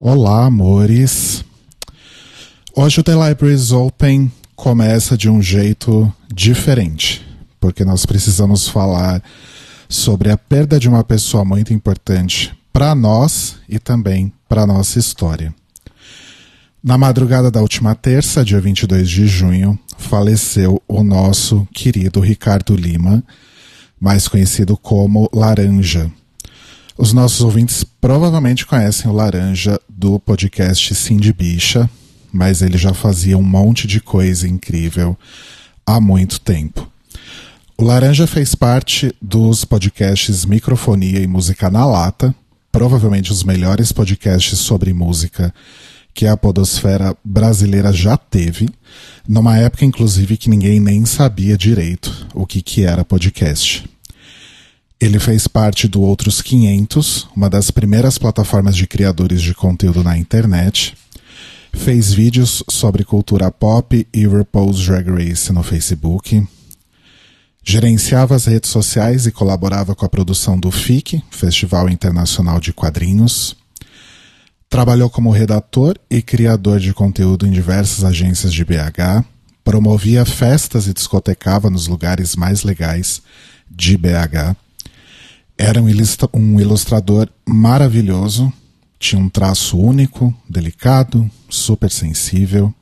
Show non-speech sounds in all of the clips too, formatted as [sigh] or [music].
Olá, amores. Hoje o The Libraries Open começa de um jeito diferente, porque nós precisamos falar sobre a perda de uma pessoa muito importante para nós e também para nossa história. Na madrugada da última terça, dia 22 de junho, faleceu o nosso querido Ricardo Lima, mais conhecido como Laranja. Os nossos ouvintes provavelmente conhecem o Laranja do podcast Cindy Bicha, mas ele já fazia um monte de coisa incrível há muito tempo. O Laranja fez parte dos podcasts Microfonia e Música na Lata, provavelmente os melhores podcasts sobre música que a podosfera brasileira já teve, numa época inclusive que ninguém nem sabia direito o que, que era podcast. Ele fez parte do Outros 500, uma das primeiras plataformas de criadores de conteúdo na internet. Fez vídeos sobre cultura pop e RuPaul's Drag Race no Facebook. Gerenciava as redes sociais e colaborava com a produção do FIC, Festival Internacional de Quadrinhos. Trabalhou como redator e criador de conteúdo em diversas agências de BH. Promovia festas e discotecava nos lugares mais legais de BH. Era um, um ilustrador maravilhoso, tinha um traço único, delicado, super sensível.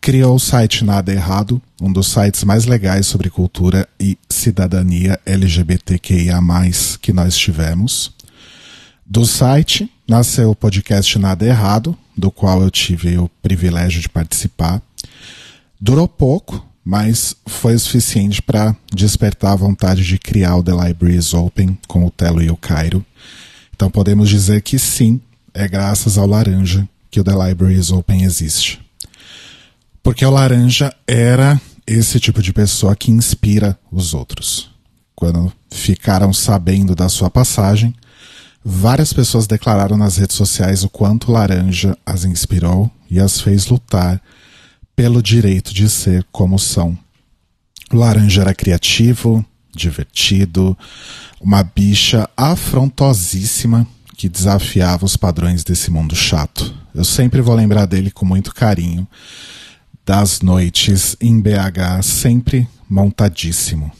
Criou o site Nada Errado, um dos sites mais legais sobre cultura e cidadania LGBTQIA, que nós tivemos. Do site nasceu o podcast Nada Errado, do qual eu tive o privilégio de participar. Durou pouco, mas foi o suficiente para despertar a vontade de criar o The Libraries Open com o Telo e o Cairo. Então podemos dizer que sim, é graças ao Laranja que o The Libraries Open existe. Porque o Laranja era esse tipo de pessoa que inspira os outros. Quando ficaram sabendo da sua passagem, Várias pessoas declararam nas redes sociais o quanto Laranja as inspirou e as fez lutar pelo direito de ser como são. Laranja era criativo, divertido, uma bicha afrontosíssima que desafiava os padrões desse mundo chato. Eu sempre vou lembrar dele com muito carinho, das noites em BH, sempre montadíssimo.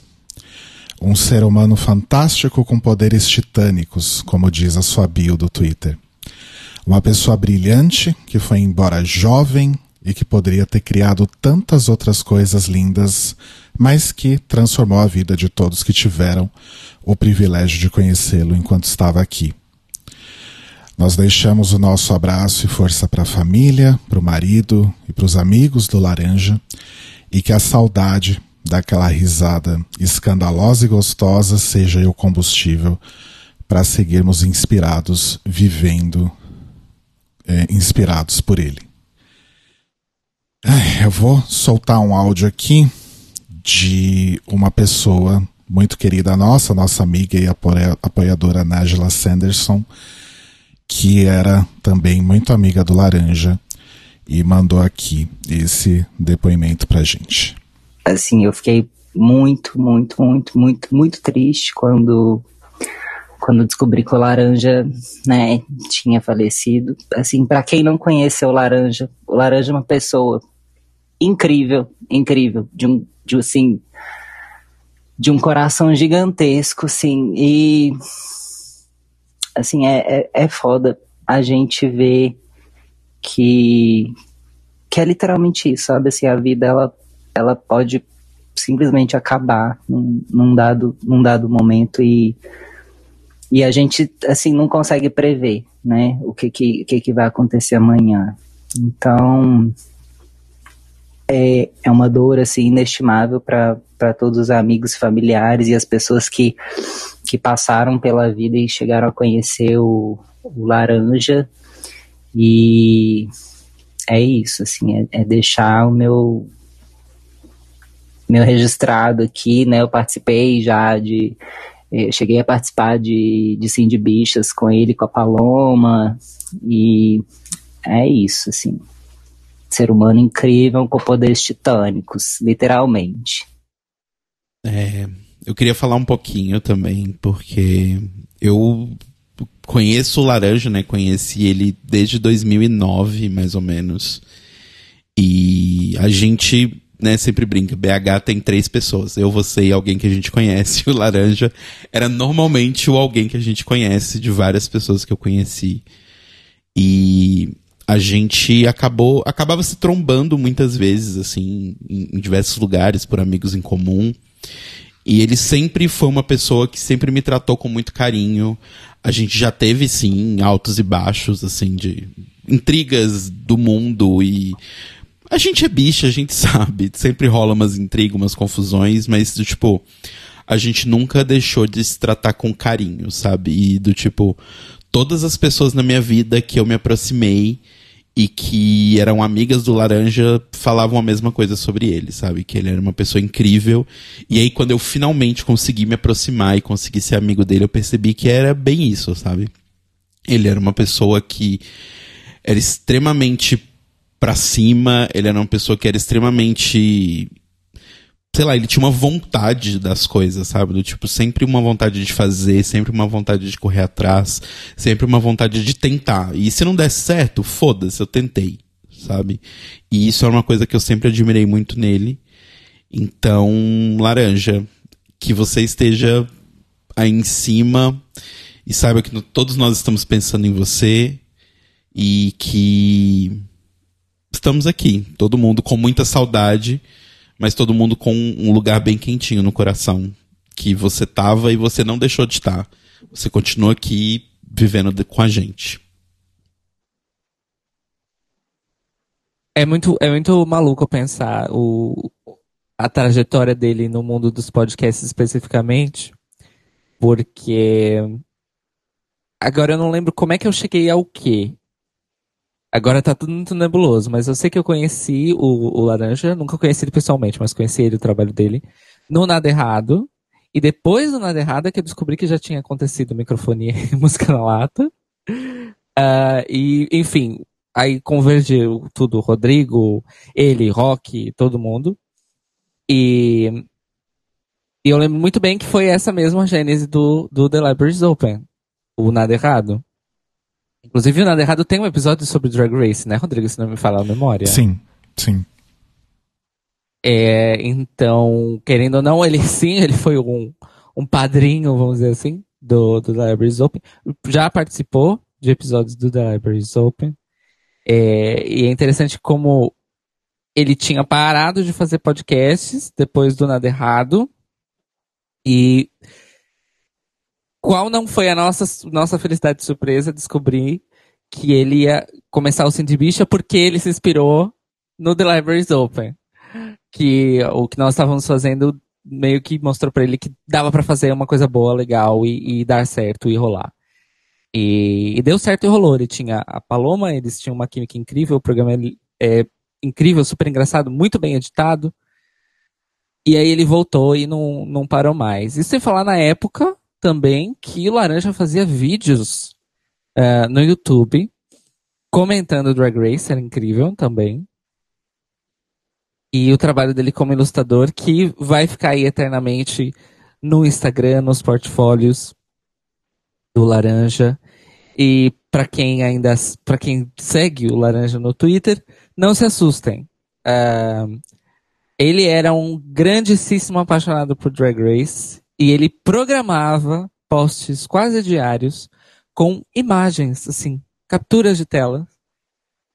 Um ser humano fantástico com poderes titânicos, como diz a sua bio do Twitter. Uma pessoa brilhante que foi embora jovem e que poderia ter criado tantas outras coisas lindas, mas que transformou a vida de todos que tiveram o privilégio de conhecê-lo enquanto estava aqui. Nós deixamos o nosso abraço e força para a família, para o marido e para os amigos do Laranja, e que a saudade daquela risada escandalosa e gostosa seja o combustível para seguirmos inspirados, vivendo, é, inspirados por ele. Eu vou soltar um áudio aqui de uma pessoa muito querida nossa, nossa amiga e apoiadora Nájila Sanderson, que era também muito amiga do Laranja e mandou aqui esse depoimento pra gente assim, eu fiquei muito, muito, muito, muito, muito triste quando quando descobri que o Laranja, né, tinha falecido. Assim, para quem não conheceu o Laranja, o Laranja é uma pessoa incrível, incrível, de um, de assim, de um coração gigantesco, assim, e assim, é, é, é foda a gente ver que que é literalmente isso, sabe, assim, a vida, ela ela pode simplesmente acabar num, num, dado, num dado momento e, e a gente, assim, não consegue prever, né, o que que, que, que vai acontecer amanhã. Então, é, é uma dor, assim, inestimável para todos os amigos, familiares e as pessoas que, que passaram pela vida e chegaram a conhecer o, o Laranja e é isso, assim, é, é deixar o meu meu registrado aqui, né? Eu participei já de. Eu cheguei a participar de, de Sim de Bichas com ele, com a Paloma, e é isso, assim. Ser humano incrível com poderes titânicos, literalmente. É, eu queria falar um pouquinho também, porque eu conheço o Laranja, né? Conheci ele desde 2009, mais ou menos. E a gente, né, sempre brinca. BH tem três pessoas. Eu, você e alguém que a gente conhece. [laughs] O Laranja era normalmente o alguém que a gente conhece de várias pessoas que eu conheci. E a gente acabou acabava se trombando muitas vezes assim em, em, diversos lugares por amigos em comum. E ele sempre foi uma pessoa que sempre me tratou com muito carinho. A gente já teve sim altos e baixos assim de intrigas do mundo e a gente é bicha a gente [laughs] sabe. Sempre rola umas intrigas umas confusões mas do tipo a gente nunca deixou de se tratar com carinho sabe? E do tipo todas as pessoas na minha vida que eu me aproximei e que eram amigas do Laranja falavam a mesma coisa sobre ele, sabe? Que ele era uma pessoa incrível. E aí, quando eu finalmente consegui me aproximar e consegui ser amigo dele, eu percebi que era bem isso, sabe? Ele era uma pessoa que era extremamente pra cima, ele era uma pessoa que era extremamente sei lá, ele tinha uma vontade das coisas, sabe? Do tipo, sempre uma vontade de fazer, sempre uma vontade de correr atrás, sempre uma vontade de tentar. E se não der certo, foda-se, eu tentei, sabe? E isso é uma coisa que eu sempre admirei muito nele. Então, Laranja, que você esteja aí em cima e saiba que todos nós estamos pensando em você e que estamos aqui, todo mundo com muita saudade mas todo mundo com um lugar bem quentinho no coração. Que você tava e você não deixou de estar. Você continua aqui vivendo de, com a gente. É muito, é muito maluco pensar o, a trajetória dele no mundo dos podcasts especificamente, porque agora eu não lembro como é que eu cheguei ao quê. Agora tá tudo muito nebuloso, mas eu sei que eu conheci o, o Laranja, nunca conheci ele pessoalmente, mas conheci ele, o trabalho dele, no Nada Errado. E depois do Nada Errado é que eu descobri que já tinha acontecido microfonia [laughs] e música na lata. Uh, e, enfim, aí convergiu tudo, Rodrigo, ele, Rock, todo mundo. E, e eu lembro muito bem que foi essa mesma gênese do, do The Libraries Open, o Nada Errado. Inclusive, o Nada Errado tem um episódio sobre Drag Race, né, Rodrigo? Se não me falar a memória. Sim, sim. É, então, querendo ou não, ele sim, ele foi um, um padrinho, vamos dizer assim, do, do The Libraries Open. Já participou de episódios do The Libraries Open. É, e é interessante como ele tinha parado de fazer podcasts depois do Nada Errado. E qual não foi a nossa, nossa felicidade de surpresa descobrir que ele ia começar o Cindy Bicha porque ele se inspirou no The Libraries Open. Que o que nós estávamos fazendo meio que mostrou para ele que dava para fazer uma coisa boa, legal e, e dar certo e rolar. E, e, deu certo e rolou. Ele tinha a Paloma, eles tinham uma química incrível, o programa é incrível, super engraçado, muito bem editado. E aí ele voltou e não, não parou mais. Isso sem falar na época também que o Laranja fazia vídeos uh, no YouTube comentando Drag Race, era incrível também. E o trabalho dele como ilustrador, que vai ficar aí eternamente no Instagram, nos portfólios do Laranja. E para quem ainda, para quem segue o Laranja no Twitter, não se assustem. Uh, ele era um grandíssimo apaixonado por Drag Race e ele programava posts quase diários com imagens, assim, capturas de tela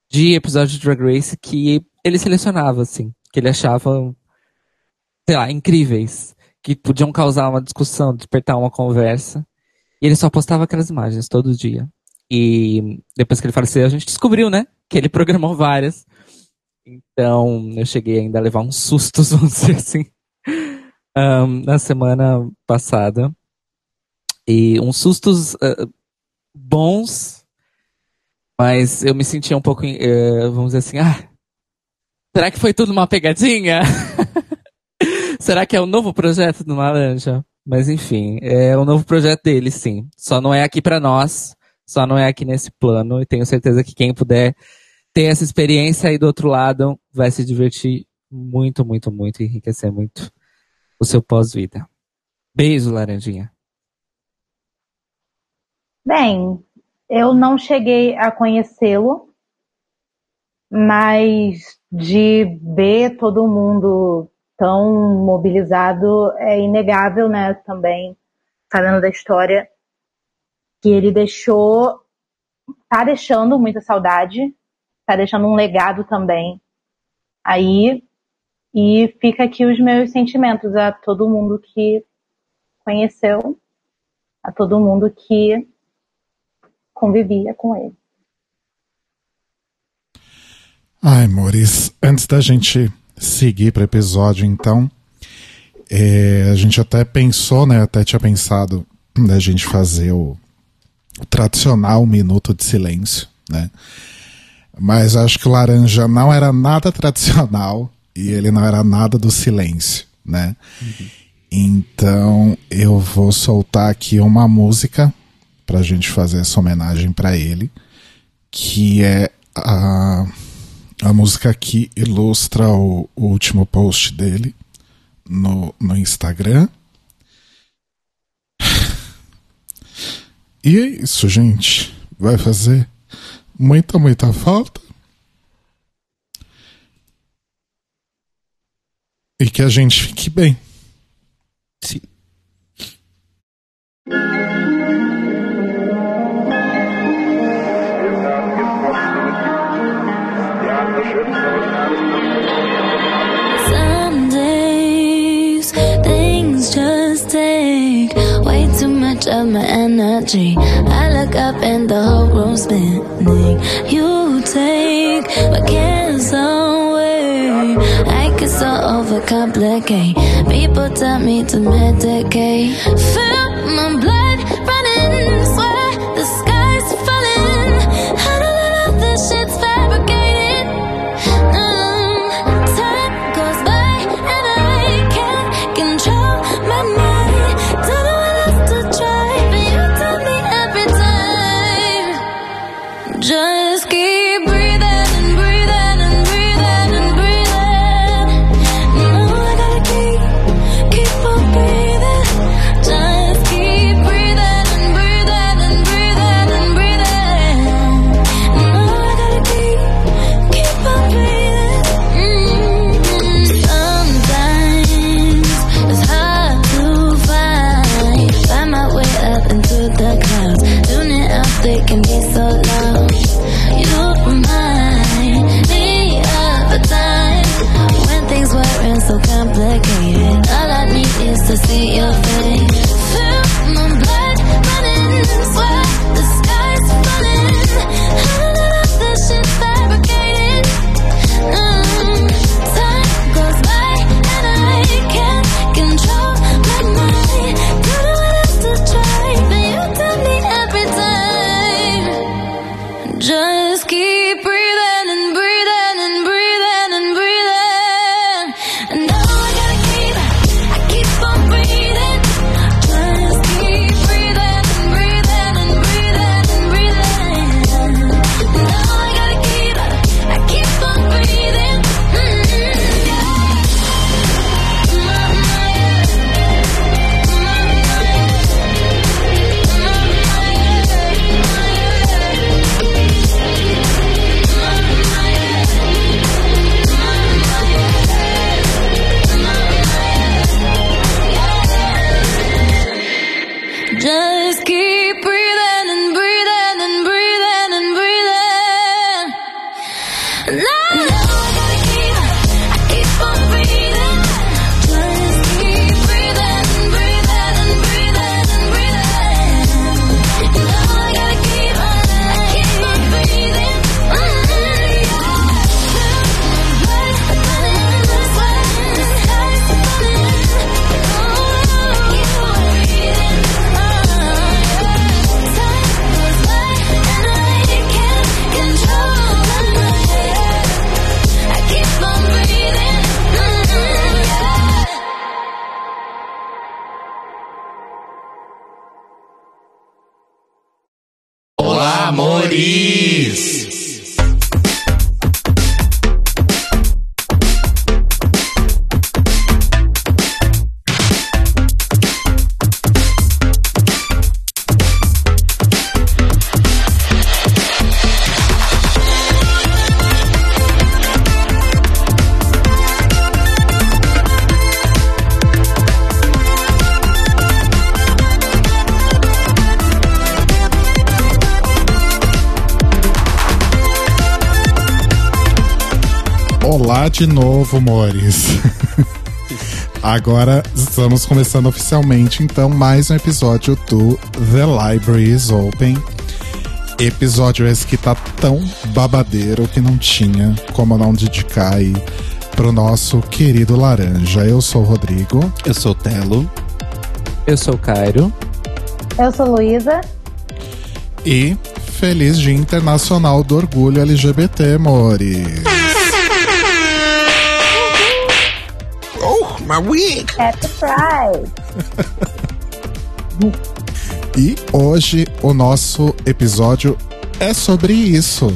de episódios de Drag Race que ele selecionava, assim, que ele achava, sei lá, incríveis, que podiam causar uma discussão, despertar uma conversa. E ele só postava aquelas imagens todo dia. E depois que ele faleceu, a gente descobriu, né, que ele programou várias. Então, eu cheguei ainda a levar uns sustos, [laughs] vamos dizer assim um, na semana passada. E uns sustos uh, bons, mas eu me sentia um pouco, uh, vamos dizer assim, ah, será que foi tudo uma pegadinha? [laughs] será que é o um novo projeto do Laranja? Mas enfim, é o um novo projeto dele, sim. Só não é aqui para nós, só não é aqui nesse plano. E tenho certeza que quem puder ter essa experiência aí do outro lado vai se divertir muito, muito, muito, enriquecer muito o seu pós-vida. Beijo, Laranjinha. Bem, eu não cheguei a conhecê-lo, mas de ver todo mundo tão mobilizado é inegável, né? Também sabendo da história que ele deixou, tá deixando muita saudade, tá deixando um legado também aí e fica aqui os meus sentimentos a todo mundo que conheceu, a todo mundo que convivia com ele. Ai, Maurício, antes da gente seguir para o episódio, então, é, a gente até pensou, né? Até tinha pensado da gente fazer o, o tradicional minuto de silêncio, né? Mas acho que o laranja não era nada [laughs] tradicional e ele não era nada do silêncio, né? Uhum. Então eu vou soltar aqui uma música pra gente fazer essa homenagem para ele, que é a, a música que ilustra o, o último post dele no, no Instagram. E é isso, gente. Vai fazer muita, muita falta. E que a gente fique bem. Sim. Some days things just take way too much of my energy. I look up and the whole room's spinning. You take my cares away. I get so overcomplicate. People tell me to medicate. Feel my blood de novo, Mores. [laughs] Agora estamos começando oficialmente, então, mais um episódio do The Library is Open. Episódio esse que tá tão babadeiro que não tinha como não dedicar aí pro nosso querido Laranja. Eu sou o Rodrigo. Eu sou o Telo. Eu sou o Cairo. Eu sou Luísa. E feliz Dia Internacional do Orgulho LGBT, Mores. My wig! Happy Pride. E hoje o nosso episódio é sobre isso,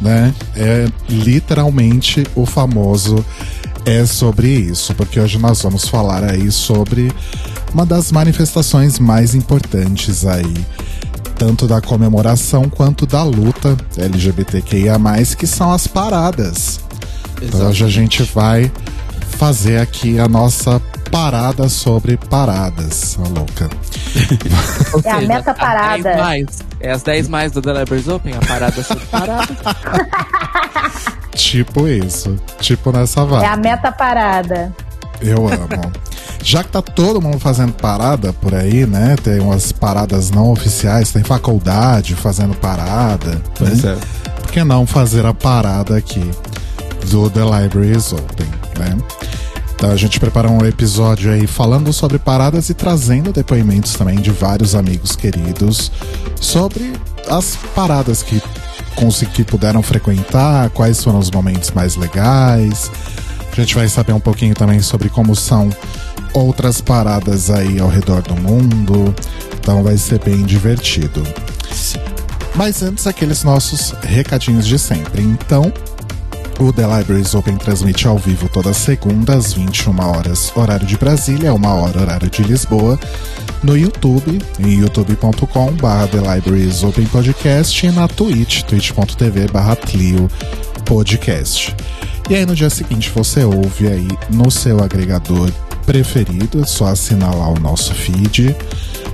né? É literalmente o famoso é sobre isso, porque hoje nós vamos falar aí sobre uma das manifestações mais importantes aí, tanto da comemoração quanto da luta LGBTQIA+, que são as paradas. Então hoje a gente vai fazer aqui a nossa parada sobre paradas, a louca. Ou [laughs] É a meta parada. 10 mais. É as 10 mais do The Libraries Open, a parada sobre parada. [laughs] Tipo isso, tipo nessa vibe. É a meta parada. Eu amo. Já que tá todo mundo fazendo parada por aí, né? Tem umas paradas não oficiais, tem faculdade fazendo parada. Pois né? é. Por que não fazer a parada aqui do The Library is Open, né? Então a gente preparou um episódio aí falando sobre paradas e trazendo depoimentos também de vários amigos queridos sobre as paradas que, que puderam frequentar, quais foram os momentos mais legais. A gente vai saber um pouquinho também sobre como são outras paradas aí ao redor do mundo. Então vai ser bem divertido. Mas antes, aqueles nossos recadinhos de sempre. Então, o The Libraries Open transmite ao vivo todas segunda às 21 horas, horário de Brasília, uma hora, horário de Lisboa, no YouTube, em youtube.com barra The Libraries Open Podcast e na Twitch, twitch.tv barra Podcast. E aí no dia seguinte você ouve aí no seu agregador preferido, é só assinar lá o nosso feed,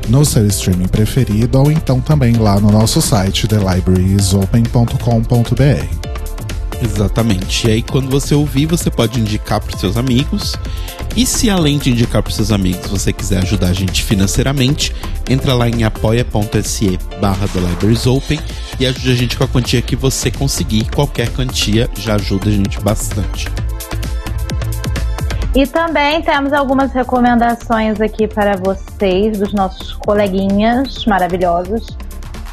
no seu streaming preferido, ou então também lá no nosso site, thelibrariesopen.com.br. Exatamente. E aí, quando você ouvir, você pode indicar para seus amigos. E se além de indicar para seus amigos, você quiser ajudar a gente financeiramente, entra lá em apoia.se barra Open e ajude a gente com a quantia que você conseguir. Qualquer quantia já ajuda a gente bastante. E também temos algumas recomendações aqui para vocês, dos nossos coleguinhas maravilhosos.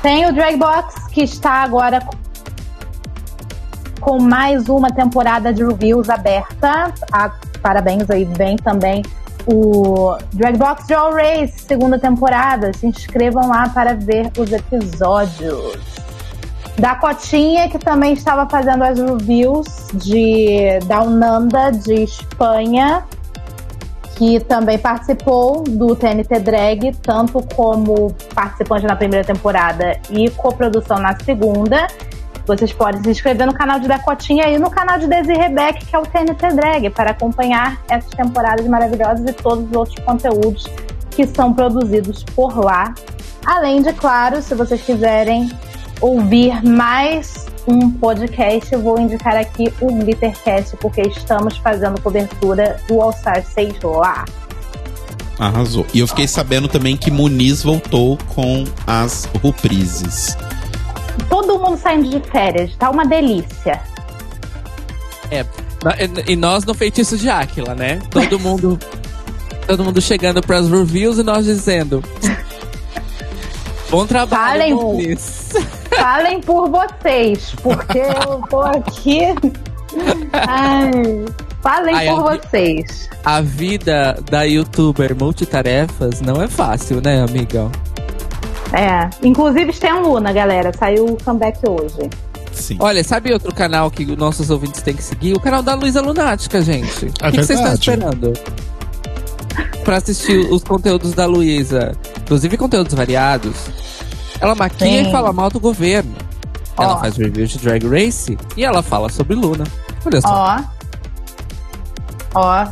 Tem o Dragbox, que está agora com mais uma temporada de reviews aberta. Ah, parabéns aí, vem também o Dragbox Draw Race, segunda temporada. Se inscrevam lá para ver os episódios. Da Cotinha, que também estava fazendo as reviews de Down Under, de Espanha, que também participou do TNT Drag, tanto como participante na primeira temporada e coprodução na segunda. Vocês podem se inscrever no canal de Dacotinha e no canal de Desi Rebeck, que é o TNT Drag, para acompanhar essas temporadas maravilhosas e todos os outros conteúdos que são produzidos por lá. Além de, claro, se vocês quiserem ouvir mais um podcast, eu vou indicar aqui o Glittercast, porque estamos fazendo cobertura do All Star 6 lá. Arrasou. E eu fiquei sabendo também que Muniz voltou com as reprises. Todo mundo saindo de férias, tá uma delícia. É. E nós no Feitiço de Áquila, né? Todo [laughs] mundo. todo mundo chegando pras reviews e nós dizendo. Bom trabalho, Falem, Muniz." [laughs] Falem por vocês, porque eu tô aqui. Ai, falem Ai, por a vocês. A vida da youtuber multitarefas não é fácil, né, amigão? É, inclusive tem Luna, galera. Saiu o comeback hoje. Sim. Olha, sabe outro canal que os nossos ouvintes têm que seguir? O canal da Luísa Lunática, gente. O É que, que vocês estão esperando? Pra assistir os conteúdos da Luísa, inclusive conteúdos variados. Ela maquia Sim. e fala mal do governo. Ela Ó. faz review de Drag Race e ela fala sobre Luna. Olha só. Ó. Ó.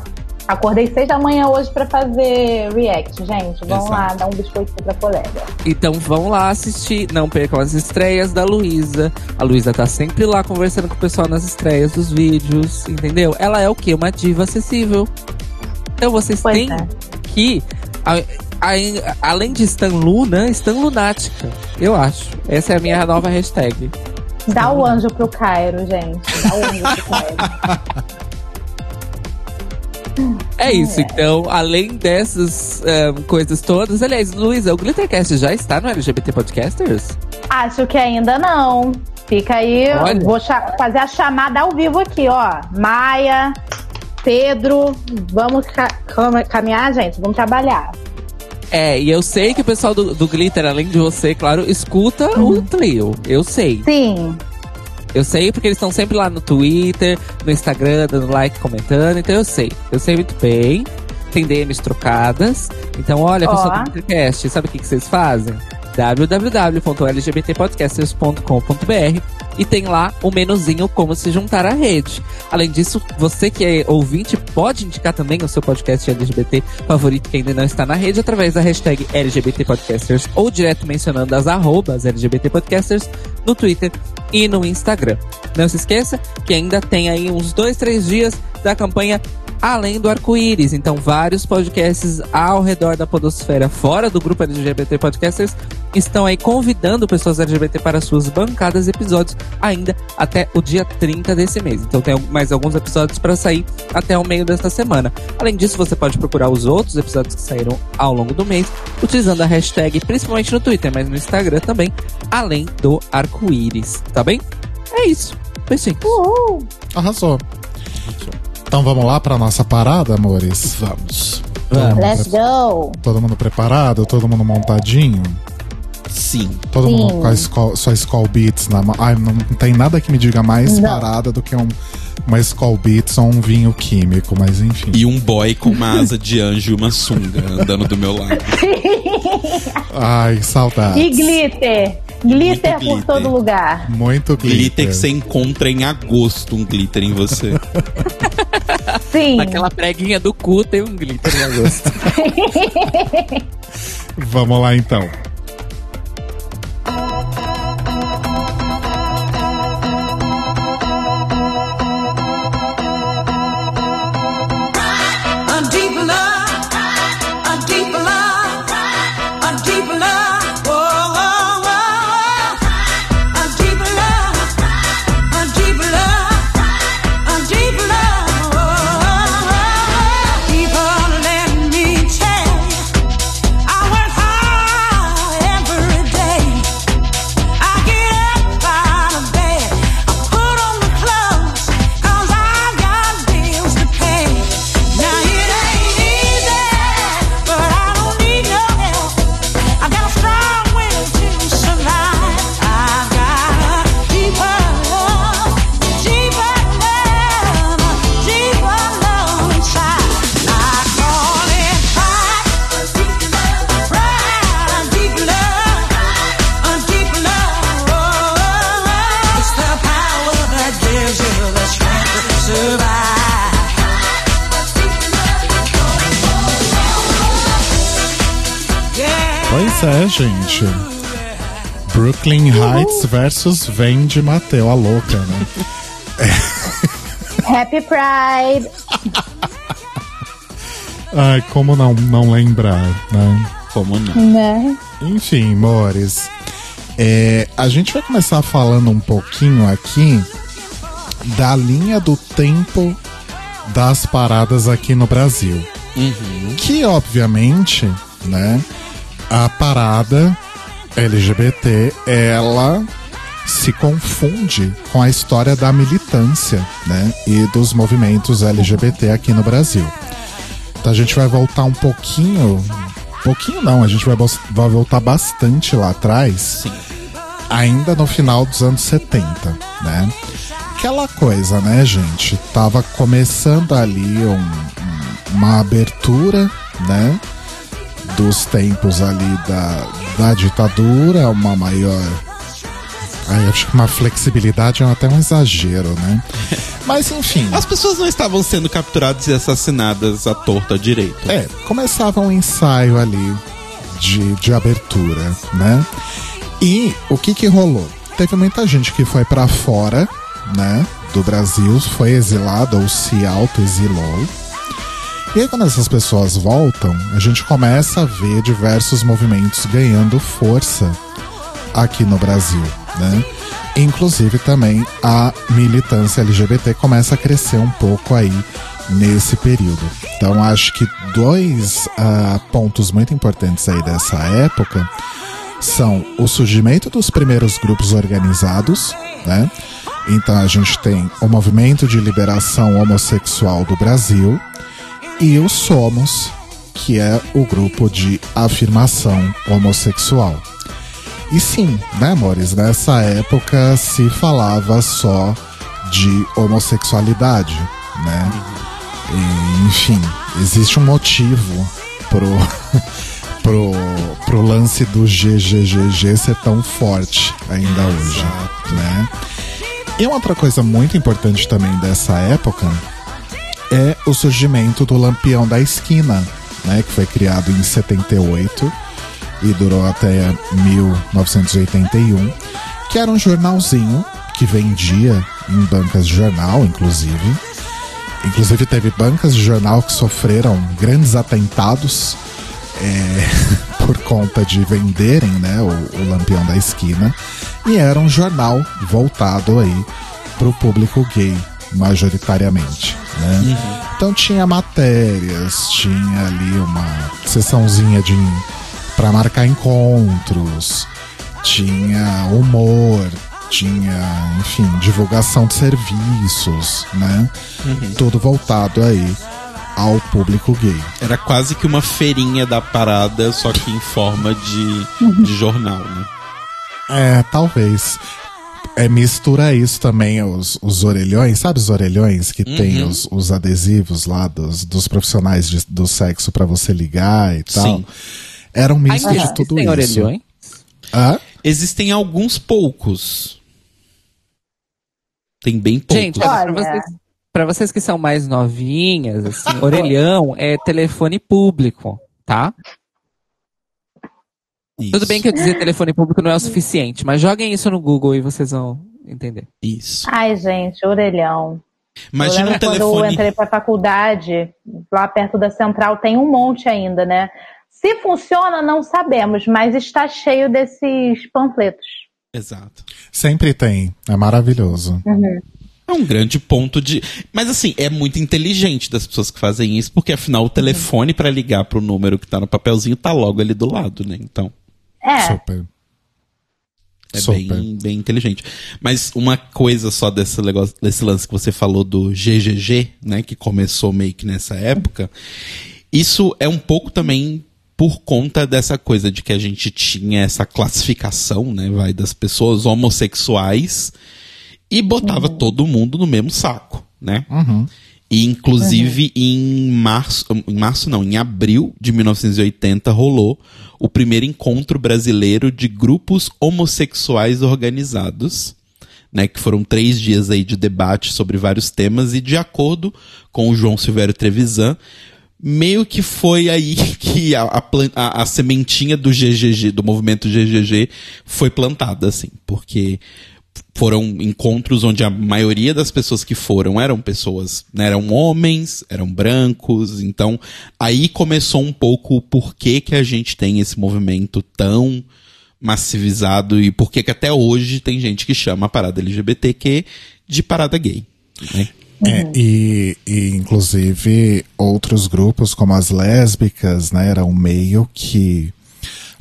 Acordei seis da manhã hoje pra fazer react, gente. Vamos Exato. lá, dar um biscoito pra colega. Então vão lá assistir, não percam as estreias da Luísa. A Luísa tá sempre lá conversando com o pessoal nas estreias dos vídeos, entendeu? Ela é o quê? Uma diva acessível. Então vocês Pois têm é. que, a- a- além de Stan Luna, Stan Lunática. Eu acho. Essa é a minha nova hashtag. Dá o anjo pro Cairo, gente. Dá o anjo pro Cairo. [laughs] É isso, então, além dessas eh, coisas todas. Aliás, Luísa, o Glittercast já está no LGBT Podcasters? Acho que ainda não. Fica aí, Olha. vou fazer a chamada ao vivo aqui, ó. Maia, Pedro, vamos ca- cam- caminhar, gente? Vamos trabalhar. É, e eu sei que o pessoal do, do Glitter, além de você, claro, escuta o trio. Eu sei. Sim, Eu sei porque eles estão sempre lá no Twitter, no Instagram, dando like, comentando. Então eu sei. Eu sei muito bem. Tem DMs trocadas. Então, olha, pessoal do Glittercast, sabe o que, que vocês fazem? www.lgbtpodcasters.com.br e tem lá o menuzinho como se juntar à rede. Além disso, você que é ouvinte pode indicar também o seu podcast LGBT favorito que ainda não está na rede através da hashtag LGBT Podcasters ou direto mencionando as arrobas LGBT Podcasters no Twitter e no Instagram. Não se esqueça que ainda tem aí uns dois, três dias da campanha Além do Arco-Íris. Então, vários podcasts ao redor da podosfera, fora do grupo LGBT Podcasters, estão aí convidando pessoas LGBT para suas bancadas e episódios ainda até o dia 30 desse mês. Então, tem mais alguns episódios para sair até o meio desta semana. Além disso, você pode procurar os outros episódios que saíram ao longo do mês, utilizando a hashtag, principalmente no Twitter, mas no Instagram também, além do arco-íris. Tá bem? É isso. Beijinhos. Uhul. Arrasou. Então vamos lá pra nossa parada, amores? Vamos. Mundo, Let's go. todo mundo preparado? Todo mundo montadinho? Sim. Todo Sim. mundo com a Skol, sua Skull Beats na mão? Ai, não tem nada que me diga mais Não. parada do que um, uma Skull Beats ou um vinho químico, mas enfim. E um boy com uma asa de anjo e uma sunga andando do meu lado. [laughs] Ai, saudade. E glitter. Glitter por glitter. todo lugar. Muito glitter. Glitter que você encontra em agosto, um glitter em você. [laughs] Sim. Naquela preguinha do cu tem um glitter em agosto. [laughs] Vamos lá então. Pois é, gente. Brooklyn Heights versus Vende Mateu, a louca, né? [laughs] Happy Pride. Ai, como não, não lembrar, né? Como não? Né? Enfim, Mores. É, a gente vai começar falando um pouquinho aqui da linha do tempo das paradas aqui no Brasil. Que, obviamente, né, a parada LGBT, ela se confunde com a história da militância, né, e dos movimentos LGBT aqui no Brasil. Então a gente vai voltar um pouquinho, pouquinho não, a gente vai, vai voltar bastante lá atrás, Sim. ainda no final dos anos 70, né? Aquela coisa, né, gente? Tava começando ali um- uma abertura, né? Dos tempos ali da, da ditadura, uma maior Ai, acho que uma flexibilidade é até um exagero, né? [laughs] Mas enfim. As pessoas não estavam sendo capturadas e assassinadas à torta à direita. É, começava um ensaio ali de, de abertura, né? E o que que rolou? Teve muita gente que foi pra fora, né, do Brasil, foi exilada ou se auto-exilou. E aí quando essas pessoas voltam, a gente começa a ver diversos movimentos ganhando força aqui no Brasil, né? Inclusive também a militância LGBT começa a crescer um pouco aí nesse período. Então acho que dois ah, pontos muito importantes aí dessa época são o surgimento dos primeiros grupos organizados, né? Então a gente tem o movimento de liberação homossexual do Brasil e o Somos, que é o grupo de afirmação homossexual. E sim, né, amores? Nessa época se falava só de homossexualidade, né? E, enfim, existe um motivo pro, [laughs] pro, pro lance do GGGG ser tão forte ainda hoje, né? E uma outra coisa muito importante também dessa época é o surgimento do Lampião da Esquina, né, que foi criado em 78 e durou até 1981, que era um jornalzinho que vendia em bancas de jornal, inclusive. Inclusive teve bancas de jornal que sofreram grandes atentados é, [laughs] por conta de venderem né, o, o Lampião da Esquina. E era um jornal voltado aí para o público gay, majoritariamente. Né? Então tinha matérias, tinha ali uma sessãozinha de para marcar encontros, tinha humor, tinha, enfim, divulgação de serviços, né? Tudo voltado aí ao público gay. Era quase que uma feirinha da parada, só que em forma de, de jornal, né? É, talvez. É, mistura isso também, os, os orelhões, sabe os orelhões que tem os, os adesivos lá dos, dos profissionais de- do sexo pra você ligar e tal? Sim. Era um misto Ainda de tudo existem isso. orelhões? Hã? Existem alguns poucos. Tem bem poucos. Gente, olha, pra vocês, pra vocês que são mais novinhas, assim, [laughs] orelhão é telefone público, tá? Isso, Tudo bem que eu dizer telefone público não é o suficiente, mas joguem isso no Google e vocês vão entender. Isso. Ai, gente, orelhão. Imagina um lembro quando eu telefone. entrei pra faculdade, lá perto da central, tem um monte ainda, né? Se funciona, não sabemos, mas está cheio desses panfletos. Exato. Sempre tem. É maravilhoso. É um grande ponto de. Mas assim, é muito inteligente das pessoas que fazem isso, porque afinal o telefone pra ligar pro número que tá no papelzinho tá logo ali do lado, né? Então. É, Super. É Super. bem, bem inteligente. Mas uma coisa só desse, negócio, desse lance que você falou do GGG, né? Que começou meio que nessa época. Isso é um pouco também por conta dessa coisa de que a gente tinha essa classificação, né? Vai, das pessoas homossexuais e botava todo mundo no mesmo saco, né? Uhum. E inclusive em março, em março não, em abril de 1980 rolou o primeiro encontro brasileiro de grupos homossexuais organizados, né, que foram três dias aí de debate sobre vários temas e de acordo com o João Silvério Trevisan, meio que foi aí [laughs] que a, a, a- a sementinha do GGG, do movimento GGG, foi plantada, assim, porque foram encontros onde a maioria das pessoas que foram eram pessoas, né, eram homens, eram brancos, então aí começou um pouco o porquê que a gente tem esse movimento tão massivizado e por que que até hoje tem gente que chama a parada LGBTQ de parada gay, né? É, e, e, inclusive outros grupos como as lésbicas, né, eram meio que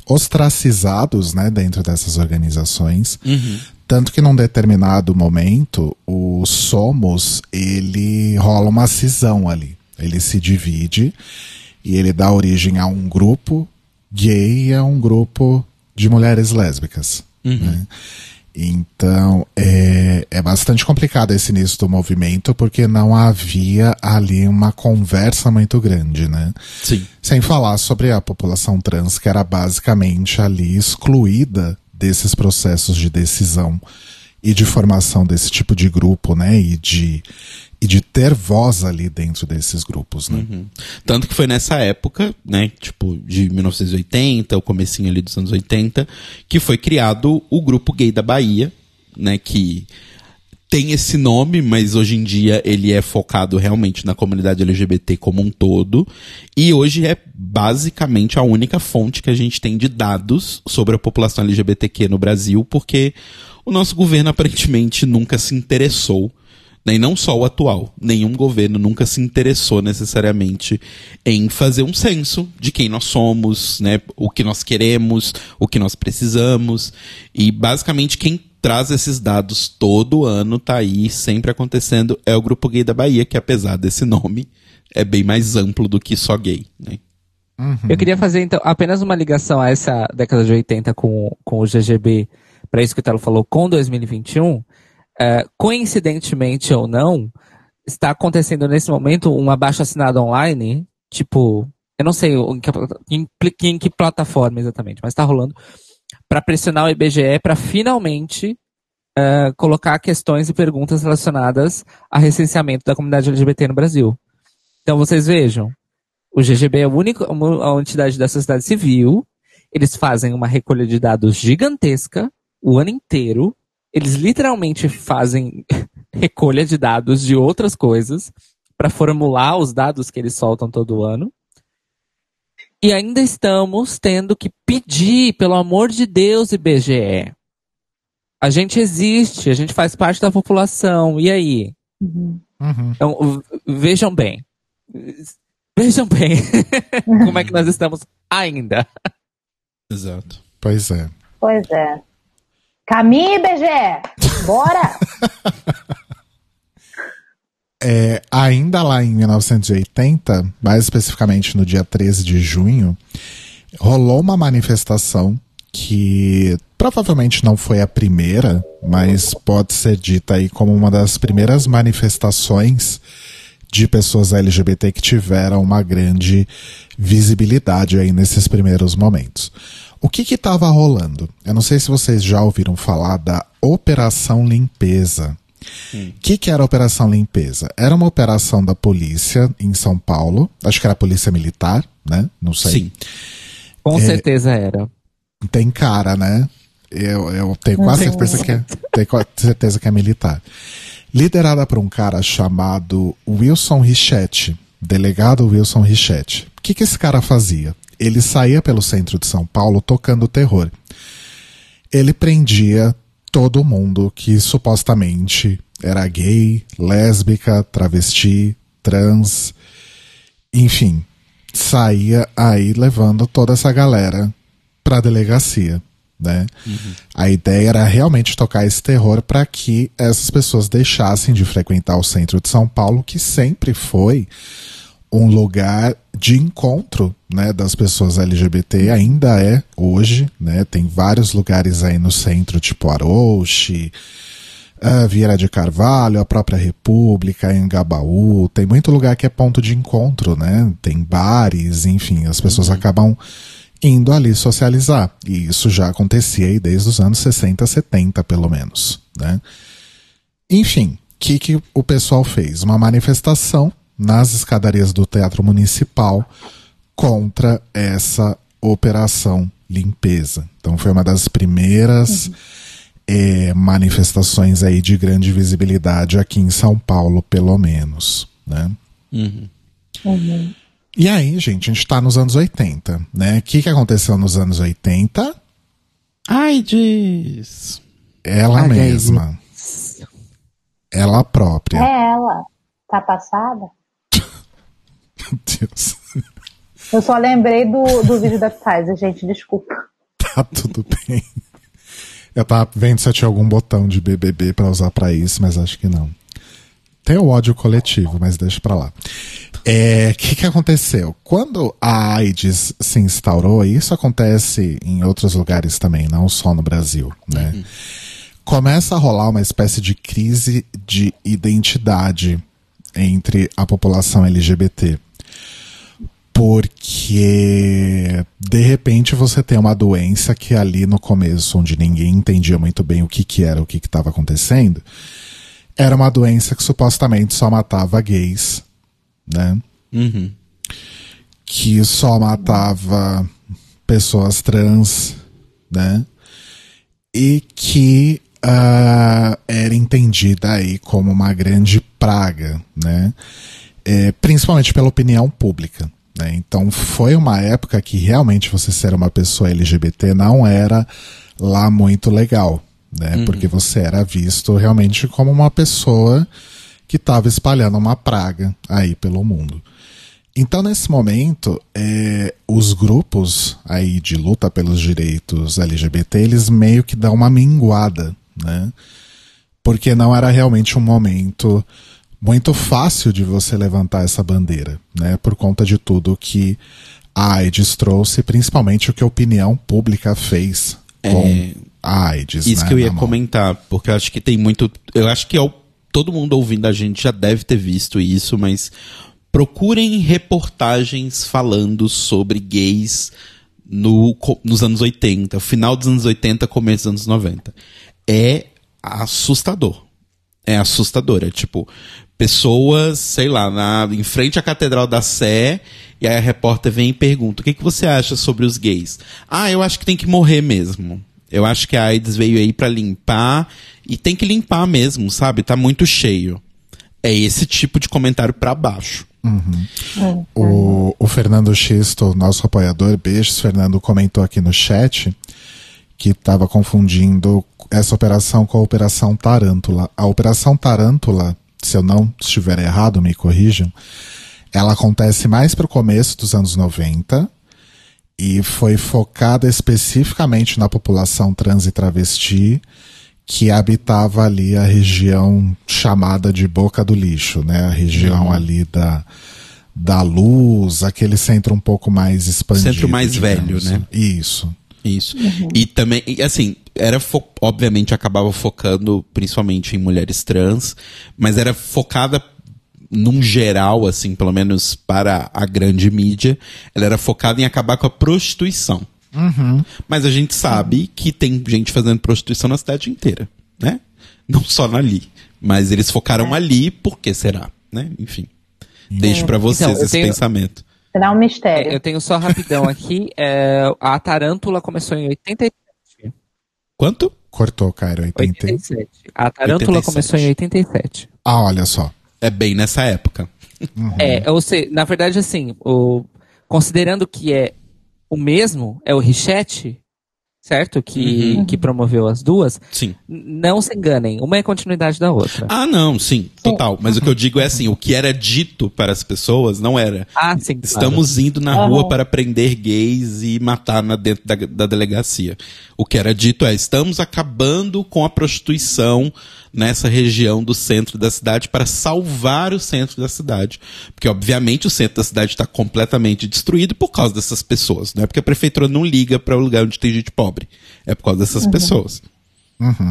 ostracizados, né, dentro dessas organizações. Tanto que num determinado momento, o Somos, ele rola uma cisão ali. Ele se divide e ele dá origem a um grupo gay e a um grupo de mulheres lésbicas. né? Então, é, é bastante complicado esse início do movimento, porque não havia ali uma conversa muito grande, né? Sim. Sem falar sobre a população trans, que era basicamente ali excluída desses processos de decisão e de formação desse tipo de grupo, né? E de, e de ter voz ali dentro desses grupos, né? Tanto que foi nessa época, né, tipo, de 1980, o comecinho ali dos anos 80, que foi criado o Grupo Gay da Bahia, né, que tem esse nome, mas hoje em dia ele é focado realmente na comunidade LGBT como um todo, e hoje é basicamente a única fonte que a gente tem de dados sobre a população LGBTQ no Brasil, porque o nosso governo [laughs] aparentemente nunca se interessou e não só o atual. Nenhum governo nunca se interessou necessariamente em fazer um censo de quem nós somos, né, o que nós queremos, o que nós precisamos. E basicamente quem traz esses dados todo ano, tá aí, sempre acontecendo, é o Grupo Gay da Bahia, que apesar desse nome, é bem mais amplo do que só gay. Né? Eu queria fazer, então, apenas uma ligação a essa década de 80 com, com o GGB, para isso que o Telo falou, com 2021. É, coincidentemente ou não, está acontecendo nesse momento um abaixo assinado online, tipo, eu não sei em que, em, em que plataforma exatamente, mas está rolando, para pressionar o IBGE para finalmente é, colocar questões e perguntas relacionadas a recenseamento da comunidade LGBT no Brasil. Então vocês vejam, o GGB é a única a entidade da sociedade civil. Eles fazem uma recolha de dados gigantesca o ano inteiro. Eles literalmente fazem [laughs] recolha de dados de outras coisas para formular os dados que eles soltam todo ano. E ainda estamos tendo que pedir, pelo amor de Deus, IBGE. A gente existe, a gente faz parte da população. E aí? Uhum. Então, vejam bem. Vejam bem [laughs] como é que nós estamos ainda. Exato. Pois é. Pois é. Caminho, IBGE! Bora! [laughs] É, ainda lá em 1980, mais especificamente no dia 13 de junho, rolou uma manifestação que provavelmente não foi a primeira, mas pode ser dita aí como uma das primeiras manifestações de pessoas LGBT que tiveram uma grande visibilidade aí nesses primeiros momentos. O que que estava rolando? Eu não sei se vocês já ouviram falar da Operação Limpeza. O que, que era a Operação Limpeza? Era uma operação da polícia em São Paulo, acho que era a polícia militar, né? Não sei. Sim. Com certeza era. Tem cara, né? Eu, eu tenho quase certeza que, é, tenho certeza que é militar. Liderada por um cara chamado Wilson Richetti, delegado Wilson Richetti. O que, que esse cara fazia? Ele saía pelo centro de São Paulo tocando terror. Ele prendia todo mundo que supostamente era gay, lésbica, travesti, trans, enfim, saía aí levando toda essa galera pra delegacia, né? A ideia era realmente tocar esse terror para que essas pessoas deixassem de frequentar o centro de São Paulo, que sempre foi um lugar de encontro, né, das pessoas LGBT, ainda é hoje, né? Tem vários lugares aí no centro, tipo Aroche, ah, Vieira de Carvalho, a própria República, Engabaú, tem muito lugar que é ponto de encontro, né? Tem bares, enfim, as pessoas acabam indo ali socializar. E isso já acontecia aí desde os anos 60, 70, pelo menos, né? Enfim, o que, que o pessoal fez? Uma manifestação nas escadarias do Teatro Municipal contra essa operação limpeza. Então foi uma das primeiras eh, manifestações aí de grande visibilidade aqui em São Paulo, pelo menos, né? Uhum. E aí, gente, a gente tá nos anos 80, né? O que, que aconteceu nos anos 80? Ai, diz. Ela mesma. Ela própria. É ela. Tá passada? Meu Deus. Eu só lembrei do, do vídeo da Pfizer, gente, desculpa. Tá tudo bem. Eu tava vendo se eu tinha algum botão de BBB pra usar pra isso, mas acho que não. Tem o ódio coletivo, mas deixa pra lá. É, o que, que aconteceu? Quando a AIDS se instaurou, e isso acontece em outros lugares também, não só no Brasil, né? Começa a rolar uma espécie de crise de identidade entre a população LGBT. Porque de repente você tem uma doença que ali no começo, onde ninguém entendia muito bem o que, que era, o que estava acontecendo, era uma doença que supostamente só matava gays, né? Uhum. Que só matava pessoas trans, né? E que ah, era entendida aí como uma grande praga, né? É, principalmente pela opinião pública. Né? Então foi uma época que realmente você ser uma pessoa LGBT não era lá muito legal, né? Porque você era visto realmente como uma pessoa que estava espalhando uma praga aí pelo mundo. Então, nesse momento, é, os grupos aí de luta pelos direitos LGBT, eles meio que dão uma minguada, né? Porque não era realmente um momento muito fácil de você levantar essa bandeira, né? Por conta de tudo que a AIDS trouxe, principalmente o que a opinião pública fez com É, a AIDS. Isso né, que eu ia comentar, porque eu acho que tem muito. Eu acho que é o- todo mundo ouvindo a gente já deve ter visto isso, mas procurem reportagens falando sobre gays no, nos anos 80, final dos anos 80, começo dos anos 90. É assustador. É assustador. É tipo, pessoas, sei lá, na, em frente à Catedral da Sé, e aí a repórter vem e pergunta: o que, que você acha sobre os gays? Ah, eu acho que tem que morrer mesmo. Eu acho que a AIDS veio aí pra limpar, e tem que limpar mesmo, sabe? Tá muito cheio. É esse tipo de comentário pra baixo. O, o Fernando Xisto, nosso apoiador, beijos, Fernando, comentou aqui no chat que estava confundindo essa operação com a Operação Tarântula. A Operação Tarântula, se eu não estiver errado, me corrijam, ela acontece mais para o começo dos anos 90 e foi focada especificamente na população trans e travesti que habitava ali a região chamada de Boca do Lixo, né? A região ali da, da luz, aquele centro um pouco mais expandido. Centro mais digamos. velho, né? Isso. Isso. E também, e assim, era fo- obviamente acabava focando principalmente em mulheres trans, mas era focada num geral, assim, pelo menos para a grande mídia, ela era focada em acabar com a prostituição. Mas a gente sabe que tem gente fazendo prostituição na cidade inteira, né? Não só ali. Mas eles focaram ali, por que será? Né? Enfim. Deixo pra vocês Então, esse tenho- pensamento. Será um mistério. Eu tenho só rapidão aqui. é, a Tarântula começou em 87. Quanto? Cortou, Cairo, 80. 87. A Tarântula 87. começou em 87. Ah, olha só. É bem nessa época. É, ou seja, na verdade, assim, o, considerando que é o mesmo, é o Richette, certo? Que, que promoveu as duas, Sim. não se enganem, uma é continuidade da outra. Ah, não, sim, total. Mas o que eu digo é assim, o que era dito para as pessoas não era. Ah, sim. claro. Estamos indo na rua para prender gays e matar na dentro da, da delegacia. O que era dito é: estamos acabando com a prostituição nessa região do centro da cidade para salvar o centro da cidade. Porque, obviamente, o centro da cidade está completamente destruído por causa dessas pessoas. Não é porque a prefeitura não liga para o lugar onde tem gente pobre. É por causa dessas pessoas.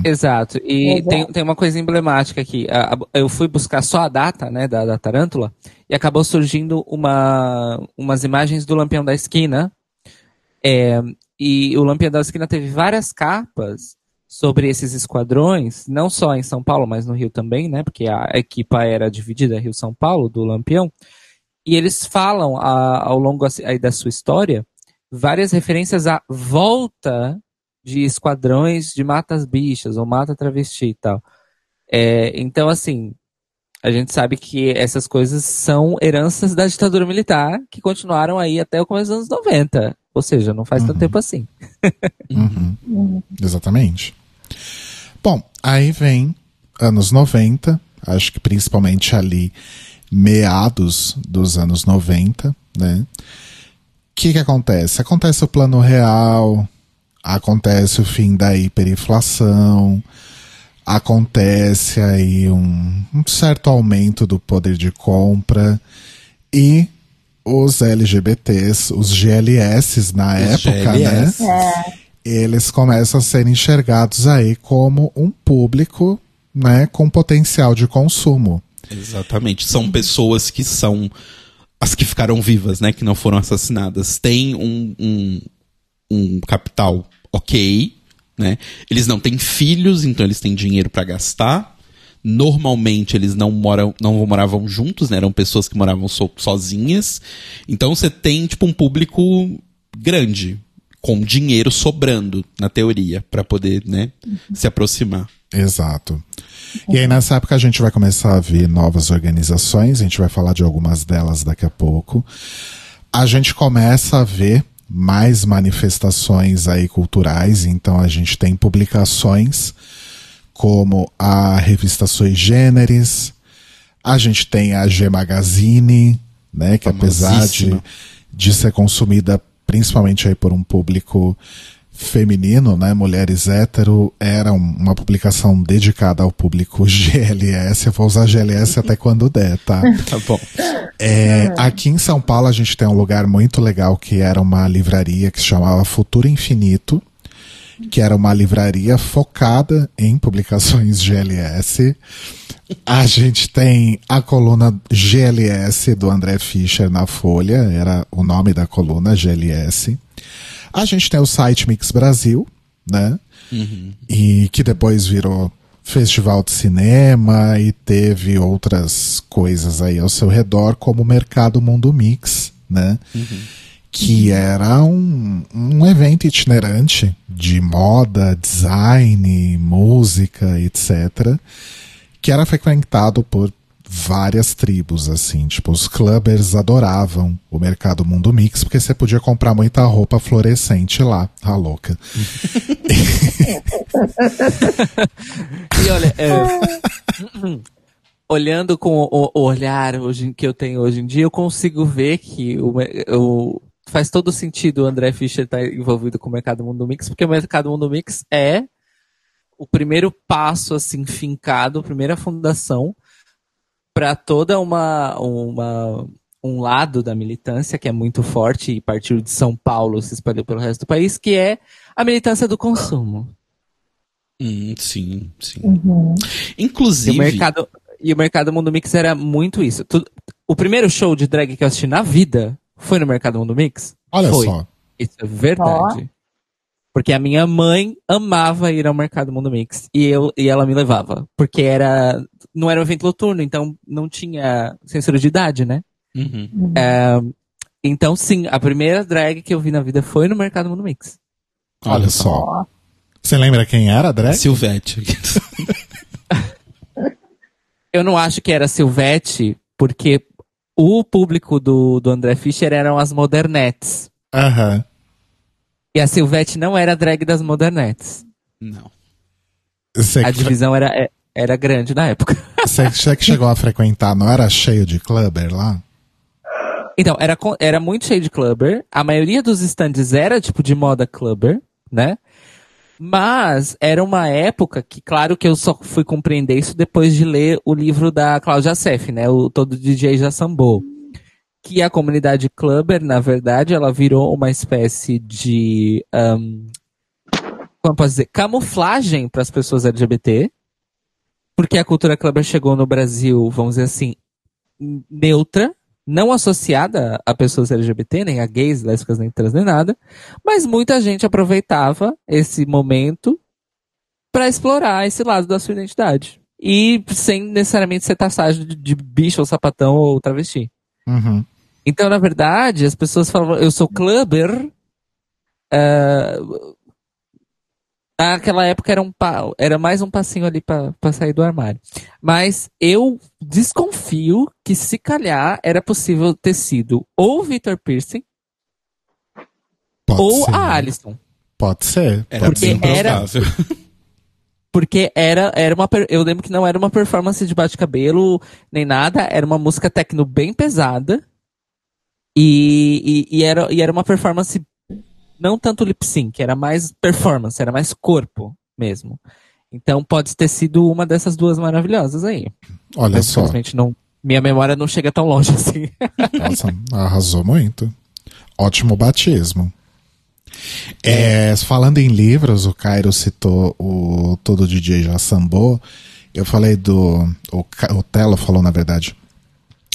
Exato. E Exato. Tem, tem uma coisa emblemática aqui. A- a- eu fui buscar só a data, né, da, da tarântula, e acabou surgindo uma, umas imagens do Lampião da Esquina. É, e o Lampião da Esquina teve várias capas sobre esses esquadrões, não só em São Paulo, mas no Rio também, né, porque a equipa era dividida Rio-São Paulo, do Lampião. E eles falam, a- ao longo assim, aí da sua história, várias referências à volta de esquadrões de matas bichas ou mata travesti e tal. É, então, assim, a gente sabe que essas coisas são heranças da ditadura militar que continuaram aí até o começo dos anos 90. Ou seja, não faz tanto tempo assim. [laughs] Uhum. Exatamente. Bom, aí vem anos 90, acho que principalmente ali meados dos anos 90, né? O que que acontece? Acontece o plano real, acontece o fim da hiperinflação, acontece aí um, um certo aumento do poder de compra e os LGBTs, os GLS na Os época, GLS. né? Eles começam a ser enxergados aí como um público, né, com potencial de consumo. Exatamente. São pessoas que são as que ficaram vivas, né? Que não foram assassinadas, têm um, um, um capital ok, né? Eles não têm filhos, então eles têm dinheiro para gastar. Normalmente eles não moram, não moravam juntos, né? Eram pessoas que moravam so- sozinhas. Então você tem tipo um público grande, com dinheiro sobrando na teoria para poder, né, se aproximar. Exato. E aí nessa época a gente vai começar a ver novas organizações, a gente vai falar de algumas delas daqui a pouco. A gente começa a ver mais manifestações aí culturais, então a gente tem publicações como a revista Sui Generis, a gente tem a G Magazine, né, que apesar de, de ser consumida principalmente aí por um público feminino, né, mulheres hétero, era um- uma publicação dedicada ao público [laughs] GLS. Eu vou usar GLS até quando der, tá? [laughs] Tá bom. É, aqui em São Paulo a gente tem um lugar muito legal que era uma livraria que se chamava Futuro Infinito, que era uma livraria focada em publicações GLS. A gente tem a coluna GLS do André Fischer na Folha, era o nome da coluna GLS. A gente tem o site Mix Brasil, né? E que depois virou festival de cinema e teve outras coisas aí ao seu redor, como o Mercado Mundo Mix, né? Que era um, um evento itinerante de moda, design, música, etc. Que era frequentado por várias tribos, assim. Tipo, os clubbers adoravam o Mercado Mundo Mix, porque você podia comprar muita roupa fluorescente lá, a louca. E olha, é, olhando com o, o olhar hoje, que eu tenho hoje em dia, eu consigo ver que o, o- faz todo sentido o André Fischer estar envolvido com o Mercado Mundo Mix, porque o Mercado Mundo Mix é o primeiro passo, assim, fincado, a primeira fundação para toda uma, uma um lado da militância que é muito forte e partiu de São Paulo se espalhou pelo resto do país, que é a militância do consumo. Hum, sim, sim. Uhum. E Inclusive, o mercado, e o mercado Mundo Mix era muito isso. Tu- o primeiro show de drag que eu assisti na vida foi no Mercado Mundo Mix? Olha Foi. só. Isso é verdade. Porque a minha mãe amava ir ao Mercado Mundo Mix e eu e ela me levava, porque era não era um evento noturno, então não tinha censura de idade, né? Uhum. Então sim, a primeira drag que eu vi na vida foi no Mercado Mundo Mix. Olha só. Você lembra quem era a drag? Silvete. [laughs] Eu não acho que era Silvete, porque o público do, do André Fischer eram as modernettes. Aham. E a Silvete não era drag das modernettes. Não. Você A divisão era, é- era grande na época. [laughs] você, você que chegou a frequentar, não era cheio de clubber lá? Então, era, era muito cheio de clubber. A maioria dos stands era tipo de moda clubber, né? Mas era uma época que, claro que eu só fui compreender isso depois de ler o livro da Cláudia Seff, né? O Todo DJ já sambou. Que a comunidade clubber, na verdade, ela virou uma espécie de. ahn, como posso dizer? Camuflagem para as pessoas LGBT. Porque a cultura clubber chegou no Brasil, vamos dizer assim, neutra, não associada a pessoas LGBT, nem a gays, lésbicas, nem trans, nem nada, mas muita gente aproveitava esse momento para explorar esse lado da sua identidade. E sem necessariamente ser taxado de, bicho ou sapatão ou travesti. Uhum. Então, na verdade, as pessoas falavam, eu sou clubber. ah, naquela época era, um, pa- era mais um passinho ali pra pra sair do armário. Mas eu desconfio que, se calhar, era possível ter sido ou o Victor Piercing Pode ou ser. a Alison. Pode ser. Era pode Porque era-. [laughs] Porque era, era uma. per- Eu lembro que não era uma performance de bate-cabelo nem nada, era uma música techno bem pesada. E, e, e era, e era uma performance não tanto lip sync, era mais performance, era mais corpo mesmo. Então pode ter sido uma dessas duas maravilhosas aí. Olha Mas só. infelizmente não. Minha memória não chega tão longe [laughs] assim. Nossa, arrasou muito. Ótimo batismo. É, falando em livros, o Cairo citou o Todo DJ Já Sambou. Eu falei do. O, o Telo falou, na verdade,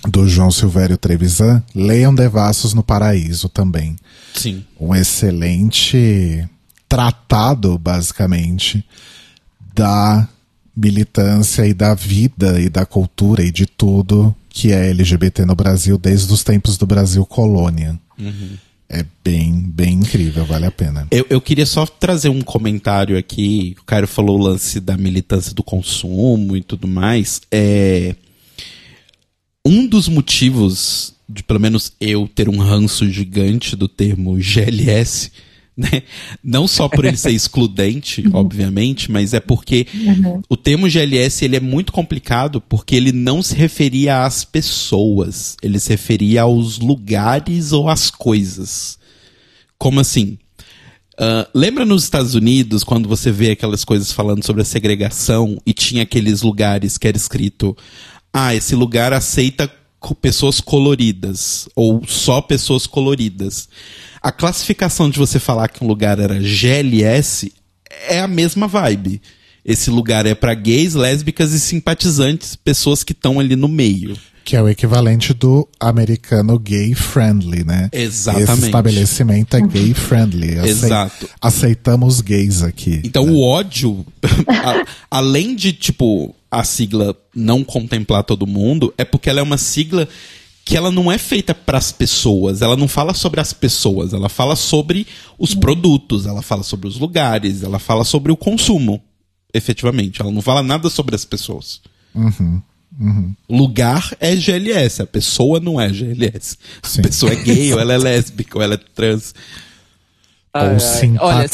do João Silvério Trevisan, leiam Devassos no Paraíso também. Sim. Um excelente tratado, basicamente, da militância e da vida e da cultura e de tudo que é LGBT no Brasil desde os tempos do Brasil colônia. É bem, bem incrível, vale a pena. Eu, eu queria só trazer um comentário aqui. O Caio falou o lance da militância do consumo e tudo mais. É, um dos motivos de, pelo menos eu, ter um ranço gigante do termo GLS, [laughs] né? Não só por ele ser [laughs] excludente, obviamente, mas é porque o termo GLS ele é muito complicado porque ele não se referia às pessoas, ele se referia aos lugares ou às coisas. Como assim? Ah, lembra nos Estados Unidos quando você vê aquelas coisas falando sobre a segregação e tinha aqueles lugares que era escrito: ah, esse lugar aceita pessoas coloridas ou só pessoas coloridas. A classificação de você falar que um lugar era GLS é a mesma vibe. Esse lugar é pra gays, lésbicas e simpatizantes, pessoas que estão ali no meio. Que é o equivalente do americano gay friendly, né? Exatamente. Esse estabelecimento é gay friendly. Acei- Exato. Aceitamos gays aqui. Então o ódio, [laughs] a- além de, tipo, a sigla não contemplar todo mundo, é porque ela é uma sigla que ela não é feita para as pessoas, ela não fala sobre as pessoas, ela fala sobre os produtos, ela fala sobre os lugares, ela fala sobre o consumo, efetivamente. Ela não fala nada sobre as pessoas. Lugar é GLS, a pessoa não é GLS. Sim. A pessoa é gay, ou ela é lésbica, ou ela é trans, Ou Ai, ai. Olha,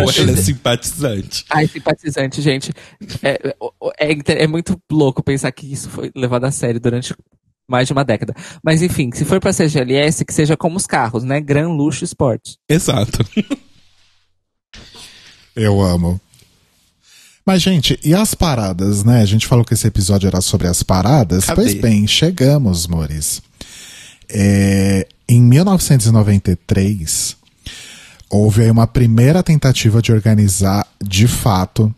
ou ela é simpatizante. Ai, simpatizante, gente. É, é, é- é muito louco pensar que isso foi levado a sério durante mais de uma década. Mas enfim, se for pra ser GLS, que seja como os carros, né? Gran Luxo Sport. Exato. Eu amo. Mas, gente, e as paradas, né? A gente falou que esse episódio era sobre as paradas. Cadê? Pois bem, chegamos, Mores. É, em 1993, houve aí uma primeira tentativa de organizar, de fato,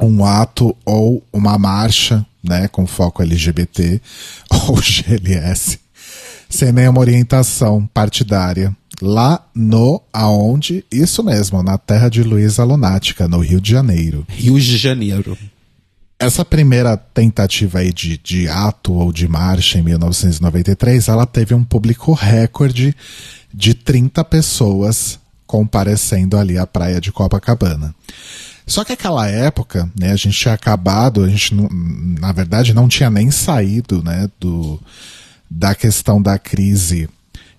um ato ou uma marcha, né, com foco LGBT [laughs] ou GLS, sem nenhuma orientação partidária, lá no aonde, isso mesmo, na terra de Luísa Lunática, no Rio de Janeiro. Rio de Janeiro. Essa primeira tentativa aí de, de ato ou de marcha em 1993, ela teve um público recorde de 30 pessoas comparecendo ali à praia de Copacabana. Só que aquela época, né, a gente tinha acabado, a gente não, na verdade não tinha nem saído, né, do, da questão da crise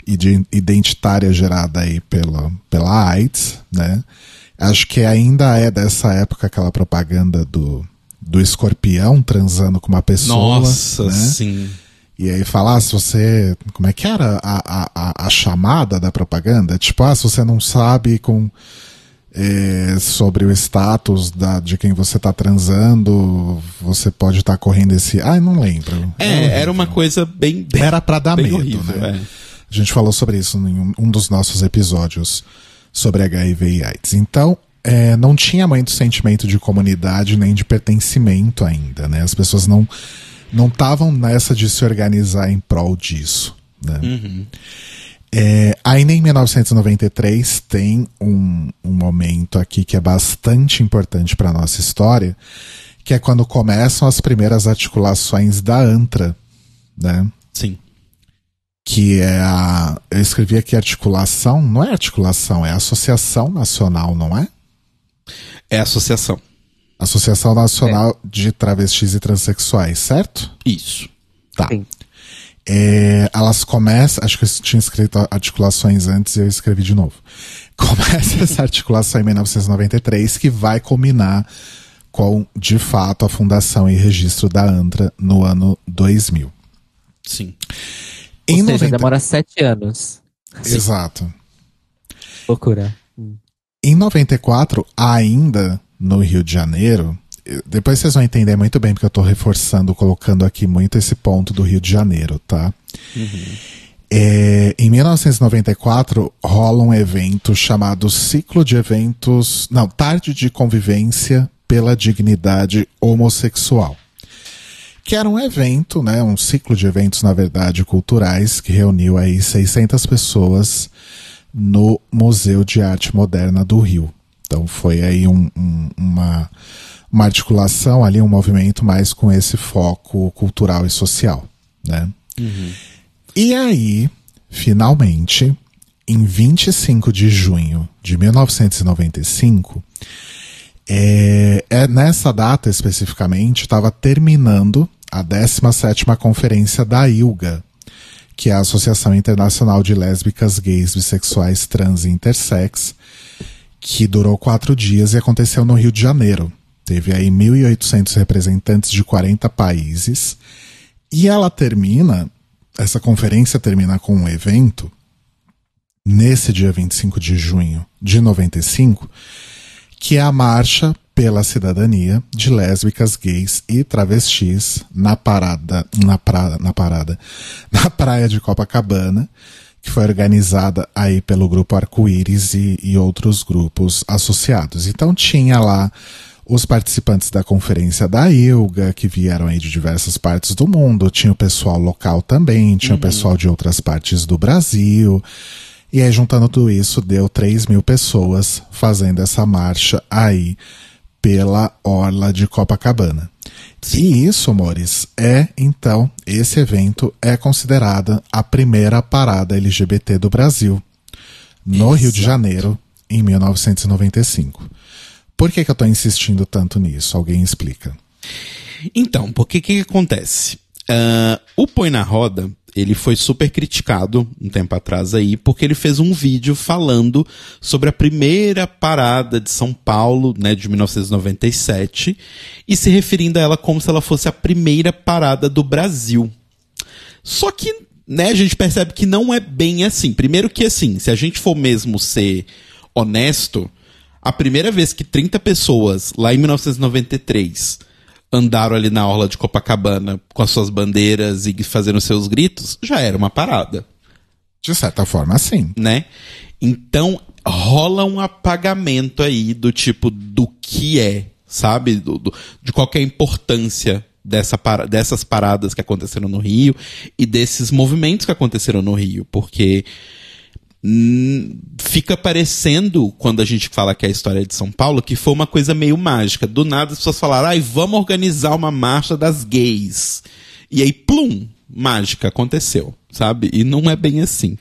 ide- identitária gerada aí pela, pela AIDS, né? Acho que ainda é dessa época aquela propaganda do, do escorpião transando com uma pessoa. Nossa, né? sim. E aí falar, ah, se você. Como é que era a, a, a, chamada da propaganda? Tipo, ah, se você não sabe com. eh, sobre o status da, de quem você tá transando, você pode estar correndo esse. Ai, não lembro. É, era uma coisa bem. bem Era pra dar medo, horrível, né? é. A gente falou sobre isso em um, um dos nossos episódios sobre HIV e AIDS. Então, é, não tinha muito sentimento de comunidade nem de pertencimento ainda, né? As pessoas não não estavam nessa de se organizar em prol disso, né? É, ainda em 1993 tem um, um momento aqui que é bastante importante para nossa história, que é quando começam as primeiras articulações da ANTRA, né? Sim. que é a. Eu escrevi aqui articulação, não é articulação, é Associação Nacional, não é? É associação. Associação Nacional de Travestis e Transsexuais, certo? Isso. Tá. Sim. É, elas começam, acho que eu tinha escrito articulações antes e eu escrevi de novo. [laughs] Começa essa articulação em 1993 que vai culminar com, de fato, a fundação e registro da ANTRA no ano 2000. Sim. Ou Em seja, 90 demora sete anos. [laughs] Exato. Loucura. Em 94, ainda no Rio de Janeiro, depois vocês vão entender muito bem, porque eu tô reforçando, colocando aqui muito esse ponto do Rio de Janeiro, tá? É, em 1994, rola um evento chamado Ciclo de Eventos. Não, Tarde de Convivência pela Dignidade Homossexual. que era um evento, né, um ciclo de eventos, na verdade, culturais, que reuniu aí 600 pessoas no Museu de Arte Moderna do Rio. Então foi aí um- um- uma, uma articulação ali, um movimento mais com esse foco cultural e social, né? E aí, finalmente, em 25 de junho de 1995, é, é nessa data especificamente, estava terminando a 17ª Conferência da ILGA, que é a Associação Internacional de Lésbicas, Gays, Bissexuais, Trans e Intersex, que durou quatro dias e aconteceu no Rio de Janeiro. Teve aí 1.800 representantes de 40 países. E ela termina, essa conferência termina com um evento, nesse dia 25 de junho de 95, que é a Marcha pela Cidadania de Lésbicas, Gays e Travestis na parada, na, pra, na parada, [laughs] na praia de Copacabana, que foi organizada aí pelo grupo Arco-Íris e, e outros grupos associados. Então tinha lá os participantes da conferência da ILGA, que vieram aí de diversas partes do mundo, tinha o pessoal local também, tinha o pessoal de outras partes do Brasil. E aí, juntando tudo isso, deu 3 mil pessoas fazendo essa marcha aí pela orla de Copacabana. E isso, amores, é, então, esse evento é considerada a primeira parada LGBT do Brasil, no Rio de Janeiro, em 1995. Por que, que eu tô insistindo tanto nisso? Alguém explica. Então, porque que, que acontece? Ah, o Põe na Roda, ele foi super criticado um tempo atrás aí, porque ele fez um vídeo falando sobre a primeira parada de São Paulo, né, de 1997, e se referindo a ela como se ela fosse a primeira parada do Brasil. Só que, né, a gente percebe que não é bem assim. Primeiro que assim, se a gente for mesmo ser honesto, a primeira vez que 30 pessoas, lá em 1993, andaram ali na orla de Copacabana com as suas bandeiras e fazendo seus gritos, já era uma parada, De certa forma, sim. né? Então, rola um apagamento aí do tipo do que é, sabe? Do, do- de qualquer importância dessa dessas paradas que aconteceram no Rio e desses movimentos que aconteceram no Rio, porque fica parecendo, quando a gente fala que é a história de São Paulo, que foi uma coisa meio mágica. Do nada as pessoas falaram, ai, vamos organizar uma marcha das gays. E aí, plum, mágica, aconteceu, sabe? E não é bem assim,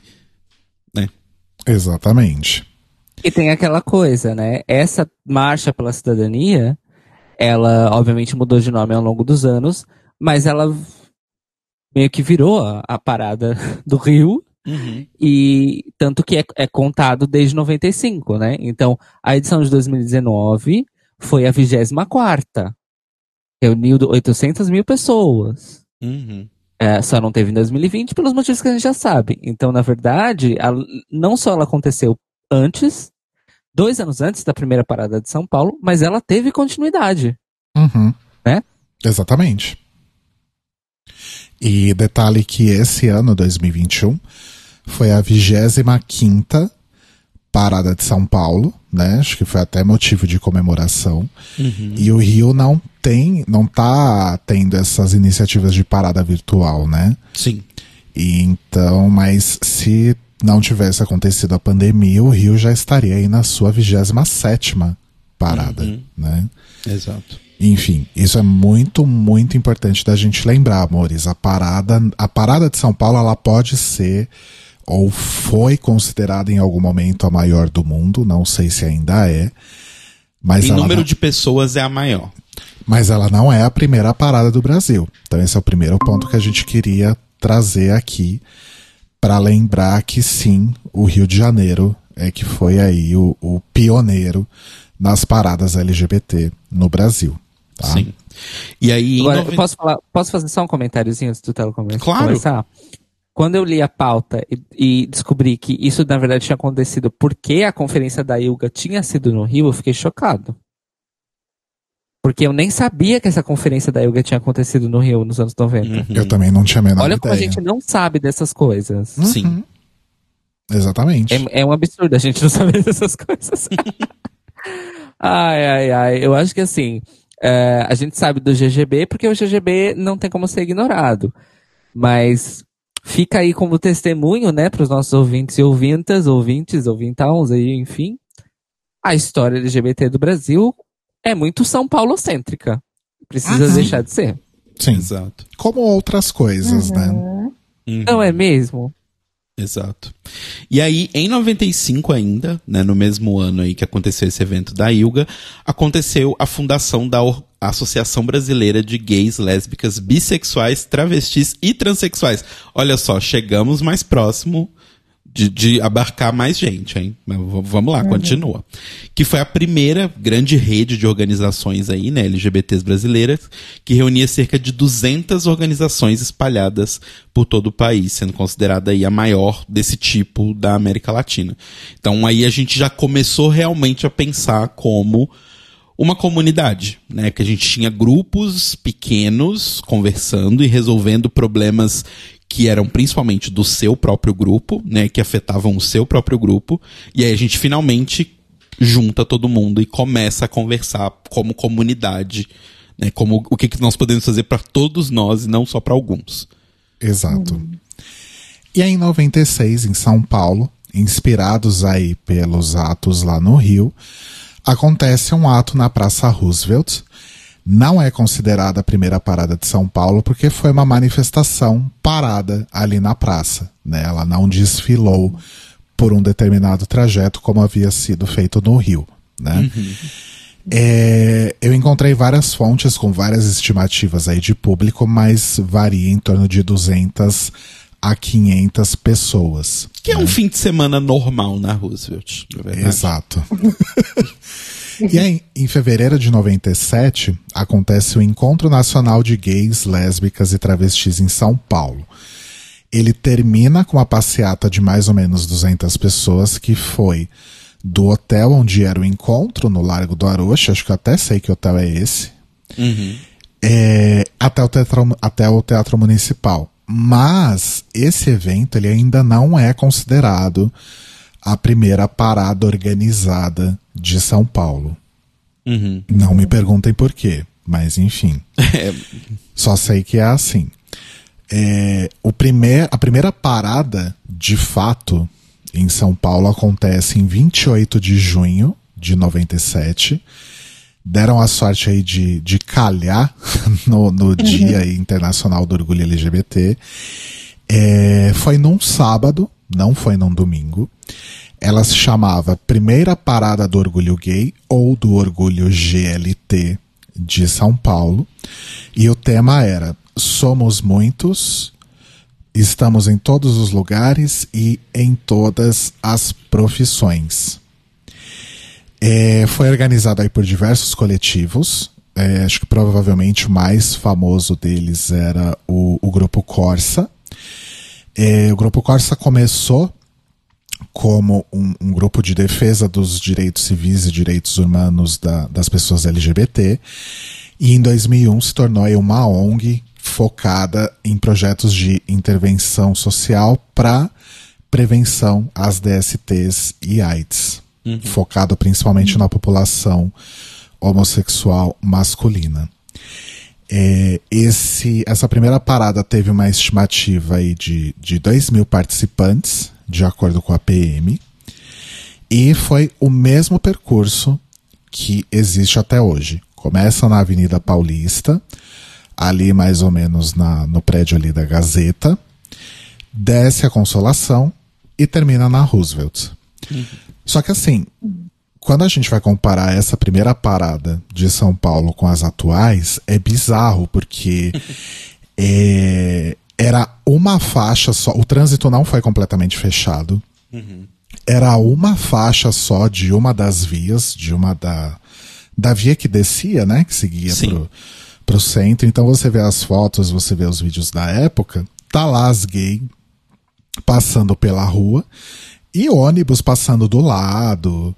né? Exatamente. E tem aquela coisa, né? Essa marcha pela cidadania, ela obviamente mudou de nome ao longo dos anos, mas ela meio que virou a, a parada [laughs] do Rio, e tanto que é, é contado desde 95, né? Então, a edição de 2019 foi a 24 Reuniu 800 mil pessoas. Uhum. É, só não teve em 2020 pelos motivos que a gente já sabe. Então, na verdade, a- não só ela aconteceu antes, dois anos antes da primeira parada de São Paulo, mas ela teve continuidade. Uhum. Né? Exatamente. E detalhe que esse ano, 2021, foi a 25 parada de São Paulo, né? Acho que foi até motivo de comemoração. E o Rio não tem, não tá tendo essas iniciativas de parada virtual, né? Sim. E então, mas se não tivesse acontecido a pandemia, o Rio já estaria aí na sua 27 parada, né? Exato. Enfim, isso é muito, muito importante da gente lembrar, amores. A parada, a parada de São Paulo, ela pode ser ou foi considerada em algum momento a maior do mundo, não sei se ainda é, mas Em número não, de pessoas é a maior. mas ela não é a primeira parada do Brasil. Então esse é o primeiro ponto que a gente queria trazer aqui para lembrar que sim, o Rio de Janeiro é que foi aí o, o pioneiro nas paradas LGBT no Brasil. Tá? Sim. E aí, Agora, noven- eu posso, falar, posso fazer só um comentáriozinho antes do Telo come- Claro. começar? Quando eu li a pauta e, e descobri que isso, na verdade, tinha acontecido porque a conferência da ILGA tinha sido no Rio, eu fiquei chocado. Porque eu nem sabia que essa conferência da ILGA tinha acontecido no Rio nos anos 90. Uhum. Eu também não tinha a menor Olha como a ideia. gente não sabe dessas coisas. Sim. Exatamente. É, é um absurdo a gente não saber [laughs] dessas coisas. ai, ai, ai. Eu acho que assim, É, a gente sabe do GGB porque o GGB não tem como ser ignorado. Mas fica aí como testemunho, né, para os nossos ouvintes e ouvintas, ouvintes, ouvintãos aí, enfim. A história LGBT do Brasil é muito São Paulo-cêntrica. Precisa Ah, deixar de ser. Sim. Exato. Como outras coisas, né? Uhum. Não é mesmo? Exato. E aí, em 95 ainda, né, no mesmo ano aí que aconteceu esse evento da ILGA, aconteceu a fundação da Or- Associação Brasileira de Gays, Lésbicas, Bissexuais, Travestis e Transsexuais. Olha só, chegamos mais próximo de, de abarcar mais gente, hein? Mas vamos lá, continua. Que foi a primeira grande rede de organizações aí, né, LGBTs brasileiras, que reunia cerca de 200 organizações espalhadas por todo o país, sendo considerada aí a maior desse tipo da América Latina. Então aí a gente já começou realmente a pensar como uma comunidade, né? Que a gente tinha grupos pequenos conversando e resolvendo problemas que eram principalmente do seu próprio grupo, né? Que afetavam o seu próprio grupo. E aí a gente finalmente junta todo mundo e começa a conversar como comunidade, né? Como o que, que nós podemos fazer para todos nós e não só para alguns. Exato. E aí, em 96, em São Paulo, inspirados aí pelos atos lá no Rio, acontece um ato na Praça Roosevelt. Não é considerada a primeira parada de São Paulo porque foi uma manifestação parada ali na praça. Né? Ela não desfilou por um determinado trajeto como havia sido feito no Rio. Né? É, eu encontrei várias fontes com várias estimativas aí de público, mas varia em torno de 200 a 500 pessoas. Que é um fim de semana normal na Roosevelt, na verdade. Exato. [laughs] e aí, em fevereiro de 97, acontece o Encontro Nacional de Gays, Lésbicas e Travestis em São Paulo. Ele termina com uma passeata de mais ou menos 200 pessoas, que foi do hotel onde era o encontro, no Largo do Arocha, acho que eu até sei que hotel é esse, é, até, o teatro, até o Teatro Municipal. Mas esse evento ele ainda não é considerado a primeira parada organizada de São Paulo. Uhum. Não me perguntem por quê, mas enfim. [laughs] Só sei que é assim. É, o primeir, a primeira parada, de fato, em São Paulo acontece em 28 de junho de 97. Deram a sorte aí de, de calhar [laughs] no, no Dia aí Internacional do Orgulho LGBT. É, foi num sábado, não foi num domingo. Ela se chamava Primeira Parada do Orgulho Gay ou do Orgulho GLT de São Paulo. E o tema era Somos muitos, estamos em todos os lugares e em todas as profissões. É, foi organizado aí por diversos coletivos. É, acho que provavelmente o mais famoso deles era o, o Grupo Corsa. É, o Grupo Corsa começou como um, um grupo de defesa dos direitos civis e direitos humanos da- das pessoas LGBT. E em 2001 se tornou uma ONG focada em projetos de intervenção social para prevenção às DSTs e AIDS, focado principalmente na população homossexual masculina. É, esse, essa primeira parada teve uma estimativa aí de, de 2 mil participantes, de acordo com a PM, e foi o mesmo percurso que existe até hoje. Começa na Avenida Paulista, ali mais ou menos na, no prédio ali da Gazeta, desce a Consolação e termina na Roosevelt. Só que assim, quando a gente vai comparar essa primeira parada de São Paulo com as atuais, é bizarro, porque [laughs] é, era uma faixa só. O trânsito não foi completamente fechado. Era uma faixa só de uma das vias, de uma da. Da via que descia, né? Que seguia Sim. pro, pro centro. Então você vê as fotos, você vê os vídeos da época, tá lá as gays passando pela rua e ônibus passando do lado.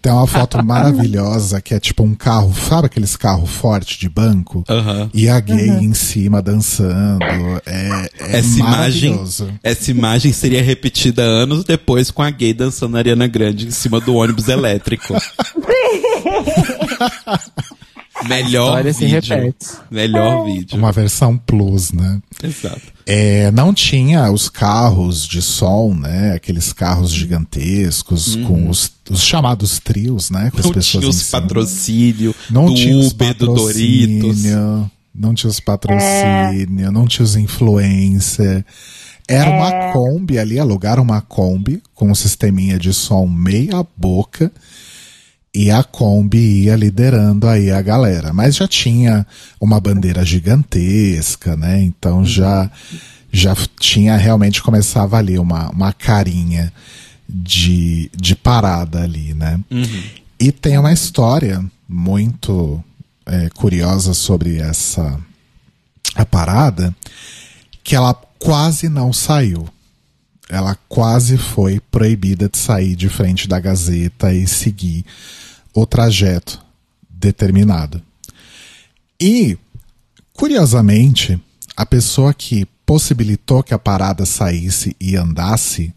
Tem uma foto [laughs] maravilhosa que é tipo um carro, sabe aqueles carros fortes de banco? Aham. E a gay em cima dançando. É, é essa imagem, maravilhoso. essa imagem seria repetida anos depois com a gay dançando a Ariana Grande em cima do ônibus elétrico. [laughs] [laughs] Melhor vídeo. repete. Melhor vídeo. Uma versão plus, né? Exato. É, não tinha os carros de som, né? Aqueles carros gigantescos com os, os chamados trios, né? Com as Uhum. Não pessoas tinha os patrocínio Não do tinha os Uber, do Doritos. não tinha os patrocínio, não tinha os influencer. Era uma Kombi ali, alugaram uma Kombi com um sisteminha de som meia boca e a Kombi ia liderando aí a galera. Mas já tinha uma bandeira gigantesca, né? Então já, já tinha realmente começava ali uma, uma carinha de, de parada ali, né? E tem uma história muito é, curiosa sobre essa a parada que ela quase não saiu. Ela quase foi proibida de sair de frente da Gazeta e seguir o trajeto determinado. E, curiosamente, a pessoa que possibilitou que a parada saísse e andasse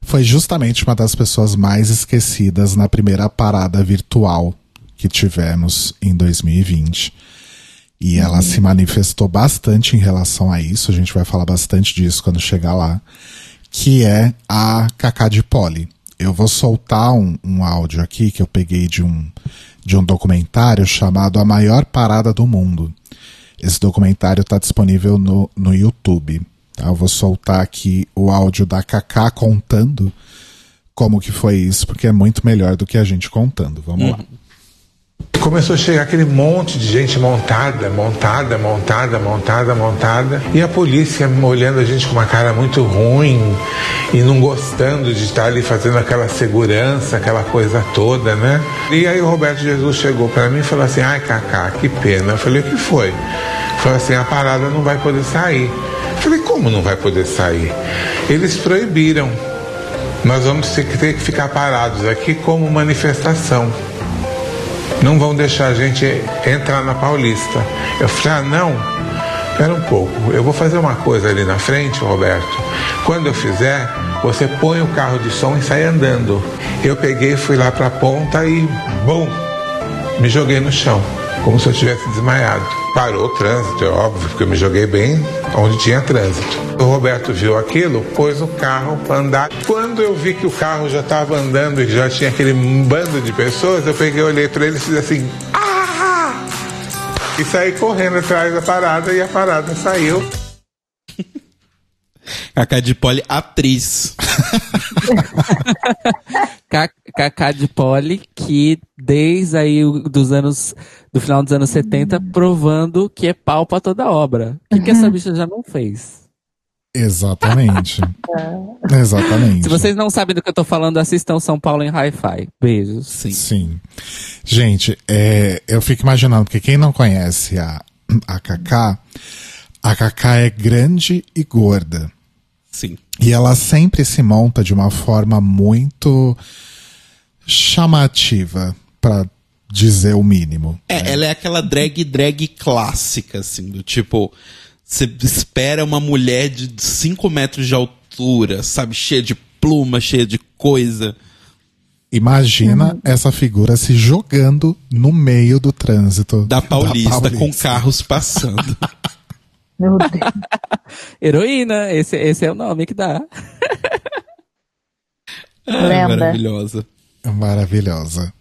foi justamente uma das pessoas mais esquecidas na primeira parada virtual que tivemos em 2020. E ela se manifestou bastante em relação a isso, a gente vai falar bastante disso quando chegar lá, que é a Cacá de Poli. Eu vou soltar um, um áudio aqui que eu peguei de um, de um documentário chamado A Maior Parada do Mundo. Esse documentário está disponível no, no YouTube. tá? Eu vou soltar aqui o áudio da Cacá contando como que foi isso, porque é muito melhor do que a gente contando. Vamos lá. Começou a chegar aquele monte de gente montada, montada, montada, montada, montada. E a polícia olhando a gente com uma cara muito ruim e não gostando de estar ali fazendo aquela segurança, aquela coisa toda, né? E aí o Roberto Jesus chegou para mim e falou assim: ai, Cacá, que pena. Eu falei: o que foi? Falou assim: a parada não vai poder sair. Eu falei: como não vai poder sair? Eles proibiram. Nós vamos ter que ficar parados aqui como manifestação não vão deixar a gente entrar na Paulista. Eu falei, ah, não, espera um pouco, eu vou fazer uma coisa ali na frente, Roberto. Quando eu fizer, você põe o carro de som e sai andando. Eu peguei, fui lá para a ponta e, bum, me joguei no chão, como se eu tivesse desmaiado. Parou o trânsito, é óbvio, porque eu me joguei bem onde tinha trânsito. O Roberto viu aquilo, pôs o carro para andar. Quando eu vi que o carro já estava andando e já tinha aquele bando de pessoas, eu peguei, olhei para ele e fiz assim, ah! E saí correndo atrás da parada e a parada saiu. Cacá de Poli, atriz. [laughs] Ca- Cacá de Poli, que desde aí o- dos anos, do final dos anos 70, provando que é pau pra toda obra. O que, que essa bicha já não fez? Exatamente. [laughs] Exatamente. Se vocês não sabem do que eu tô falando, assistam São Paulo em Hi-Fi. Beijos. Sim. Sim. Gente, é, eu fico imaginando, porque quem não conhece a, a Cacá, a Cacá é grande e gorda. Sim. E ela sempre se monta de uma forma muito chamativa, pra dizer o mínimo. É, ela é aquela drag drag clássica, assim, do tipo. Você espera uma mulher de 5 metros de altura, sabe? Cheia de pluma, cheia de coisa. Imagina essa figura se jogando no meio do trânsito Da Paulista, com Paulista. carros passando. [laughs] Meu Deus. [laughs] Heroína, esse, esse é o nome que dá. [laughs] Lenda. maravilhosa. Maravilhosa.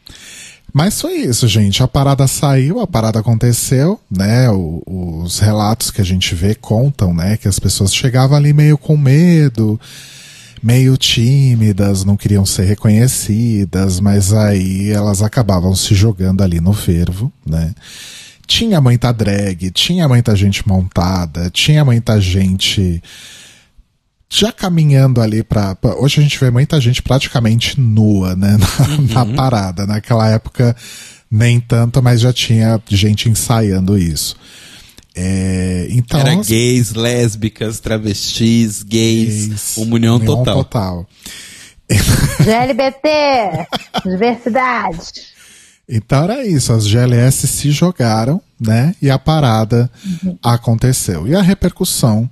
Mas foi isso, gente. A parada saiu, a parada aconteceu, né? O- os relatos que a gente vê contam, né? Que as pessoas chegavam ali meio com medo, meio tímidas, não queriam ser reconhecidas, mas aí elas acabavam se jogando ali no fervo, né? Tinha muita drag, tinha muita gente montada, tinha muita gente já caminhando ali pra, pra- Hoje a gente vê muita gente praticamente nua, né? Na, na parada. Naquela época, nem tanto, mas já tinha gente ensaiando isso. É, então. Era gays, lésbicas, travestis, gays, gays, comunhão união total. total. GLBT, [laughs] diversidade. Então era isso, as GLS se jogaram, né? E a parada aconteceu. E a repercussão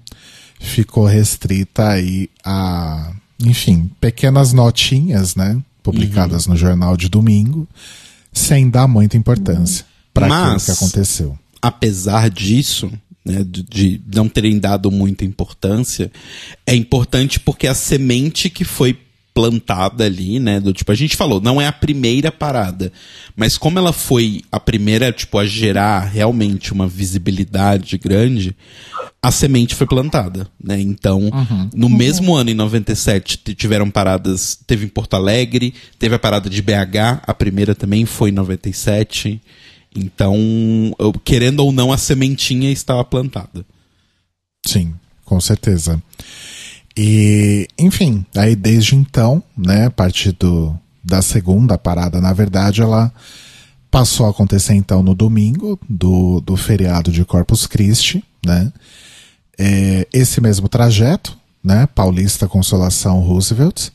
ficou restrita aí a, enfim, pequenas notinhas, né? Publicadas no jornal de domingo, sem dar muita importância. para aquilo que aconteceu. apesar disso, né, de não terem dado muita importância, é importante porque a semente que foi plantada ali, né, do tipo, a gente falou, não é a primeira parada, mas como ela foi a primeira, tipo, a gerar realmente uma visibilidade grande, a semente foi plantada, né? Então, no mesmo ano, em 97, t- tiveram paradas, teve em Porto Alegre, teve a parada de BH, a primeira também foi em 97. Então, eu- querendo ou não, a sementinha estava plantada. Sim, com certeza. E, enfim, aí desde então, né, a partir do, da segunda parada, na verdade, ela passou a acontecer então no domingo do, do feriado de Corpus Christi, né? É, esse mesmo trajeto, né, Paulista Consolação Roosevelt.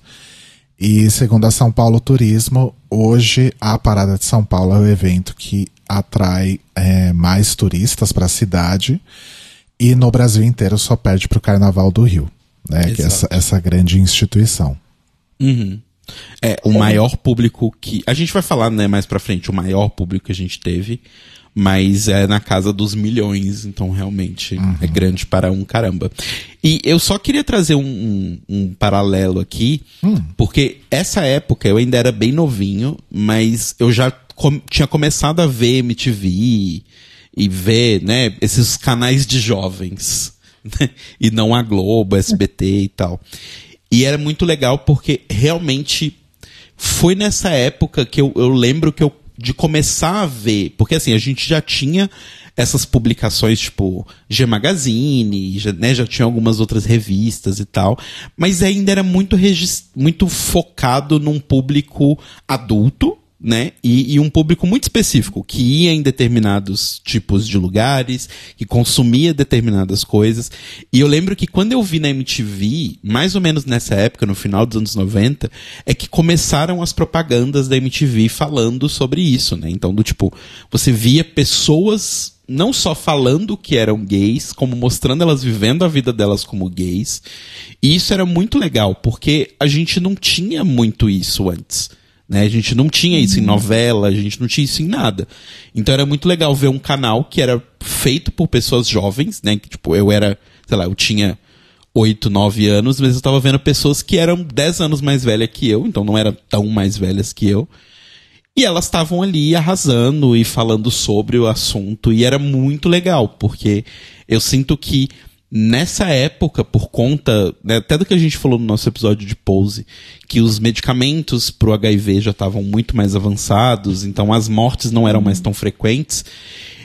E segundo a São Paulo Turismo, hoje a Parada de São Paulo é o evento que atrai é, mais turistas para a cidade e no Brasil inteiro só perde para o Carnaval do Rio, né? Que é essa, essa grande instituição. Uhum. É, o maior público que. A gente vai falar, né, mais pra frente, o maior público que a gente teve, mas é na casa dos milhões, então realmente é grande para um caramba. E eu só queria trazer um, um- um paralelo aqui, porque essa época eu ainda era bem novinho, mas eu já com- tinha começado a ver MTV e ver, né, esses canais de jovens, [laughs] e não a Globo, SBT e tal. E era muito legal porque realmente foi nessa época que eu, eu lembro que eu de começar a ver, porque assim, a gente já tinha essas publicações tipo G Magazine, já, né, já tinha algumas outras revistas e tal, mas ainda era muito muito focado num público adulto, né? E, e um público muito específico, que ia em determinados tipos de lugares, que consumia determinadas coisas. E eu lembro que quando eu vi na MTV, mais ou menos nessa época, no final dos anos 90, é que começaram as propagandas da MTV falando sobre isso, né? Então, do tipo, você via pessoas não só falando que eram gays, como mostrando elas vivendo a vida delas como gays. E isso era muito legal, porque a gente não tinha muito isso antes. Né? A gente não tinha isso em novela, a gente não tinha isso em nada. Então era muito legal ver um canal que era feito por pessoas jovens, né? Que, tipo, eu era, sei lá, eu tinha 8, 9 anos, mas eu tava vendo pessoas que eram 10 anos mais velhas que eu, então não eram tão mais velhas que eu. E elas estavam ali arrasando e falando sobre o assunto, e era muito legal, porque eu sinto que nessa época, por conta, né, até do que a gente falou no nosso episódio de Pose, que os medicamentos pro HIV já estavam muito mais avançados, então as mortes não eram mais tão frequentes.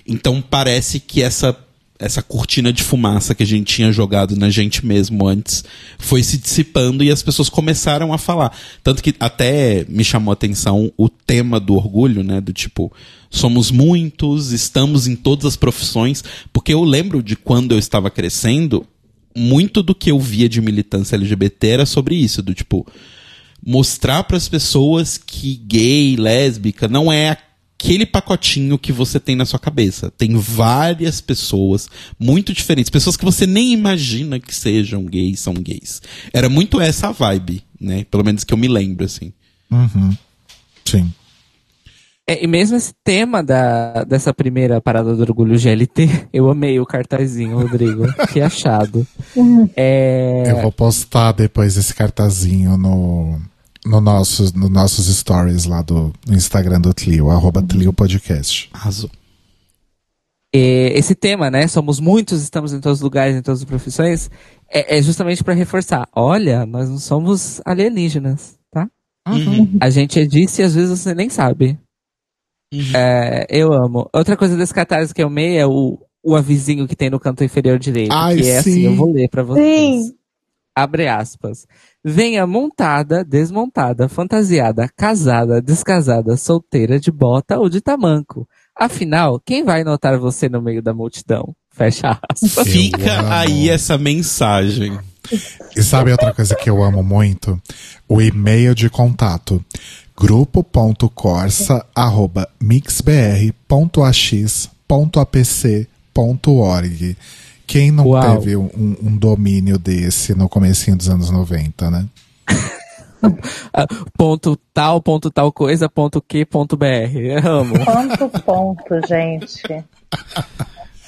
Então parece que essa essa cortina de fumaça que a gente tinha jogado na gente mesmo antes foi se dissipando e as pessoas começaram a falar. Tanto que até me chamou a atenção o tema do orgulho, né? Do tipo, somos muitos, estamos em todas as profissões. Porque eu lembro de quando eu estava crescendo, muito do que eu via de militância LGBT era sobre isso, do tipo, mostrar para as pessoas que gay, lésbica não é aquele pacotinho que você tem na sua cabeça. Tem várias pessoas muito diferentes, pessoas que você nem imagina que sejam gays, são gays. Era muito essa a vibe, né? Pelo menos que eu me lembro assim. Uhum. Sim. É, e mesmo esse tema da, dessa primeira parada do orgulho GLT, [laughs] eu amei o cartazinho, Rodrigo. que achado. [laughs] É, Eu vou postar depois esse cartazinho no, no nossos, no nossos stories lá do no Instagram do Tlio, arroba Tlio Podcast. Arrasou. é, esse tema, né? Somos muitos, estamos em todos os lugares, em todas as profissões, é, é justamente para reforçar. Olha, nós não somos alienígenas, tá? A gente é disso e às vezes você nem sabe. É, eu amo. Outra coisa desse catarse que eu amei é o, o avizinho que tem no canto inferior direito. Ai, que é assim, sim. eu vou ler pra vocês. Sim. Abre aspas. Venha montada, desmontada, fantasiada, casada, descasada, solteira, de bota ou de tamanco. Afinal, quem vai notar você no meio da multidão? Fecha aspas. Fica aí essa mensagem. E sabe outra coisa que eu amo muito? O e-mail de contato grupo.corsa arroba mixbr.ax.apc.org Quem não Uau. teve um, um domínio desse no comecinho dos anos 90, né? [laughs] Ponto tal, ponto tal coisa, ponto que, ponto br. Amo. Quanto ponto, gente.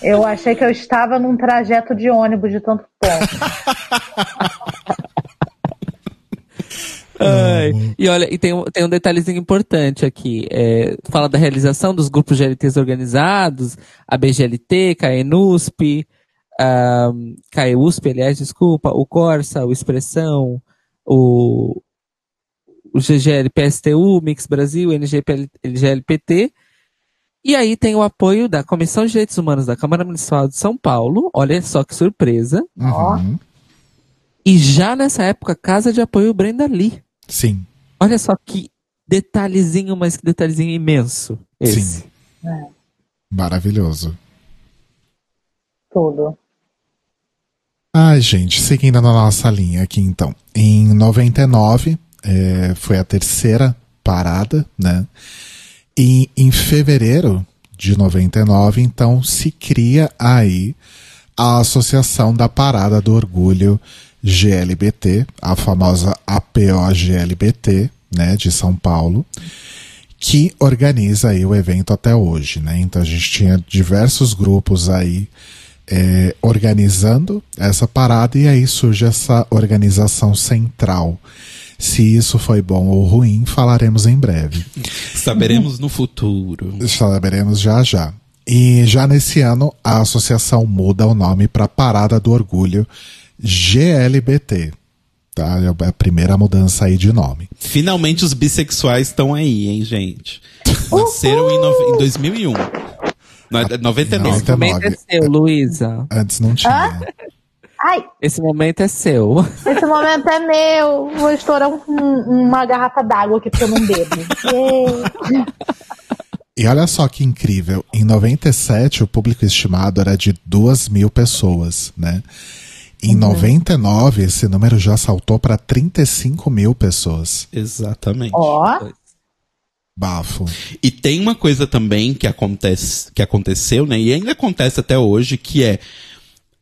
Eu achei que eu estava num trajeto de ônibus de tanto ponto. [laughs] Ai, E olha, e tem, um- tem um detalhezinho importante aqui. É, fala da realização dos grupos GLTs organizados, a BGLT, CAENUSP, a CAEUSP, aliás, desculpa, o Corsa, o Expressão, o, o GGL PSTU, Mix Brasil, NGPL, LGLPT. E aí tem o apoio da Comissão de Direitos Humanos da Câmara Municipal de São Paulo. Olha só que surpresa. Uhum. E já nessa época, Casa de Apoio Brenda Lee. Sim, Olha só que detalhezinho, mas que detalhezinho imenso. Esse. sim. Maravilhoso. Tudo. Ai, gente, seguindo na nossa linha aqui então. Em 99, é, foi a terceira parada, né? E em fevereiro de 99, então, se cria aí a Associação da Parada do Orgulho GLBT, a famosa APO-GLBT, né, de São Paulo, que organiza aí o evento até hoje, né? Então a gente tinha diversos grupos aí é, organizando essa parada e aí surge essa organização central. Se isso foi bom ou ruim, falaremos em breve. Saberemos no futuro. Saberemos já já. E já nesse ano, a associação muda o nome para Parada do Orgulho GLBT. Tá? É a primeira mudança aí de nome. Finalmente os bissexuais estão aí, hein, gente? Nasceram em, nove- em 2001. No- 99. Esse momento é seu, Luísa. Antes não tinha. Ai, Esse momento é seu. esse momento é meu. Vou estourar um- um- uma garrafa d'água aqui porque eu não bebo. E olha só que incrível, em 97 o público estimado era de 2 mil pessoas, né? Em 99 esse número já saltou para 35 mil pessoas. Exatamente. Ó, Bafo. E tem uma coisa também que acontece, que aconteceu, né? E ainda acontece até hoje, que é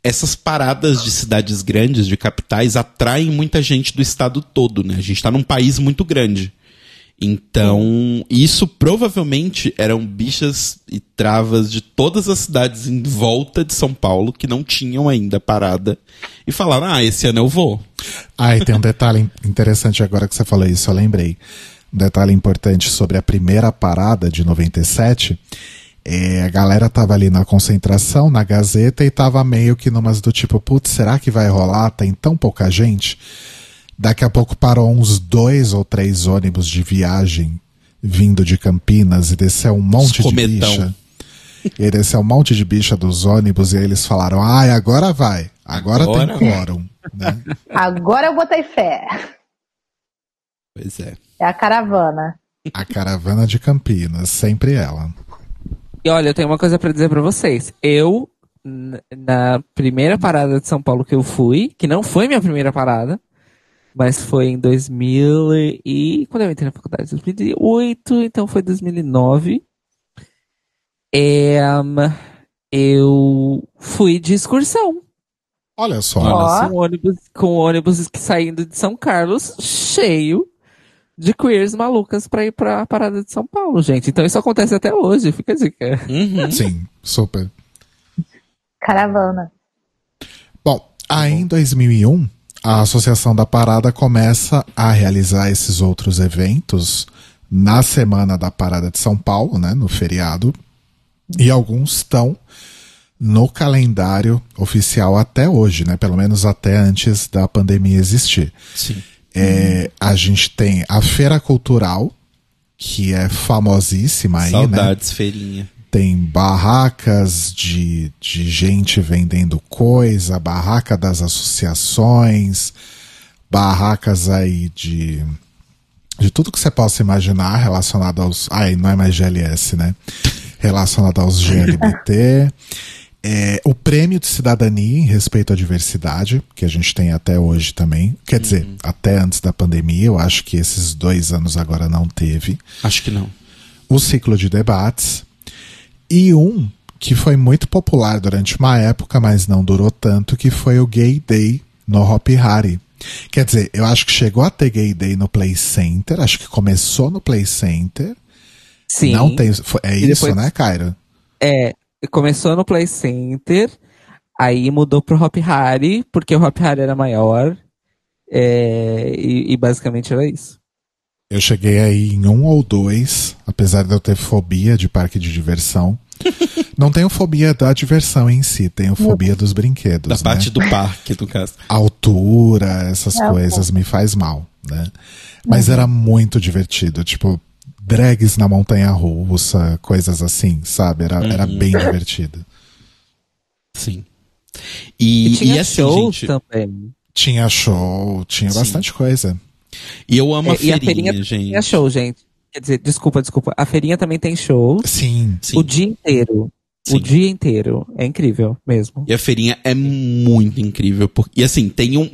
essas paradas de cidades grandes, de capitais, atraem muita gente do estado todo, né? A gente tá num país muito grande. Então, isso provavelmente eram bichas e travas de todas as cidades em volta de São Paulo que não tinham ainda parada e falaram: ah, esse ano eu vou. Ah, e tem um detalhe interessante agora que você falou isso, eu lembrei. Um detalhe importante sobre a primeira parada de 97. É, a galera tava ali na concentração, na Gazeta, e tava meio que numas do tipo, putz, será que vai rolar? Tem tão pouca gente. Daqui a pouco parou uns dois ou três ônibus de viagem vindo de Campinas e desceu um monte de bicha. E desceu um monte de bicha dos ônibus e aí eles falaram, ai, agora vai. Agora, Agora tem quórum. Né? agora eu botei fé. Pois é. É a caravana. A caravana de Campinas, sempre ela. E olha, eu tenho uma coisa pra dizer pra vocês. Eu, na primeira parada de São Paulo que eu fui, que não foi minha primeira parada, mas foi em 2000 e... Quando eu entrei na faculdade? 2008, então foi 2009. É, eu fui de excursão. Olha só. Com ônibus, com ônibus que saindo de São Carlos, cheio de queers malucas pra ir pra parada de São Paulo, gente. Então isso acontece até hoje, fica a dica. Uhum. Sim, super. Caravana. Bom, aí em 2001, a Associação da Parada começa a realizar esses outros eventos na semana da Parada de São Paulo, né, no feriado, e alguns estão no calendário oficial até hoje, né, pelo menos até antes da pandemia existir. Sim. É, a gente tem a Feira Cultural, que é famosíssima aí, né? Saudades, feirinha. tem barracas de, de gente vendendo coisa, barraca das associações, barracas aí de de tudo que você possa imaginar relacionado aos. Ai, não é mais GLS, né? Relacionado aos GLBT. [laughs] É, o prêmio de cidadania em respeito à diversidade, que a gente tem até hoje também. Quer dizer, até antes da pandemia, eu acho que esses dois anos agora não teve Acho que não. o ciclo de debates e um que foi muito popular durante uma época, mas não durou tanto, que foi o Gay Day no Hop Hari, Quer dizer, eu acho que chegou a ter Gay Day no Play Center, acho que começou no Play Center. Sim. Não tem. foi- É E isso, depois- né, Cairo? É, começou no Play Center, aí mudou pro Hop Harry, porque o Hop Harry era maior. é, e, e basicamente era isso. Eu cheguei aí em um ou dois, apesar de eu ter fobia de parque de diversão. [laughs] Não tenho fobia da diversão em si, tenho fobia dos brinquedos. Da né? parte do parque, no caso. [laughs] altura, essas É, coisas me faz mal, né? Mas era muito divertido, tipo, drags na montanha russa, coisas assim, sabe? Era, era bem divertido. Sim. E, E, tinha e assim, shows gente. também. Tinha show, tinha Sim. bastante coisa. E eu amo a É, e a feirinha, feirinha gente. Tinha show, gente. Quer dizer, desculpa, desculpa. A feirinha também tem shows Sim, Sim. o dia inteiro. Sim. O dia inteiro. É incrível mesmo. E a feirinha é muito incrível. Por... E assim, tem um.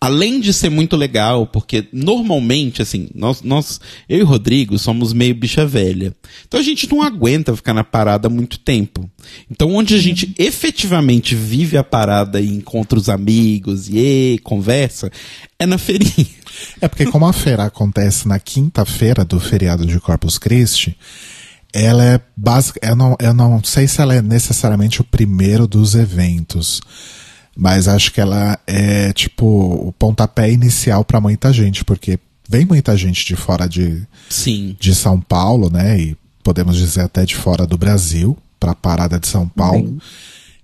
Além de ser muito legal, porque normalmente, assim, nós, nós, eu e o Rodrigo somos meio bicha velha. Então a gente não aguenta ficar na parada muito tempo. Então, onde a gente efetivamente vive a parada e encontra os amigos e, e conversa, é na feirinha. É porque como a feira acontece na quinta-feira do feriado de Corpus Christi, ela é básica. Eu não, eu não sei se ela é necessariamente o primeiro dos eventos, mas acho que ela é tipo o pontapé inicial para muita gente, porque vem muita gente de fora de, Sim. de São Paulo, né? E podemos dizer até de fora do Brasil, para a parada de São Paulo.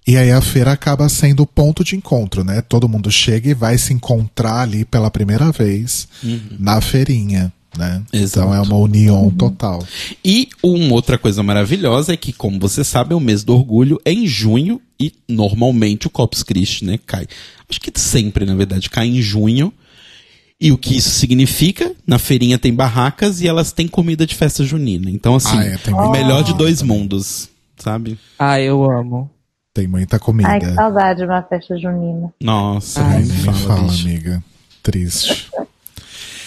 E aí a feira acaba sendo o ponto de encontro, né? Todo mundo chega e vai se encontrar ali pela primeira vez na feirinha, né? Exato. Então é uma união total. E uma outra coisa maravilhosa é que, como você sabe, o mês do orgulho é em junho e normalmente o Corpus Christi, né, cai. Acho que sempre, na verdade, cai em junho. E o que isso significa? Na feirinha tem barracas e elas têm comida de festa junina. Então, assim, Ah, é, tem o melhor de dois mundos, sabe? Ah, eu amo. Tem muita comida. Ai, que saudade de uma festa junina. Nossa, Ai, nem Nem me fala, fala, bicho. amiga. Triste.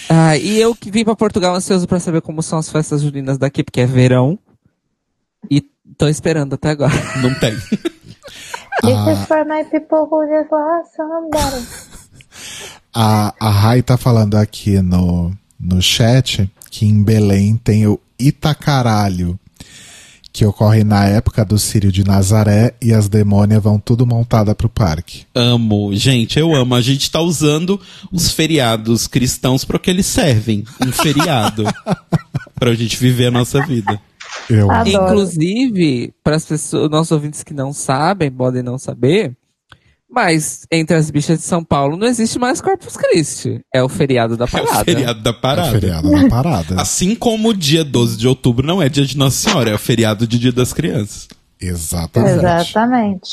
Ah, e eu que vim pra Portugal ansioso pra saber como são as festas juninas daqui, porque é verão. E tô esperando até agora. [laughs] Não tem. [laughs] This is for my people who just lost somebody. [laughs] A, a Rai tá falando aqui no, no chat que em Belém tem o Itacaralho, que ocorre na época do Círio de Nazaré e as demônias vão tudo montada pro parque. Amo. Gente, eu amo. A gente tá usando os feriados cristãos para que eles servem. Um feriado. [laughs] pra gente viver a nossa vida. Eu Adoro. Inclusive, para as pessoas, nossos ouvintes que não sabem, podem não saber, mas entre as bichas de São Paulo não existe mais Corpus Christi. É o feriado da É parada. o feriado da é parada. feriado da parada. [laughs] Assim como o dia 12 de outubro não é dia de Nossa Senhora, é o feriado de Dia das Crianças. Exatamente. Exatamente.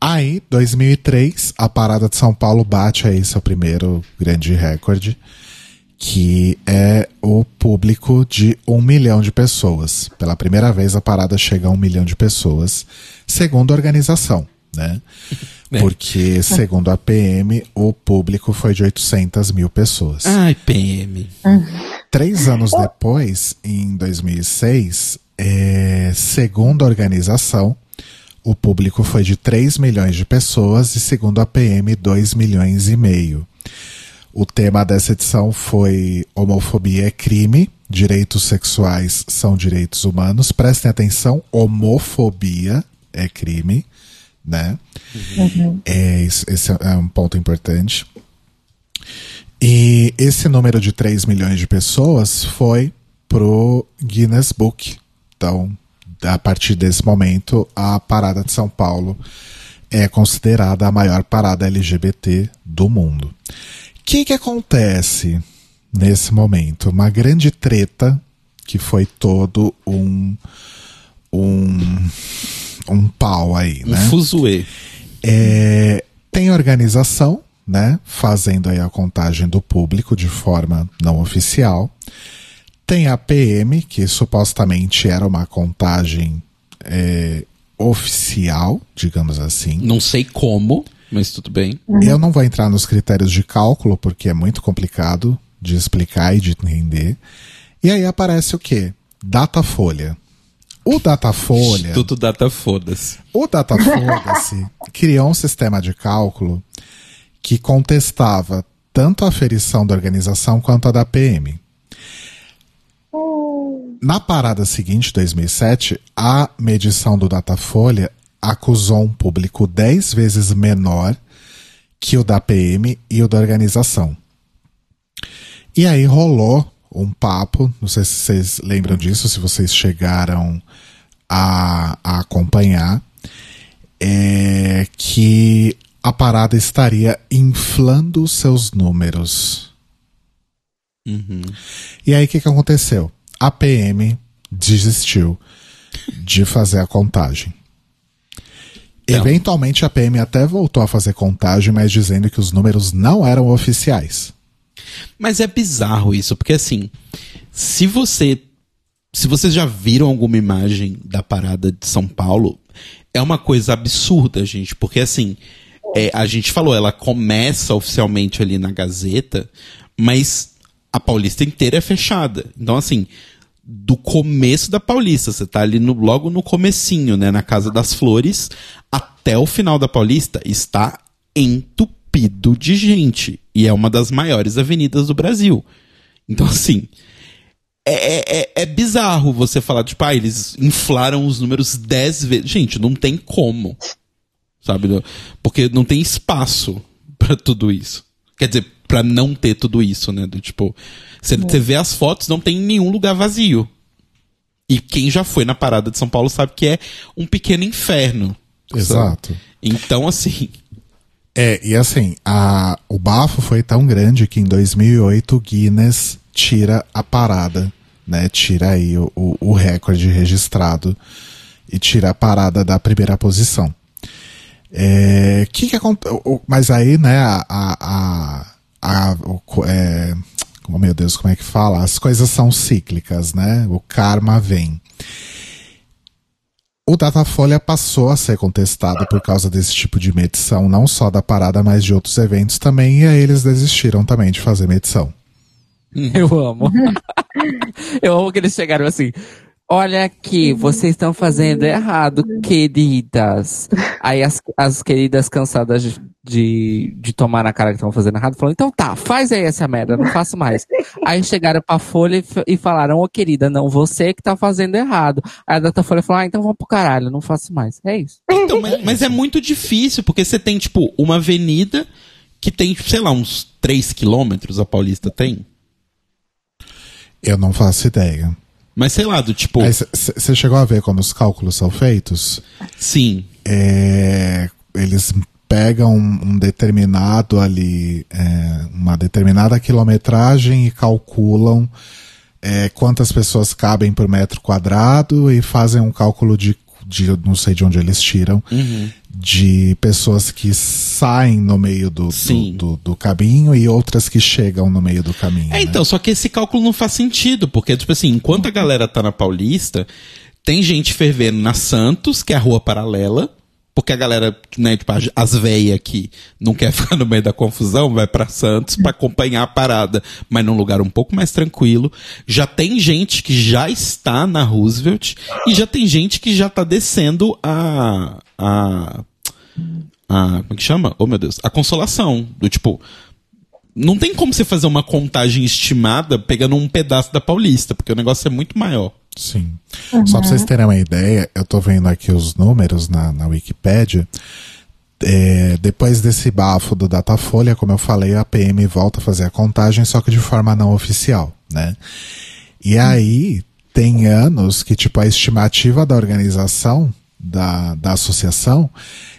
Aí, 2003, a Parada de São Paulo bate aí seu primeiro grande recorde, que é o público de um milhão de pessoas. Pela primeira vez, a parada chega a um milhão de pessoas, segundo a organização, né? [laughs] É. Porque, segundo a PM, o público foi de 800 mil pessoas. Ai, PM. Três anos depois, em 2006, é, segundo a organização, o público foi de 3 milhões de pessoas e, segundo a PM, 2 milhões e meio. O tema dessa edição foi Homofobia é crime, direitos sexuais são direitos humanos. Prestem atenção, homofobia é crime, né? É, isso- esse é um ponto importante. E esse número de 3 milhões de pessoas foi pro Guinness Book. Então, a partir desse momento, a Parada de São Paulo é considerada a maior parada LGBT do mundo. O que, que acontece nesse momento? Uma grande treta que foi todo um um um pau aí, Um né? fuzuê. É, tem organização, né, fazendo aí a contagem do público de forma não oficial. Tem a PM, que supostamente era uma contagem é, oficial, digamos assim. Não sei como, mas tudo bem. Eu não vou entrar nos critérios de cálculo, porque é muito complicado de explicar e de entender. E aí aparece o quê? Datafolha. O Datafolha. Tudo data foda-se. O Datafolha-se [laughs] criou um sistema de cálculo que contestava tanto a aferição da organização quanto a da PM. Na parada seguinte, 2007, a medição do Datafolha acusou um público 10 vezes menor que o da PM e o da organização. E aí rolou um papo, não sei se vocês lembram disso, se vocês chegaram a, a acompanhar, é que a parada estaria inflando os seus números. E aí o que, que aconteceu? A PM desistiu de fazer a contagem. Eventualmente a PM até voltou a fazer contagem, mas dizendo que os números não eram oficiais. Mas é bizarro isso, porque assim, se você. Se vocês já viram alguma imagem da parada de São Paulo, é uma coisa absurda, gente, porque assim, é, a gente falou, ela começa oficialmente ali na Gazeta, mas a Paulista inteira é fechada. Então, assim, do começo da Paulista, você tá ali no, logo no comecinho, né, na Casa das Flores, até o final da Paulista, está entupido de gente. E é uma das maiores avenidas do Brasil. Então, assim, é, é, é bizarro você falar, tipo, ah, eles inflaram os números 10 vezes. Gente, não tem como. Sabe? Porque não tem espaço pra tudo isso. Quer dizer, pra não ter tudo isso, né? Do, tipo, você você vê as fotos, não tem nenhum lugar vazio. E quem já foi na parada de São Paulo sabe que é um pequeno inferno. Exato. sabe? Então, assim. É, e assim, a, o bafo foi tão grande que em 2008 o Guinness tira a parada, né? Tira aí o, o, o recorde registrado e tira a parada da primeira posição. É, que que aconte- o- o- Mas aí, né, a. a, a, a- o é, oh, meu Deus, como é que fala? As coisas são cíclicas, né? O karma vem. O Datafolha passou a ser contestado por causa desse tipo de medição, não só da parada, mas de outros eventos também, e aí eles desistiram também de fazer medição. Eu amo. [laughs] Eu amo que eles chegaram assim. Olha aqui, vocês estão fazendo errado, queridas. Aí as, as queridas cansadas de, de, de tomar na cara que estão fazendo errado, falaram, então tá, faz aí essa merda, não faço mais. [laughs] Aí chegaram pra Folha e, e falaram, ô querida, não, você que tá fazendo errado. Aí a Datafolha falou, ah, então vamos pro caralho, não faço mais. É isso. Então, mas, mas é muito difícil, porque você tem, tipo, uma avenida que tem, sei lá, uns 3 quilômetros, a Paulista tem. Eu não faço ideia. Mas sei lá, do tipo. Você chegou a ver como os cálculos são feitos? Sim. É, eles pegam um determinado ali, é, uma determinada quilometragem e calculam é, quantas pessoas cabem por metro quadrado e fazem um cálculo de, de não sei de onde eles tiram, Uhum. de pessoas que saem no meio do, do, do, do caminho e outras que chegam no meio do caminho. É, né? então, só que esse cálculo não faz sentido, porque, tipo assim, enquanto a galera tá na Paulista, tem gente fervendo na Santos, que é a rua paralela, porque a galera, né, tipo, as- as véias que não quer [laughs] ficar no meio da confusão, vai pra Santos pra acompanhar a parada, mas num lugar um pouco mais tranquilo. Já tem gente que já está na Roosevelt e já tem gente que já tá descendo a. a. a como é que chama? Oh meu Deus. A consolação. Do tipo, não tem como você fazer uma contagem estimada pegando um pedaço da Paulista, porque o negócio é muito maior. Sim. Só pra vocês terem uma ideia, eu tô vendo aqui os números na, na Wikipédia. É, depois desse bafo do Datafolha, como eu falei, a PM volta a fazer a contagem, só que de forma não oficial, né? E aí, tem anos que, tipo, a estimativa da organização, da, da associação,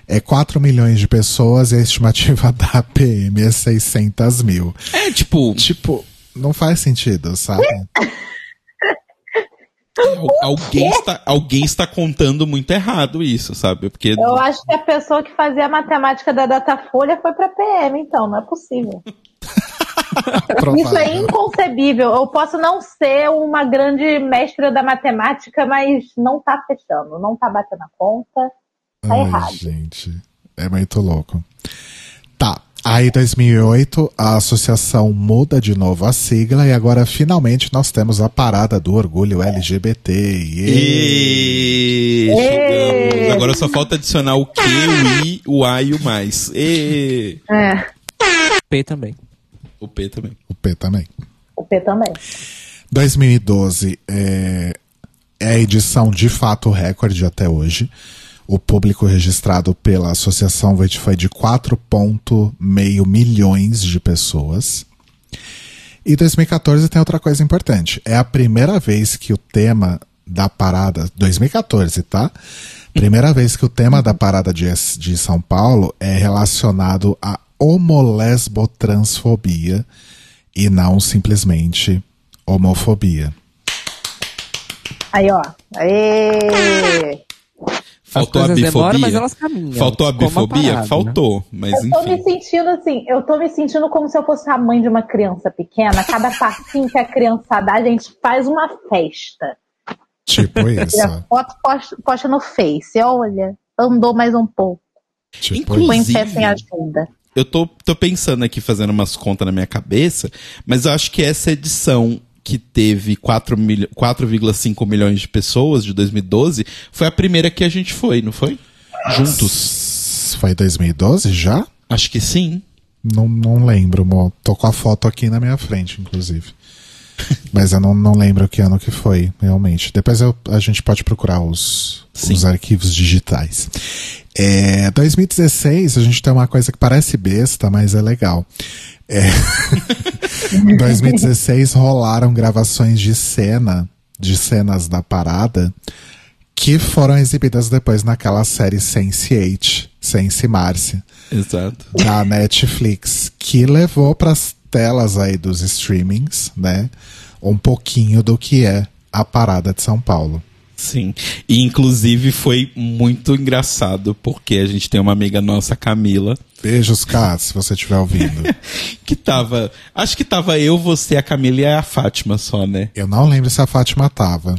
é 4 milhões de pessoas e a estimativa [laughs] da PM é 600 mil. É, tipo, Tipo, não faz sentido, sabe? [laughs] al- alguém está, alguém está contando muito errado isso, sabe? Porque Eu acho que a pessoa que fazia a matemática da Datafolha foi pra PM, então, não é possível. [laughs] Isso é inconcebível. Eu posso não ser uma grande mestra da matemática, mas não tá fechando, não tá batendo a conta. Tá Ai, errado. gente, é muito louco. Tá. Aí, em 2008, a associação muda de novo a sigla e agora finalmente nós temos a parada do orgulho LGBT. E... E... Chegamos. Agora só falta adicionar o Q, o I, o A e o mais. E... É. P também. O P também. O P também. O P também. 2012 é, é a edição de fato recorde até hoje. O público registrado pela associação foi de 4,5 milhões de pessoas. E 2014 tem outra coisa importante. É a primeira vez que o tema da parada. 2014, tá? Primeira vez que o tema da parada de, de São Paulo é relacionado a homolesbotransfobia e não simplesmente homofobia. Aí, ó. Aê! Faltou a coisas demoram, bifobia? mas elas caminham, Faltou a a bifobia? parada, né? Faltou, mas Eu tô me sentindo assim, eu tô me sentindo como se eu fosse a mãe de uma criança pequena. Cada passinho que a criança dá, a gente faz uma festa. Tipo isso. Tira foto, posta, posta no Face. Olha, andou mais um pouco. tipo isso. em pé sem ajuda. Eu tô, tô pensando aqui, fazendo umas contas na minha cabeça, mas eu acho que essa edição que teve 4 mil- 4,5 milhões de pessoas, de 2012, foi a primeira que a gente foi, não foi? Juntos. Foi 2012 já? Acho que sim. Não, não lembro, mo. Tô com a foto aqui na minha frente, inclusive. [laughs] Mas eu não, não lembro que ano que foi, realmente. Depois eu- a gente pode procurar os, Sim. os arquivos digitais. É, 2016, a gente tem uma coisa que parece besta, mas é legal. É, [laughs] em 2016 rolaram gravações de cena, de cenas da parada, que foram exibidas depois naquela série Sense8, Sense Márcia Exato. da Netflix, que levou para telas aí dos streamings, né, um pouquinho do que é a parada de São Paulo. Sim. E inclusive foi muito engraçado, porque a gente tem uma amiga nossa, Camila, Beijos, Cá, se você estiver ouvindo. [laughs] que tava. Acho que tava eu, você, a Camila e a Fátima só, né? Eu não lembro se a Fátima tava.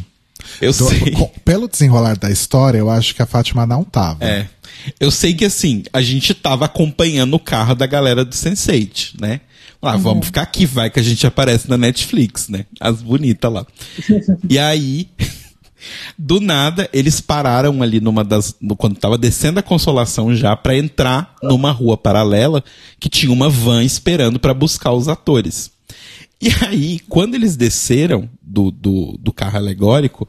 Eu Do- sei. com- pelo desenrolar da história, eu acho que a Fátima não tava. É. Eu sei que assim, a gente tava acompanhando o carro da galera do Sense8, né? Lá, vamos ficar aqui, vai que a gente aparece na Netflix, né? As bonitas lá. e aí, [laughs] do nada, eles pararam ali numa das. quando tava descendo a consolação já pra entrar numa rua paralela que tinha uma van esperando pra buscar os atores. E aí, quando eles desceram do, do, do carro alegórico,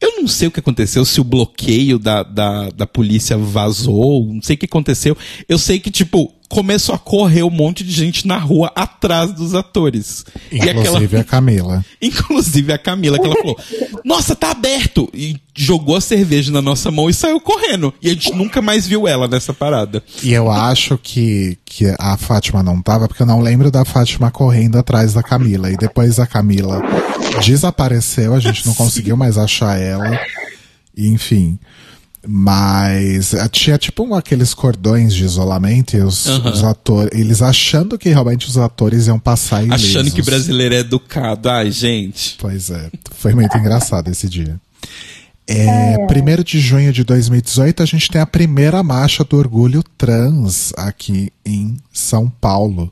eu não sei o que aconteceu, se o bloqueio da, da, da polícia vazou, não sei o que aconteceu. Eu sei que, tipo, começou a correr um monte de gente na rua atrás dos atores. E Inclusive a Camila. [laughs] Inclusive a Camila, que ela falou: Nossa, tá aberto! E jogou a cerveja na nossa mão e saiu correndo. E a gente nunca mais viu ela nessa parada. E eu acho que, que a Fátima não tava, porque eu não lembro da Fátima correndo atrás da Camila. E depois a Camila desapareceu, a gente não [laughs] conseguiu mais achar ela. Enfim. Mas eh, tinha tipo um, aqueles cordões de isolamento e os, Aham. os atores, eles achando que realmente os atores iam passar ilesos. Achando que brasileiro é educado. Ai, gente. Pois é, foi muito engraçado esse dia. É, 1 de junho de 2018, a gente tem a primeira marcha do orgulho trans aqui em São Paulo,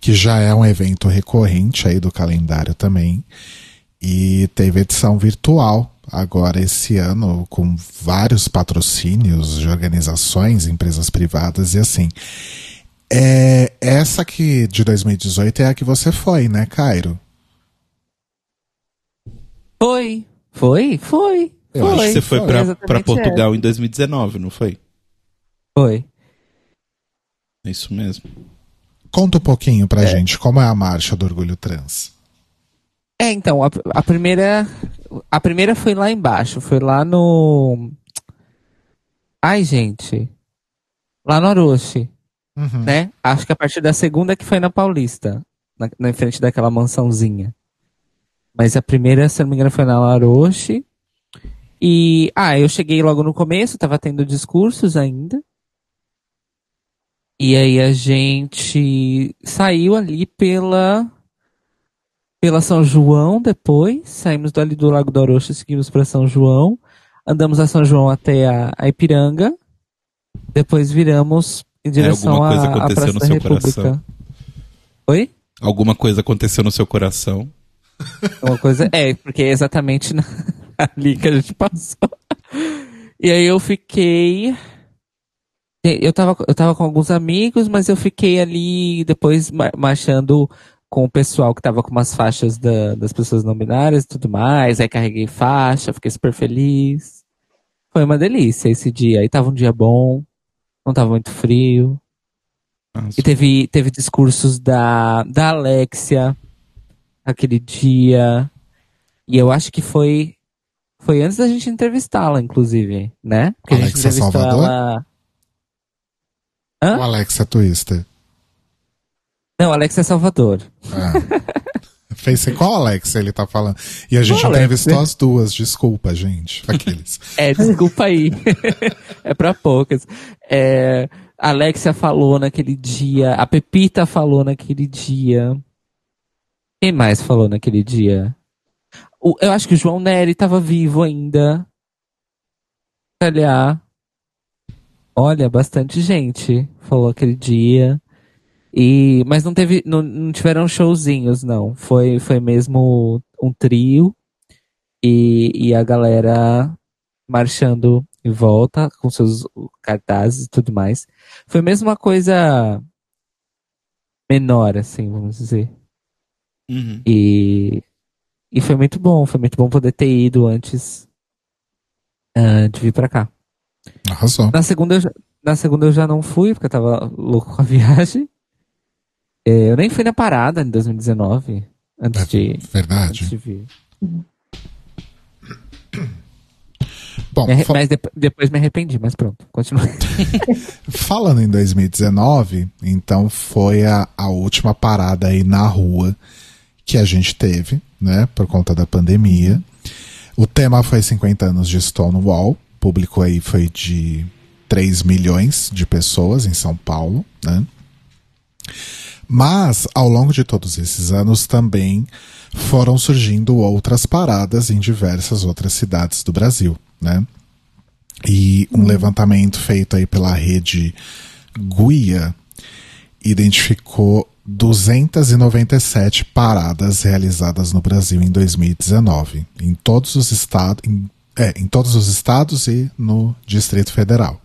que já é um evento recorrente aí do calendário também. E teve edição virtual agora esse ano, com vários patrocínios de organizações, empresas privadas e assim. É, essa aqui de 2018 é a que você foi, né, Cairo? Foi. Foi? Foi. Eu acho foi. que você foi Foi, pra essa. Portugal em 2019, não foi? Foi. É isso mesmo. Conta um pouquinho pra gente como é a marcha do orgulho trans. É, então, a, a primeira. A primeira foi lá embaixo. Foi lá no. Ai, gente. Lá no Orochi, Uhum. né? Acho que a partir da segunda que foi na Paulista. Na, na frente daquela mansãozinha. Mas a primeira, se não me engano, foi na Laroche. E. Ah, eu cheguei logo no começo, tava tendo discursos ainda. E aí a gente saiu ali pela pela São João depois, saímos dali do Lago do Orochi, seguimos para São João, andamos a São João até a, a Ipiranga, depois viramos em direção alguma coisa à- à aconteceu Praça no da seu República. coração? Oi? Alguma coisa aconteceu no seu coração? [laughs] Uma coisa. É, porque é exatamente na- [laughs] ali que a gente passou. E aí eu fiquei. Eu tava, eu tava com alguns amigos, mas eu fiquei ali depois ma- marchando com o pessoal que tava com umas faixas da- das pessoas não binárias e tudo mais. Aí carreguei faixa, fiquei super feliz. Foi uma delícia esse dia. Aí tava um dia bom, não tava muito frio. Nossa. E teve, teve discursos da, da Alexia aquele dia. E eu acho que foi, foi antes da gente entrevistá-la, inclusive, né? Porque a gente entrevistou Salvador? ela. Hã? O Alexa Twister. Não, Alexia Salvador. É. Fez qual Alexa ele tá falando? E a gente Qual entrevistou Alexa? as duas, desculpa, gente. Aqueles. [laughs] É, desculpa aí. [laughs] é pra poucas. É, a Alexia falou naquele dia. A Pepita falou naquele dia. Quem mais falou naquele dia? O- eu acho que o João Nery tava vivo ainda. Olhar. Olha, bastante gente falou aquele dia. E, mas não teve, não, não tiveram showzinhos, não. Foi, foi mesmo um trio e, e a galera marchando em volta com seus cartazes e tudo mais. Foi mesmo uma coisa menor, assim, vamos dizer. Uhum. E, e foi muito bom, foi muito bom poder ter ido antes ah, de vir pra cá. Arrasou. Na segunda, eu na segunda eu já não fui, porque eu tava louco com a [laughs] viagem. É, eu nem fui na parada em 2019, antes de, antes Verdade. de vir. Bom, Me mas dep- depois me arrependi, mas pronto, continua. [laughs] falando em 2019, então foi a, a última parada aí na rua que a gente teve, né, por conta da pandemia. O tema foi 50 anos de Stonewall, o público aí foi de 3 milhões de pessoas em São Paulo, né? Mas, ao longo de todos esses anos, também foram surgindo outras paradas em diversas outras cidades do Brasil, né? E um levantamento feito aí pela rede Guia identificou 297 paradas realizadas no Brasil em 2019, em todos os estados, em, é, em todos os estados e no Distrito Federal.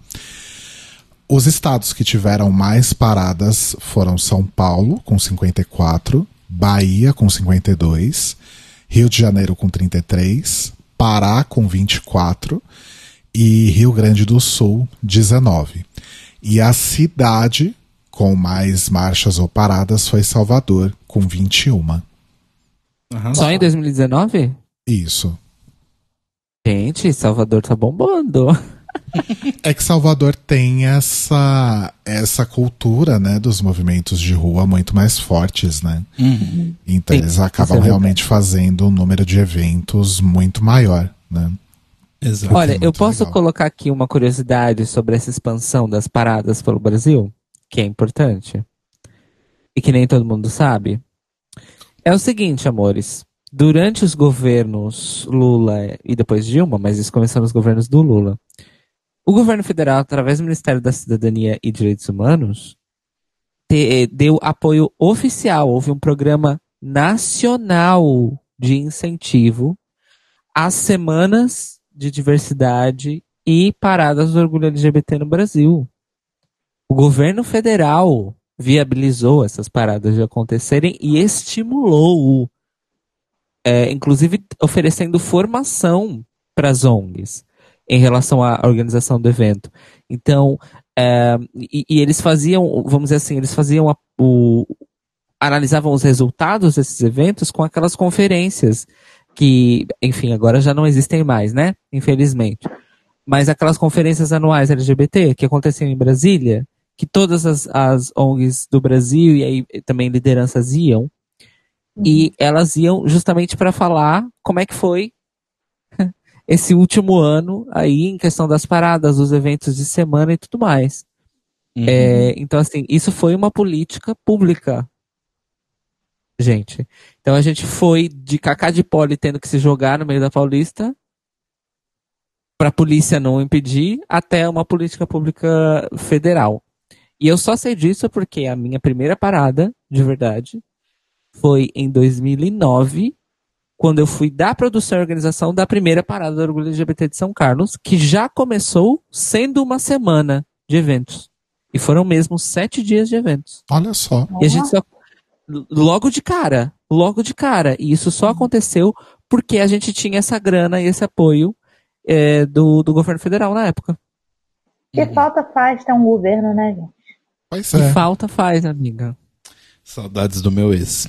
Os estados que tiveram mais paradas foram São Paulo, com 54, Bahia, com 52, Rio de Janeiro, com 33, Pará, com 24 e Rio Grande do Sul, 19. E a cidade com mais marchas ou paradas foi Salvador, com 21. Só em 2019? Isso. Gente, Salvador tá bombando. [laughs] É que Salvador tem essa essa cultura, né, dos movimentos de rua muito mais fortes, né? Uhum. Então Sim, eles acabam é realmente fazendo um número de eventos muito maior, né? Exato. Olha, muito eu posso legal. colocar aqui uma curiosidade sobre essa expansão das paradas pelo Brasil, que é importante e que nem todo mundo sabe. É o seguinte, amores. Durante os governos Lula e depois Dilma, mas isso começou nos governos do Lula, o governo federal, através do Ministério da Cidadania e Direitos Humanos, te- deu apoio oficial. Houve um programa nacional de incentivo às semanas de diversidade e paradas do orgulho LGBT no Brasil. O governo federal viabilizou essas paradas de acontecerem e estimulou, é, inclusive oferecendo formação para as ONGs em relação à organização do evento. Então, é, e, e eles faziam, vamos dizer assim, eles faziam a- o, analisavam os resultados desses eventos com aquelas conferências que, enfim, agora já não existem mais, né? Infelizmente. Mas aquelas conferências anuais LGBT que aconteciam em Brasília, que todas as, as ONGs do Brasil e aí também lideranças iam, e elas iam justamente para falar como é que foi esse último ano aí em questão das paradas, dos eventos de semana e tudo mais. Uhum. É, então, assim, isso foi uma política pública. Gente. Então a gente foi de cacá de pole tendo que se jogar no meio da Paulista para a polícia não impedir até uma política pública federal. E eu só sei disso porque a minha primeira parada, de verdade, foi em 2009, quando eu fui da produção e organização da primeira parada do Orgulho LGBT de São Carlos, que já começou sendo uma semana de eventos. E foram mesmo sete dias de eventos. Olha só. E a gente só. Logo de cara. Logo de cara. E isso só aconteceu porque a gente tinha essa grana e esse apoio é, do, do governo federal na época. Que falta faz ter um governo, né, gente? Pois Que é. falta faz, amiga. Saudades do meu ex.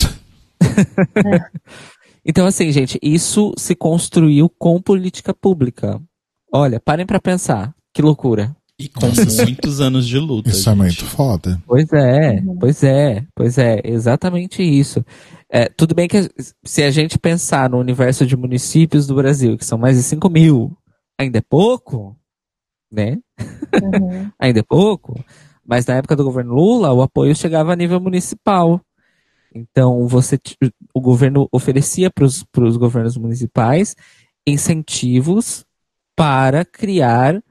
[laughs] [laughs] Então, assim, gente, isso se construiu com política pública. Olha, parem pra pensar. Que loucura. E com muitos anos de luta. Isso é gente. muito foda. Pois é, pois é, pois é, exatamente isso. É, tudo bem que se a gente pensar no universo de municípios do Brasil, que são mais de 5 mil, ainda é pouco, né? Uhum. [laughs] Ainda é pouco, mas na época do governo Lula, o apoio chegava a nível municipal. Então, você, o governo oferecia para os governos municipais incentivos para criar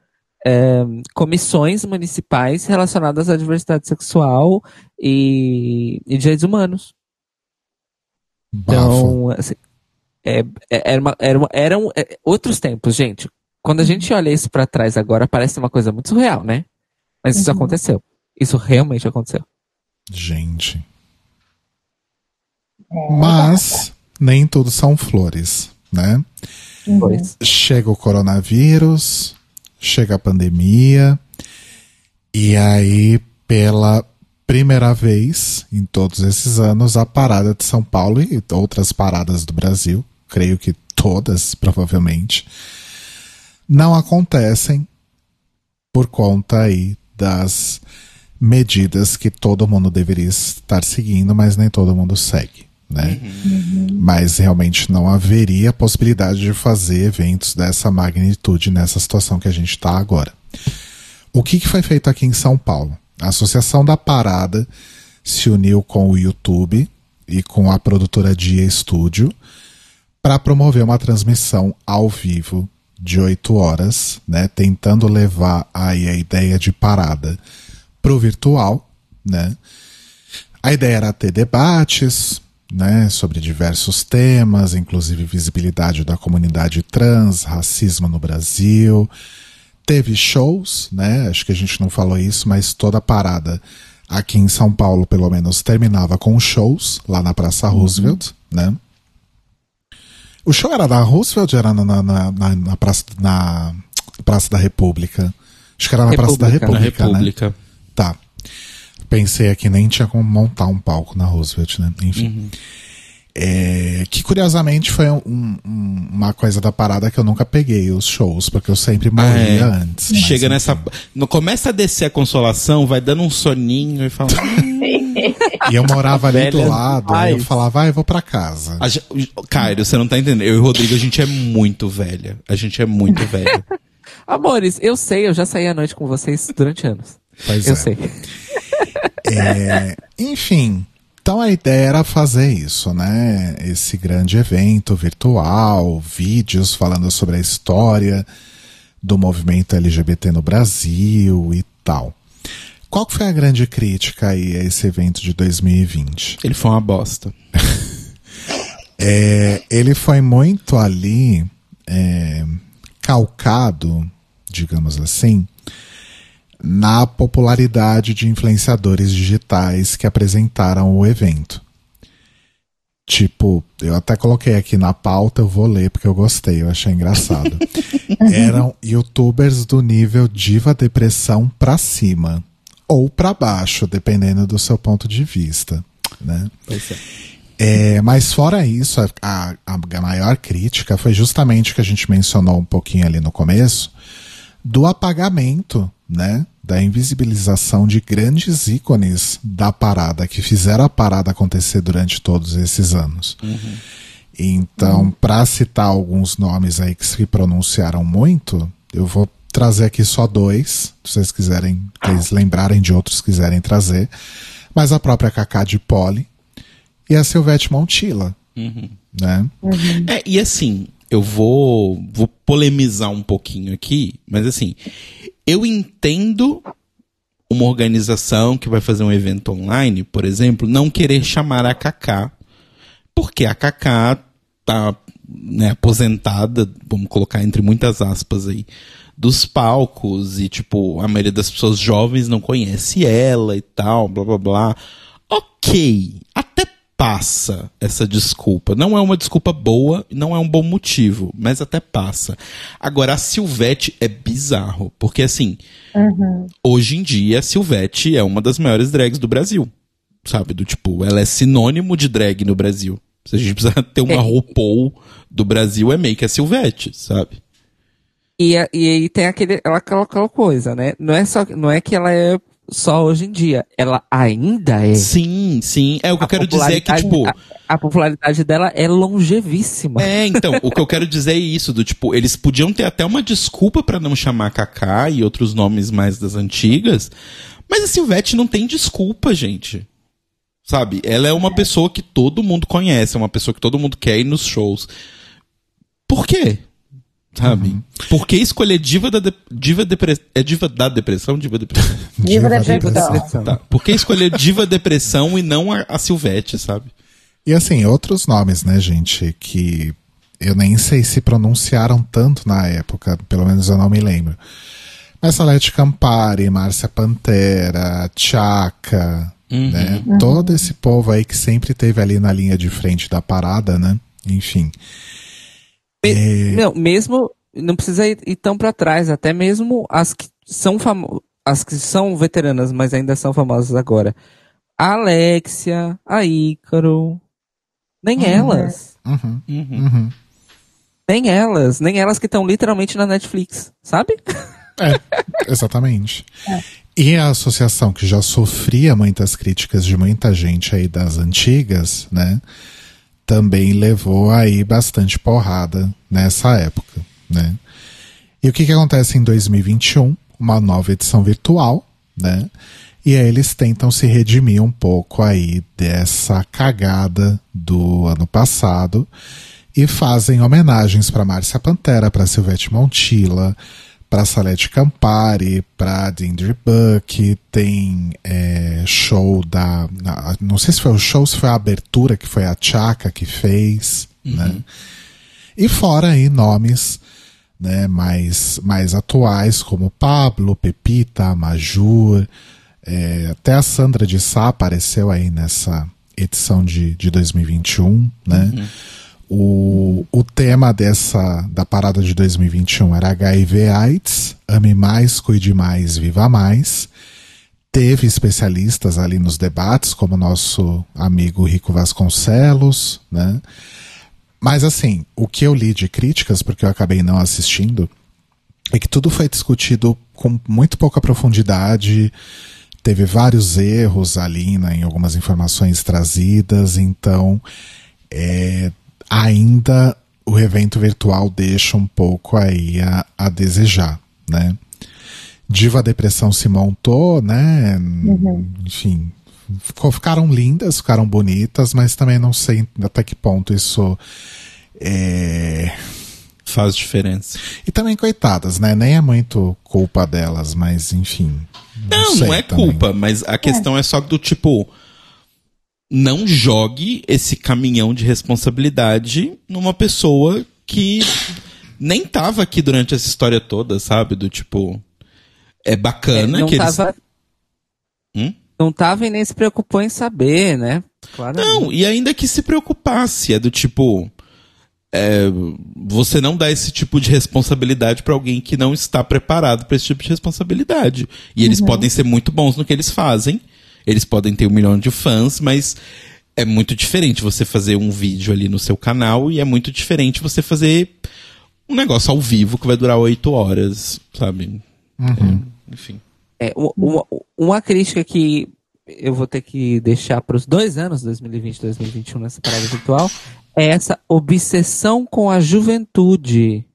eh, comissões municipais relacionadas à diversidade sexual e, e direitos humanos. Então, assim, é, é- era uma- era uma- eram é, outros tempos, gente. Quando a gente olha isso pra trás agora, parece uma coisa muito surreal, né? Mas isso Uhum. aconteceu. Isso realmente aconteceu. Gente. Mas nem tudo são flores, né? Chega o coronavírus, chega a pandemia, e aí, pela primeira vez em todos esses anos, a parada de São Paulo e outras paradas do Brasil, creio que todas, provavelmente, não acontecem por conta aí das medidas que todo mundo deveria estar seguindo, mas nem todo mundo segue, né? Mas realmente não haveria possibilidade de fazer eventos dessa magnitude nessa situação que a gente está agora. O que, que foi feito aqui em São Paulo? A Associação da Parada se uniu com o YouTube e com a produtora Dia Studio para promover uma transmissão ao vivo de 8 horas, né, tentando levar aí a ideia de parada para o virtual, né? A ideia era ter debates, né, sobre diversos temas, inclusive visibilidade da comunidade trans, racismo no Brasil. Teve shows, né? Acho que a gente não falou isso, mas toda a parada aqui em São Paulo, pelo menos, terminava com shows lá na Praça Roosevelt, né? O show era da Roosevelt era na, na, na, na- praça, na Praça da República? Acho que era na Praça da República. Na República, né? República. Tá. Pensei aqui, nem tinha como montar um palco na Roosevelt, né? Enfim. É, que curiosamente foi um- um- uma coisa da parada que eu nunca peguei os shows, porque eu sempre morria É. antes. Chega nessa. No, começa a descer a consolação, vai dando um soninho e fala. [laughs] E eu morava ali do lado, aí eu falava, ah, eu vou pra casa. A, Cairo, você não tá entendendo. Eu e o Rodrigo, a gente é muito velha. A gente é muito velho. [laughs] Amores, eu sei, eu já saí à noite com vocês durante anos. Pois eu é. sei. É, enfim, então a ideia era fazer isso, né? Esse grande evento virtual, vídeos falando sobre a história do movimento LGBT no Brasil e tal. Qual foi a grande crítica aí a esse evento de 2020? Ele foi uma bosta. [laughs] É, ele foi muito ali é, calcado, digamos assim, na popularidade de influenciadores digitais que apresentaram o evento. Tipo, eu até coloquei aqui na pauta, eu vou ler porque eu gostei, eu achei engraçado. [laughs] Eram youtubers do nível diva depressão pra cima ou pra baixo, dependendo do seu ponto de vista, né? Pois é. É, mas fora isso, a, a- a maior crítica foi justamente o que a gente mencionou um pouquinho ali no começo, do apagamento, né? Da invisibilização de grandes ícones da parada, que fizeram a parada acontecer durante todos esses anos. Então, para citar alguns nomes aí que se pronunciaram muito, eu vou trazer aqui só dois, se vocês quiserem, vocês lembrarem de outros quiserem trazer. Mas a própria Cacá de Poli e a Silvete Montilla, né? É, e assim, eu vou, vou polemizar um pouquinho aqui, mas assim, eu entendo uma organização que vai fazer um evento online, por exemplo, não querer chamar a Kaká, porque a Kaká tá né, aposentada, vamos colocar entre muitas aspas aí, dos palcos e, tipo, a maioria das pessoas jovens não conhece ela e tal, blá blá blá. Ok, até passa essa desculpa. Não é uma desculpa boa, não é um bom motivo, mas até passa. Agora, a Silvete é bizarro, porque assim, hoje em dia, a Silvete é uma das maiores drags do Brasil. Sabe? Do tipo, ela é sinônimo de drag no Brasil. Se a gente precisar [laughs] ter uma É. RuPaul do Brasil, é meio que a Silvete, sabe? E, e aí tem aquele, ela, aquela, aquela coisa, né? Não é, só, não é que ela é só hoje em dia. Ela ainda é. Sim, sim. É o que eu A quero dizer é que, tipo. A, a popularidade dela é longevíssima. É, então, o que eu quero dizer é isso, do tipo, eles podiam ter até uma desculpa pra não chamar Kaká e outros nomes mais das antigas, mas a Silvete não tem desculpa, gente. Sabe? Ela é uma pessoa que todo mundo conhece, é uma pessoa que todo mundo quer ir nos shows. Por quê? Sabe? Por que escolher diva da de- diva depre- é diva da depressão, diva depressão? [laughs] Diva da Diva depressão. Depressão. Tá. Por que escolher diva depressão e não a, a Silvete, sabe? E assim, outros nomes, né, gente, que eu nem sei se pronunciaram tanto na época, pelo menos eu não me lembro. Mas Salete Campari, Márcia Pantera, Tchaka, né? Todo esse povo aí que sempre teve ali na linha de frente da parada, né? Enfim. Me- Não, mesmo não precisa ir, ir tão pra trás, até mesmo as que são famo as que são veteranas, mas ainda são famosas agora. A Alexia, a Ícaro, nem elas, Uhum, Uhum. uhum. nem elas, nem elas que estão literalmente na Netflix, sabe? Exatamente. [laughs] E a associação que já sofria muitas críticas de muita gente aí das antigas, né? Também levou aí bastante porrada nessa época, né? E o que que acontece em 2021? Uma nova edição virtual, né? E aí eles tentam se redimir um pouco aí dessa cagada do ano passado e fazem homenagens para Márcia Pantera, para Silvete Montilla, para Salete Campari, para Dindri Buck, tem é, show da. não sei se foi o show, se foi a abertura que foi a Chaka que fez, né? E fora aí nomes né, mais, mais atuais, como Pablo, Pepita, Majur, é, até a Sandra de Sá apareceu aí nessa edição de, de 2021, né? O, o tema dessa da parada de 2021 era HIV AIDS, ame mais, cuide mais, viva mais. Teve especialistas ali nos debates, como nosso amigo Rico Vasconcelos, né? Mas assim, o que eu li de críticas, porque eu acabei não assistindo, é que tudo foi discutido com muito pouca profundidade, teve vários erros ali né, em algumas informações trazidas, então é, ainda o evento virtual deixa um pouco aí a, a desejar, né? Diva Depressão se montou, né? Enfim, ficou- ficaram lindas, ficaram bonitas, mas também não sei até que ponto isso é, Faz diferença. e também, coitadas, né? Nem é muito culpa delas, mas enfim. Não, não, sei é também. culpa, mas a questão é. só do tipo. Não jogue esse caminhão de responsabilidade numa pessoa que nem tava aqui durante essa história toda, sabe? Do tipo. É bacana não que eles. tava, Hum? não tava e nem se preocupou em saber, né? Claro. Não, e ainda que se preocupasse, é do tipo. é, você não dá esse tipo de responsabilidade pra alguém que não está preparado pra esse tipo de responsabilidade. E eles podem ser muito bons no que eles fazem, eles podem ter um milhão de fãs, mas é muito diferente você fazer um vídeo ali no seu canal e é muito diferente você fazer um negócio ao vivo que vai durar oito horas, sabe? É, enfim. É, uma, uma crítica que eu vou ter que deixar para os dois anos, 2020 e 2021, nessa parada virtual, é essa obsessão com a juventude.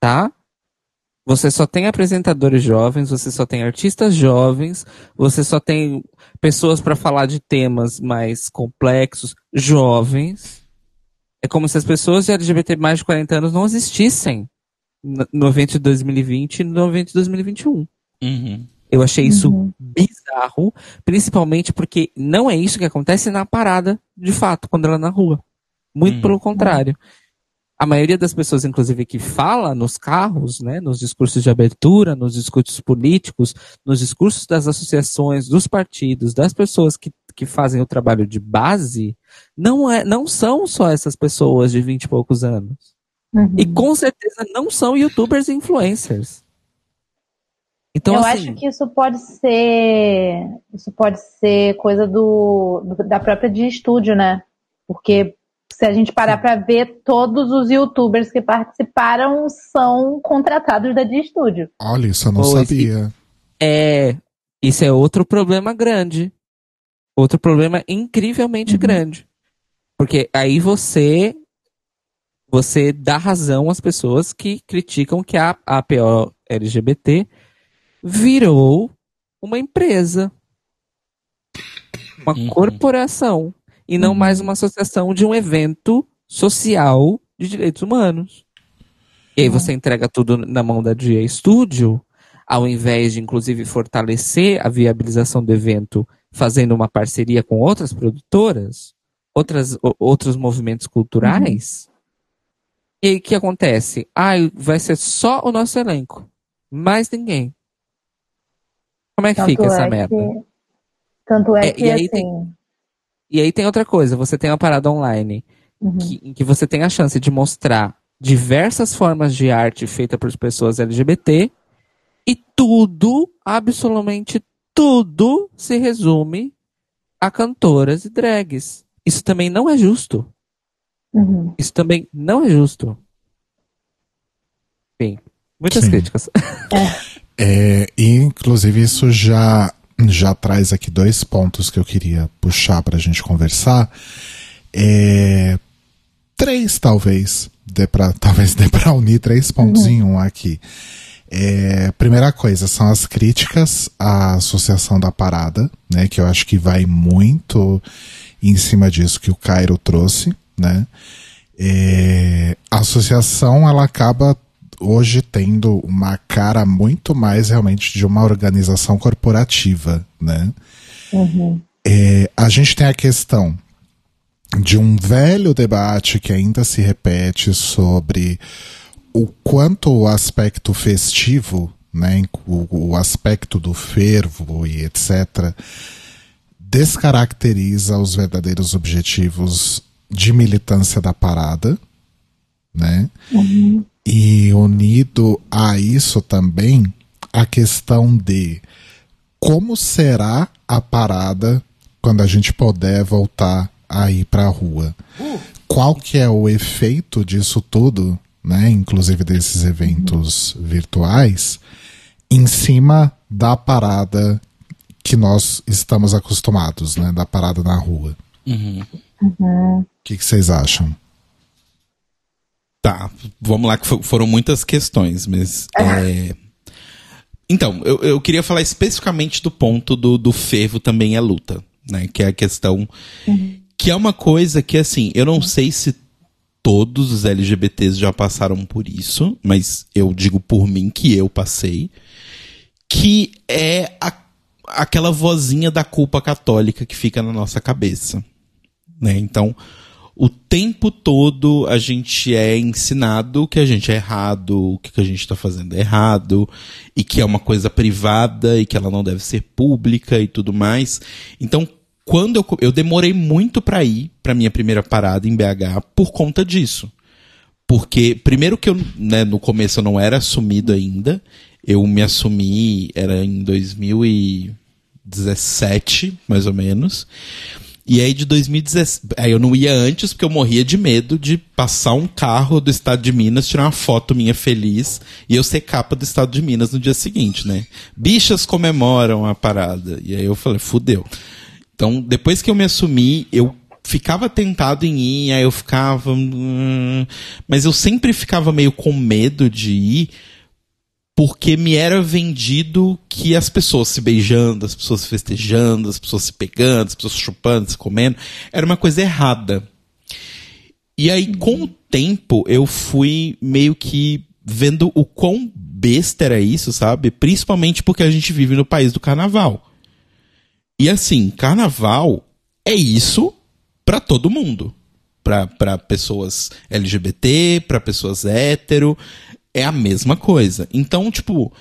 Tá? Você só tem apresentadores jovens, você só tem artistas jovens, você só tem pessoas para falar de temas mais complexos, jovens. É como se as pessoas de LGBT mais de 40 anos não existissem no evento de 2020 e no evento de 2021. Uhum. Eu achei isso bizarro, principalmente porque não é isso que acontece na parada, de fato, quando ela é na rua. Muito Hum. pelo contrário. A maioria das pessoas, inclusive, que fala nos carros, né, nos discursos de abertura, nos discursos políticos, nos discursos das associações, dos partidos, das pessoas que, que fazem o trabalho de base, não, é, não são só essas pessoas de 20 e poucos anos. Uhum. E com certeza não são youtubers e influencers. Então, eu assim, acho que isso pode ser. Isso pode ser coisa do, do- da própria de estúdio, né? Porque se a gente parar pra ver, todos os youtubers que participaram são contratados da de estúdio. Olha, isso eu não Pois, sabia. é, isso é outro problema grande. Outro problema incrivelmente Uhum. grande. Porque aí você você dá razão às pessoas que criticam que a APO LGBT virou uma empresa. Uma Uhum. corporação. E não mais uma associação de um evento social de direitos humanos. E aí você entrega tudo na mão da DIA Studio, ao invés de, inclusive, fortalecer a viabilização do evento fazendo uma parceria com outras produtoras, outras, outros movimentos culturais. E aí o que acontece? Ah, vai ser só o nosso elenco. Mais ninguém. Como é que fica essa é merda? que, tanto é, É, que e assim. tem- E aí tem outra coisa, você tem uma parada online uhum. que, em que você tem a chance de mostrar diversas formas de arte feita por pessoas LGBT e tudo, absolutamente tudo, se resume a cantoras e drags. Isso também não é justo. Uhum. Isso também não é justo. Enfim, muitas Sim. críticas. [laughs] É, e, inclusive, isso já, já traz aqui dois pontos que eu queria puxar para a gente conversar. É, três, talvez. Dê pra, [laughs] talvez dê para unir três pontos em um aqui. É, primeira coisa são as críticas à associação da parada, né? Que eu acho que vai muito em cima disso que o Cairo trouxe, né? É, a associação ela acaba hoje tendo uma cara muito mais realmente de uma organização corporativa, né? Uhum. É, a gente tem a questão de um velho debate que ainda se repete sobre o quanto o aspecto festivo, né, o, o aspecto do fervo e etc., descaracteriza os verdadeiros objetivos de militância da parada, né? E unido a isso também a questão de como será a parada quando a gente puder voltar a ir para a rua. Qual que é o efeito disso tudo, né, inclusive desses eventos virtuais, em cima da parada que nós estamos acostumados, né, da parada na rua. Uhum. O que, que vocês acham? Tá, vamos lá, que fo- foram muitas questões, mas. é, Então, eu, eu queria falar especificamente do ponto do, do fervo também é luta, né? Que é a questão. Que é uma coisa que, assim, eu não sei se todos os LGBTs já passaram por isso, mas eu digo por mim que eu passei. Que é a- aquela vozinha da culpa católica que fica na nossa cabeça. Né? Então, tempo todo a gente é ensinado que a gente é errado, o que a gente está fazendo é errado, e que é uma coisa privada e que ela não deve ser pública e tudo mais. Então, quando eu, eu demorei muito para ir para minha primeira parada em BH por conta disso. Porque, primeiro que eu, né, no começo eu não era assumido ainda, eu me assumi, era em 2017, mais ou menos. E aí de 2017. Aí eu não ia antes porque eu morria de medo de passar um carro do estado de Minas, tirar uma foto minha feliz e eu ser capa do estado de Minas no dia seguinte, né? Bichas comemoram a parada. E aí eu falei, fudeu. Então, depois que eu me assumi, eu ficava tentado em ir, aí eu ficava. hum, mas eu sempre ficava meio com medo de ir, porque me era vendido que as pessoas se beijando, as pessoas se festejando, as pessoas se pegando, as pessoas chupando, se comendo, era uma coisa errada. E aí, com o tempo, eu fui meio que vendo o quão besta era isso, sabe? Principalmente porque a gente vive no país do carnaval. E assim, carnaval é isso pra todo mundo. para pessoas LGBT, para pessoas hétero, é a mesma coisa. Então, tipo,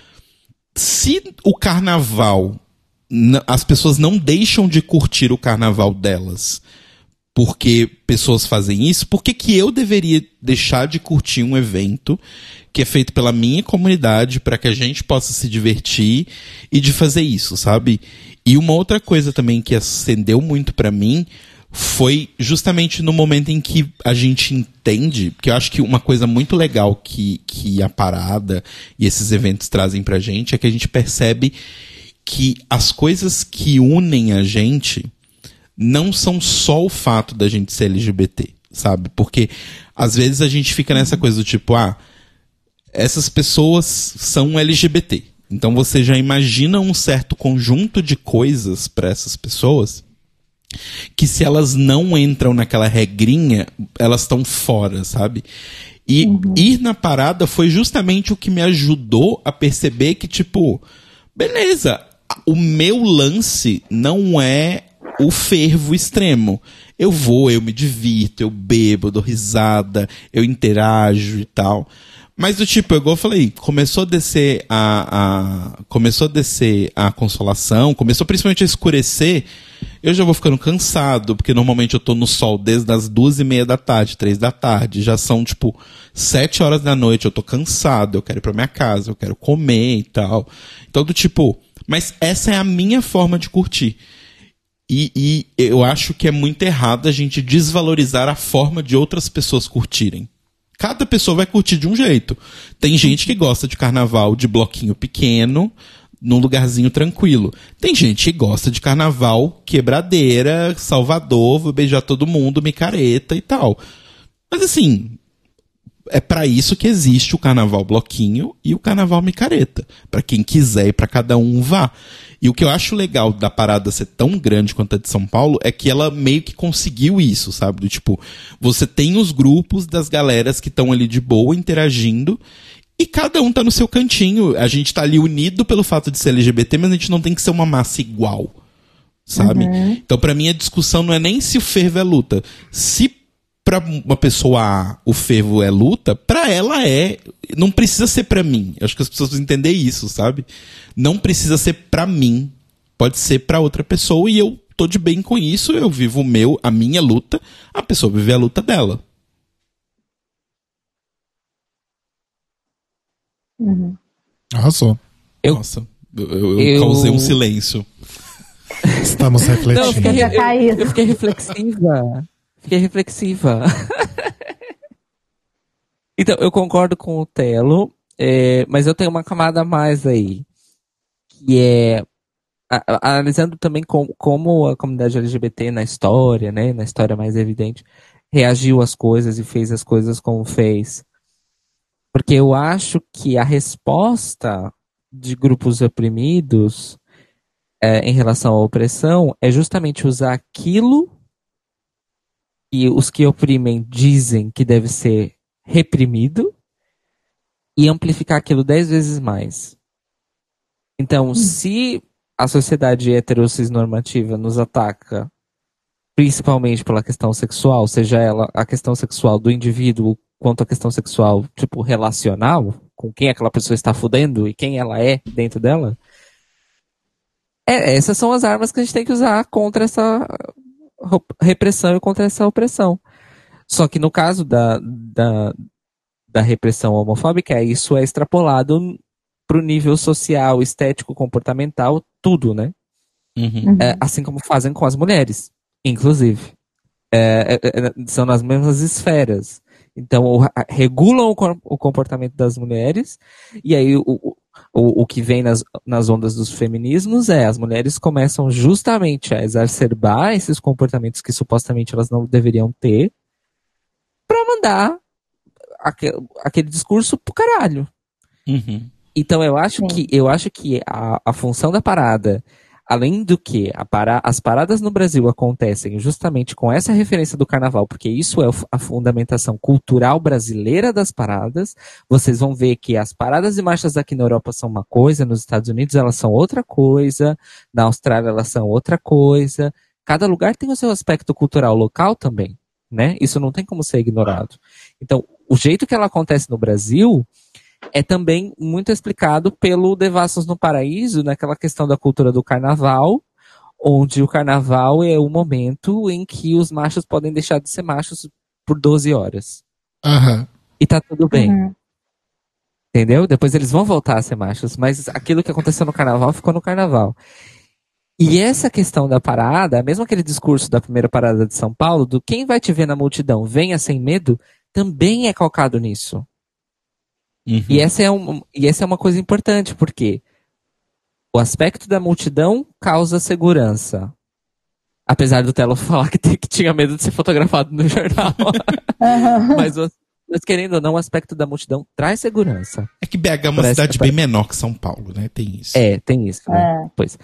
se o carnaval as pessoas não deixam de curtir o carnaval delas porque pessoas fazem isso, por que, que eu deveria deixar de curtir um evento que é feito pela minha comunidade para que a gente possa se divertir e de fazer isso, sabe? E uma outra coisa também que acendeu muito para mim foi justamente no momento em que a gente entende, porque eu acho que uma coisa muito legal que, que a parada e esses eventos trazem pra gente é que a gente percebe que as coisas que unem a gente não são só o fato da gente ser LGBT, sabe? Porque às vezes a gente fica nessa coisa do tipo, ah, essas pessoas são LGBT. Então você já imagina um certo conjunto de coisas para essas pessoas que se elas não entram naquela regrinha, elas estão fora, sabe? E ir na parada foi justamente o que me ajudou a perceber que, tipo, beleza, o meu lance não é o fervo extremo. Eu vou, eu me divirto, eu bebo, eu dou risada, eu interajo e tal. Mas do tipo, igual eu falei, começou a descer a, a. Começou a descer a consolação, começou principalmente a escurecer. Eu já vou ficando cansado, porque normalmente eu tô no sol desde as duas e meia da tarde, três da tarde. Já são, tipo, sete horas da noite, eu tô cansado, eu quero ir pra minha casa, eu quero comer e tal. Então, do tipo, mas essa é a minha forma de curtir. E, e eu acho que é muito errado a gente desvalorizar a forma de outras pessoas curtirem. Cada pessoa vai curtir de um jeito. Tem gente que gosta de carnaval de bloquinho pequeno, num lugarzinho tranquilo. Tem gente que gosta de carnaval quebradeira, Salvador, vou beijar todo mundo, micareta e tal. Mas assim, é para isso que existe o carnaval bloquinho e o carnaval micareta. Para quem quiser e para cada um vá. E o que eu acho legal da parada ser tão grande quanto a de São Paulo é que ela meio que conseguiu isso, sabe? Do tipo, você tem os grupos das galeras que estão ali de boa interagindo e cada um tá no seu cantinho. A gente tá ali unido pelo fato de ser LGBT, mas a gente não tem que ser uma massa igual. Sabe? Então, pra mim, a discussão não é nem se o fervo é luta. Se pra uma pessoa A o fervo é luta, pra ela é. Não precisa ser pra mim. Eu acho que as pessoas precisam entender isso, sabe? Não precisa ser pra mim. Pode ser pra outra pessoa e eu tô de bem com isso. Eu vivo o meu, a minha luta. A pessoa vive a luta dela. Arrasou. Eu- Nossa, eu, eu- eu causei um silêncio. [laughs] Estamos Não, eu refletindo. fiquei, tá eu- eu fiquei reflexiva. Fiquei reflexiva. [laughs] então, eu concordo com o Telo, é, mas eu tenho uma camada a mais aí. Que é a- analisando também com- como a comunidade LGBT na história, né, na história mais evidente, reagiu às coisas e fez as coisas como fez. Porque eu acho que a resposta de grupos oprimidos é, em relação à opressão é justamente usar aquilo que os que oprimem dizem que deve ser reprimido e amplificar aquilo dez vezes mais. Então, se a sociedade heterossexnormativa nos ataca principalmente pela questão sexual, seja ela a questão sexual do indivíduo quanto a questão sexual, tipo, relacional, com quem aquela pessoa está fudendo e quem ela é dentro dela, é, essas são as armas que a gente tem que usar contra essa repressão e contra essa opressão. Só que no caso da, da, da repressão homofóbica, isso é extrapolado para o nível social, estético, comportamental, tudo, né? Uhum. É, assim como fazem com as mulheres, inclusive. É, é, é, são nas mesmas esferas. Então, o- a- regulam o, comportamento das mulheres, e aí o, o, o que vem nas, nas ondas dos feminismos é as mulheres começam justamente a exacerbar esses comportamentos que supostamente elas não deveriam ter, para mandar aque- aquele discurso pro caralho. Uhum. Então eu acho Sim. que eu acho que a, a função da parada, além do que para, as paradas no Brasil acontecem justamente com essa referência do carnaval, porque isso é a fundamentação cultural brasileira das paradas. Vocês vão ver que as paradas e marchas aqui na Europa são uma coisa, nos Estados Unidos elas são outra coisa, na Austrália elas são outra coisa. Cada lugar tem o seu aspecto cultural local também. né? Isso não tem como ser ignorado. Então, o jeito que ela acontece no Brasil é também muito explicado pelo Devassos no Paraíso, naquela questão da cultura do carnaval, onde o carnaval é o momento em que os machos podem deixar de ser machos por 12 horas. Aham. E tá tudo bem. Uhum. Entendeu? Depois eles vão voltar a ser machos, mas aquilo que aconteceu no carnaval ficou no carnaval. E essa questão da parada, mesmo aquele discurso da primeira parada de São Paulo, do quem vai te ver na multidão, venha sem medo, também é calcado nisso. Uhum. E essa é, um, e essa é uma coisa importante, porque o aspecto da multidão causa segurança. Apesar do Telo [laughs] falar que, que tinha medo de ser fotografado no jornal. mas, o- mas querendo ou não, o aspecto da multidão traz segurança. É que BH é uma Parece- cidade bem menor que São Paulo, né? Tem isso. É, tem isso, né? É. Pois.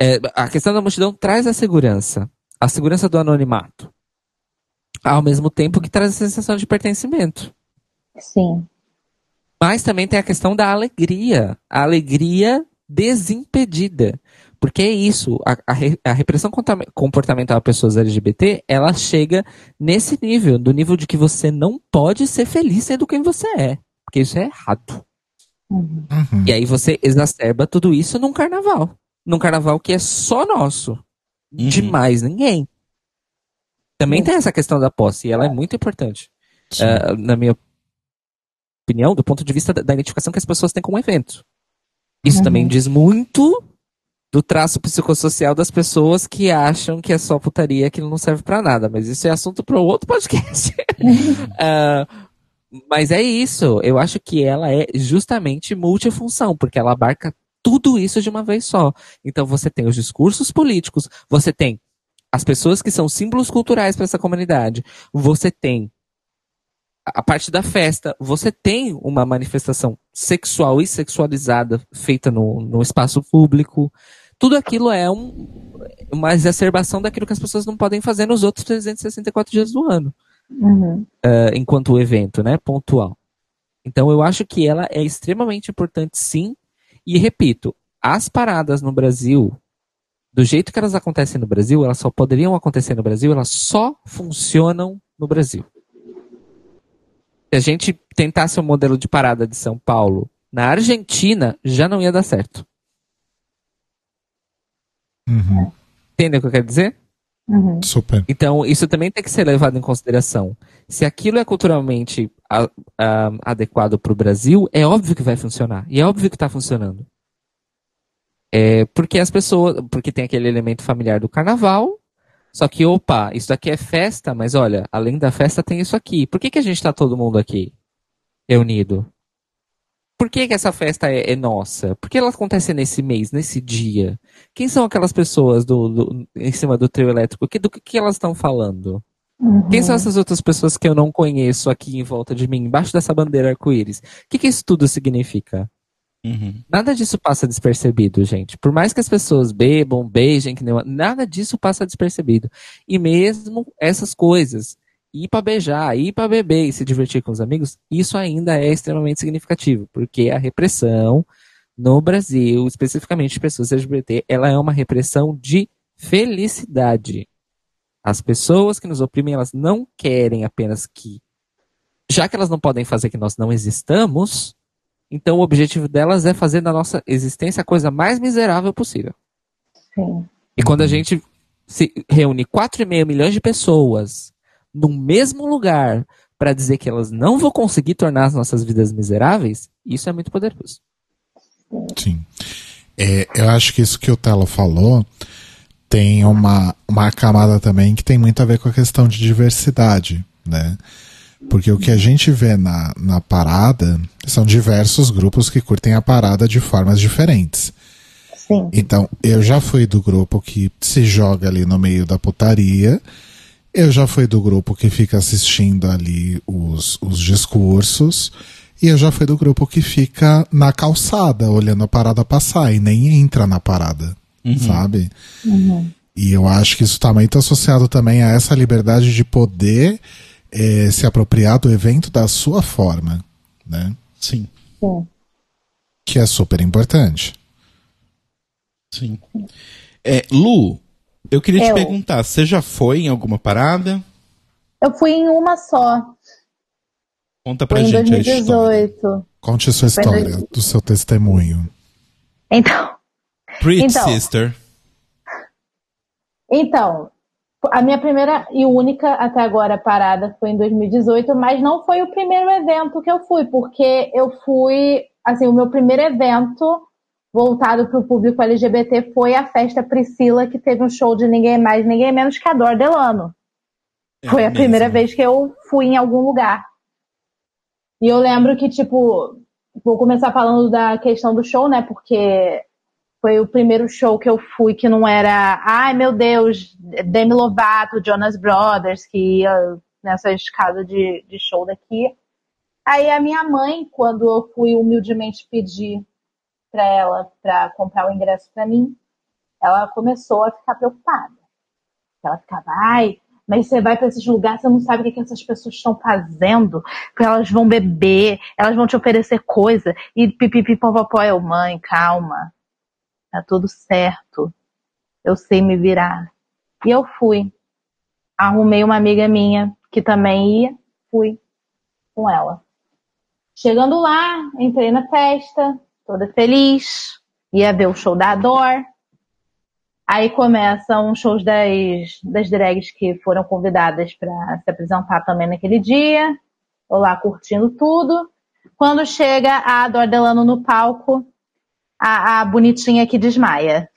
É, a questão da multidão traz a segurança. A segurança do anonimato. Ao mesmo tempo que traz a sensação de pertencimento. Sim. Mas também tem a questão da alegria. A alegria desimpedida. Porque é isso, a, a a repressão comportamental a pessoas LGBT, ela chega nesse nível, do nível de que você não pode ser feliz sendo quem você é. Porque isso é errado. Uhum. Uhum. E aí você exacerba tudo isso num carnaval. Num carnaval que é só nosso. Uhum. De mais ninguém. Também tem essa questão da posse, e ela é muito importante. Ah, na minha opinião, do ponto de vista da, da identificação que as pessoas têm com o evento. Isso Uhum. também diz muito do traço psicossocial das pessoas que acham que é só putaria que não serve pra nada. Mas isso é assunto para outro podcast. [laughs] [laughs] Ah, mas é isso. Eu acho que ela é justamente multifunção, porque ela abarca tudo isso de uma vez só. Então você tem os discursos políticos, você tem as pessoas que são símbolos culturais para essa comunidade, você tem a parte da festa, você tem uma manifestação sexual e sexualizada feita no, no espaço público. Tudo aquilo é um- uma exacerbação daquilo que as pessoas não podem fazer nos outros 364 dias do ano Uhum. eh, enquanto evento, né, pontual. Então eu acho que ela é extremamente importante sim, e repito, as paradas no Brasil, do jeito que elas acontecem no Brasil, elas só poderiam acontecer no Brasil, elas só funcionam no Brasil. Se a gente tentasse um modelo de parada de São Paulo na Argentina, já não ia dar certo. Uhum. Entendeu o que eu quero dizer? Uhum. Super. Então, isso também tem que ser levado em consideração. Se aquilo é culturalmente a- a- adequado para o Brasil, é óbvio que vai funcionar. E é óbvio que está funcionando. É porque as pessoas. Porque tem aquele elemento familiar do carnaval. Só que, opa, isso daqui é festa, mas olha, além da festa tem isso aqui. Por que, que a gente está todo mundo aqui reunido? Por que, que essa festa é, é nossa? Por que ela acontece nesse mês, nesse dia? Quem são aquelas pessoas do, do- em cima do trio elétrico? Que, do que, que elas estão falando? Uhum. Quem são essas outras pessoas que eu não conheço aqui em volta de mim, embaixo dessa bandeira arco-íris? O que, que isso tudo significa? Uhum. Nada disso passa despercebido, gente. Por mais que as pessoas bebam, beijem, que nem nada disso passa despercebido. E mesmo essas coisas, ir pra beijar, ir pra beber e se divertir com os amigos, isso ainda é extremamente significativo, porque a repressão no Brasil, especificamente de pessoas LGBT, ela é uma repressão de felicidade. As pessoas que nos oprimem, elas não querem apenas que, já que elas não podem fazer que nós não existamos, então o objetivo delas é fazer da nossa existência a coisa mais miserável possível. Sim. E quando a gente se reúne 4,5 milhões de pessoas no mesmo lugar para dizer que elas não vão conseguir tornar as nossas vidas miseráveis, isso é muito poderoso. Sim. É, eu acho que isso que o Telo falou tem uma, uma camada também que tem muito a ver com a questão de diversidade, né? Porque o que a gente vê na, na parada são diversos grupos que curtem a parada de formas diferentes. Sim. Então, eu já fui do grupo que se joga ali no meio da putaria. Eu já fui do grupo que fica assistindo ali os, os discursos. E eu já fui do grupo que fica na calçada, olhando a parada passar e nem entra na parada, sabe? E eu acho que isso está muito associado também a essa liberdade de poder eh, se apropriar do evento da sua forma, né? Sim, Sim. Que é super importante. sim. É, Lu, eu queria te Eu. perguntar, você já foi em alguma parada? Eu fui em uma só. Conta pra Foi em gente a história. 2018. Conte sua Foi história, dois- do seu testemunho. Então, Pretty Então. Sister. Então, a minha primeira e única até agora parada foi em 2018, mas não foi o primeiro evento que eu fui, porque eu fui, assim, o meu primeiro evento voltado para o público LGBT foi a festa Priscila, que teve um show de ninguém mais, ninguém menos que a Dor Delano. É Foi a mesmo. primeira vez que eu fui em algum lugar. E eu lembro que, tipo, vou começar falando da questão do show, né? Porque foi o primeiro show que eu fui que não era, ai meu Deus, Demi Lovato, Jonas Brothers, que ia nessas casas de, de show daqui. Aí a minha mãe, quando eu fui humildemente pedir para ela para comprar o ingresso para mim, ela começou a ficar preocupada. Ela ficava, ai, mas você vai para esses lugares, você não sabe o que, que essas pessoas estão fazendo, porque elas vão beber, elas vão te oferecer coisa, e pipipi popopó, eu, mãe, calma, tá tudo certo, eu sei me virar. E eu fui. Arrumei uma amiga minha que também ia, fui com ela. Chegando lá, entrei na festa, toda feliz, ia ver o show da Ador. Aí começam os shows das, das drags que foram convidadas para se apresentar também naquele dia. Lá curtindo tudo. Quando chega a Ador Delano no palco, a, a bonitinha que desmaia.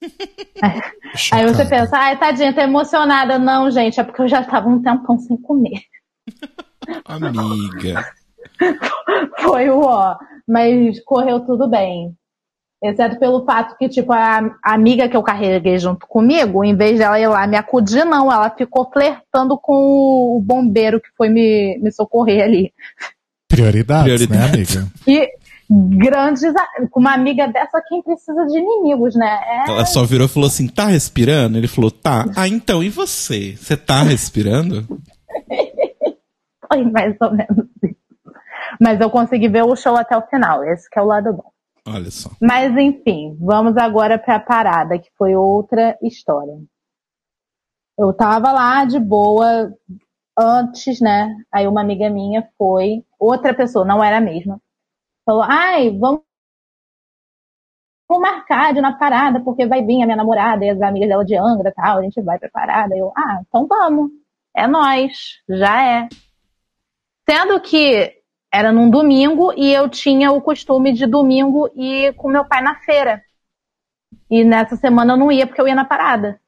[laughs] Aí você pensa, ai, tadinha, tá emocionada. Não, gente, é porque eu já tava um tempão sem comer. [laughs] [laughs] Amiga. Foi o ó. Mas correu tudo bem. Exceto pelo fato que, tipo, a, amiga que eu carreguei junto comigo, em vez dela ir lá me acudir, não, ela ficou flertando com o bombeiro que foi me, me socorrer ali. Prioridades, né, Prioridades. amiga? E grandes. Com uma amiga dessa, quem precisa de inimigos, né? É, Ela só virou e falou assim: tá respirando? Ele falou: tá. [laughs] Ah, então, e você? Você tá respirando? [laughs] foi mais ou menos isso. Mas eu consegui ver o show até o final. Esse que é o lado bom. Olha só. Mas enfim, vamos agora para a parada, que foi outra história. Eu tava lá de boa antes, né? Aí uma amiga minha foi, outra pessoa, não era a mesma, falou: ai, vamos. Vou marcar de na parada, porque vai vir a minha namorada e as amigas dela de Angra e tal, a gente vai pra parada. Eu, ah, então vamos. É nós, já é. Sendo que era num domingo e eu tinha o costume de domingo ir com meu pai na feira. E nessa semana eu não ia porque eu ia na parada.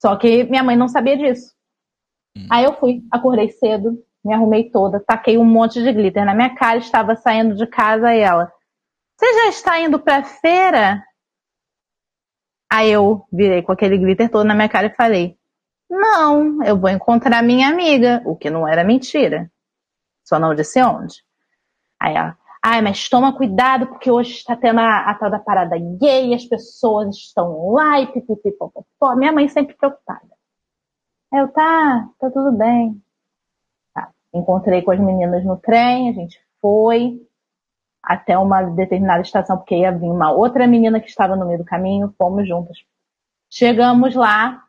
Só que minha mãe não sabia disso. Aí eu fui, acordei cedo, me arrumei toda, taquei um monte de glitter na minha cara, estava saindo de casa ela, você já está indo pra feira? Aí eu virei com aquele glitter todo na minha cara e falei, não, eu vou encontrar minha amiga, o que não era mentira. Só não disse onde. Aí ela, ai, mas toma cuidado, porque hoje está tendo a, a tal da parada gay, as pessoas estão lá e pipipipopopó. Minha mãe sempre preocupada. Eu, tá, tá tudo bem. Encontrei com as meninas no trem, a gente foi até uma determinada estação, porque ia vir uma outra menina que estava no meio do caminho, fomos juntas. Chegamos lá,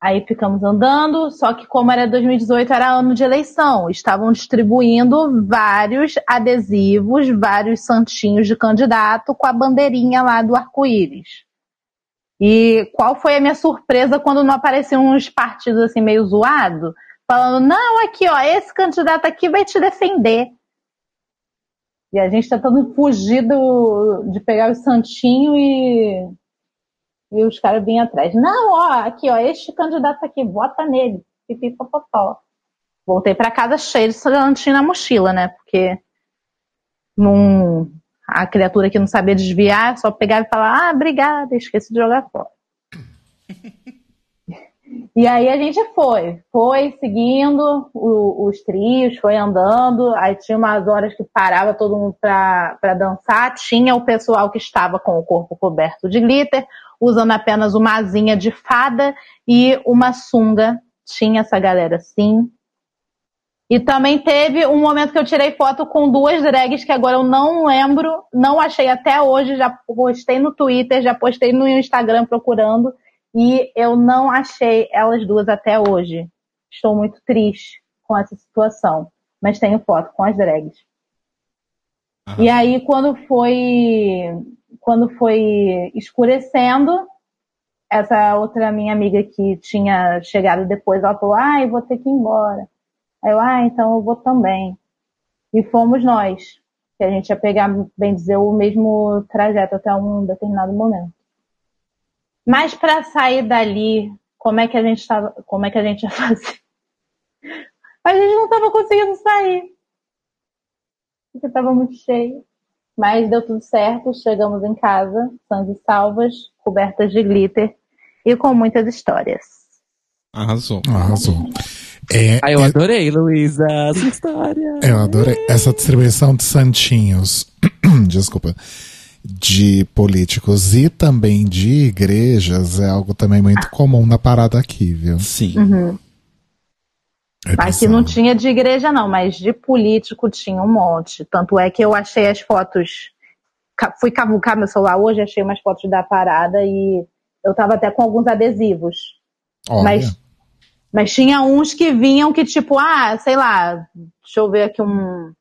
Aí ficamos andando, só que como era 2018, era ano de eleição. Estavam distribuindo vários adesivos, vários santinhos de candidato com a bandeirinha lá do arco-íris. E qual foi a minha surpresa quando não apareciam uns partidos assim meio zoado, falando, não, aqui ó, esse candidato aqui vai te defender. E a gente tentando fugir do, de pegar o santinho e e os caras vinham atrás. Não, ó, aqui, ó, este candidato aqui, vota nele. Pipipopopó. Voltei para casa cheio de santinho na mochila, né? Porque num, a criatura que não sabia desviar só pegava e falava, ah, obrigada, esqueci de jogar fora. [laughs] E aí a gente foi, foi seguindo o- os trios, foi andando, aí tinha umas horas que parava todo mundo para dançar, tinha o pessoal que estava com o corpo coberto de glitter, usando apenas uma asinha de fada e uma sunga, tinha essa galera sim. E também teve um momento que eu tirei foto com duas drags que agora eu não lembro, não achei até hoje, já postei no Twitter, já postei no Instagram procurando, E eu não achei elas duas até hoje. Estou muito triste com essa situação. Mas tenho foto com as drags. E aí, quando foi, quando foi escurecendo, essa outra minha amiga que tinha chegado depois, ela falou, ai, vou ter que ir embora. Aí eu, ah, então eu vou também. E fomos nós, que a gente ia pegar, bem dizer, o mesmo trajeto até um determinado momento. Mas para sair dali, como é que a gente tava, como é que a gente ia [laughs] fazer? A gente não estava conseguindo sair. Porque estava muito cheio. Mas deu tudo certo, chegamos em casa, sãs e salvas, cobertas de glitter e com muitas histórias. Arrasou. Arrasou. É, Ah, eu é- adorei, Luísa, a sua história. Eu adorei essa distribuição de santinhos, [clears throat] desculpa, de políticos e também de igrejas é algo também muito comum na parada aqui, viu? Sim. É Aqui não tinha de igreja, não, mas de político tinha um monte. Tanto é que eu achei as fotos. Fui cavucar meu celular hoje, achei umas fotos da parada e eu tava até com alguns adesivos. Olha, Mas, mas tinha uns que vinham que, tipo, ah, sei lá, deixa eu ver aqui um.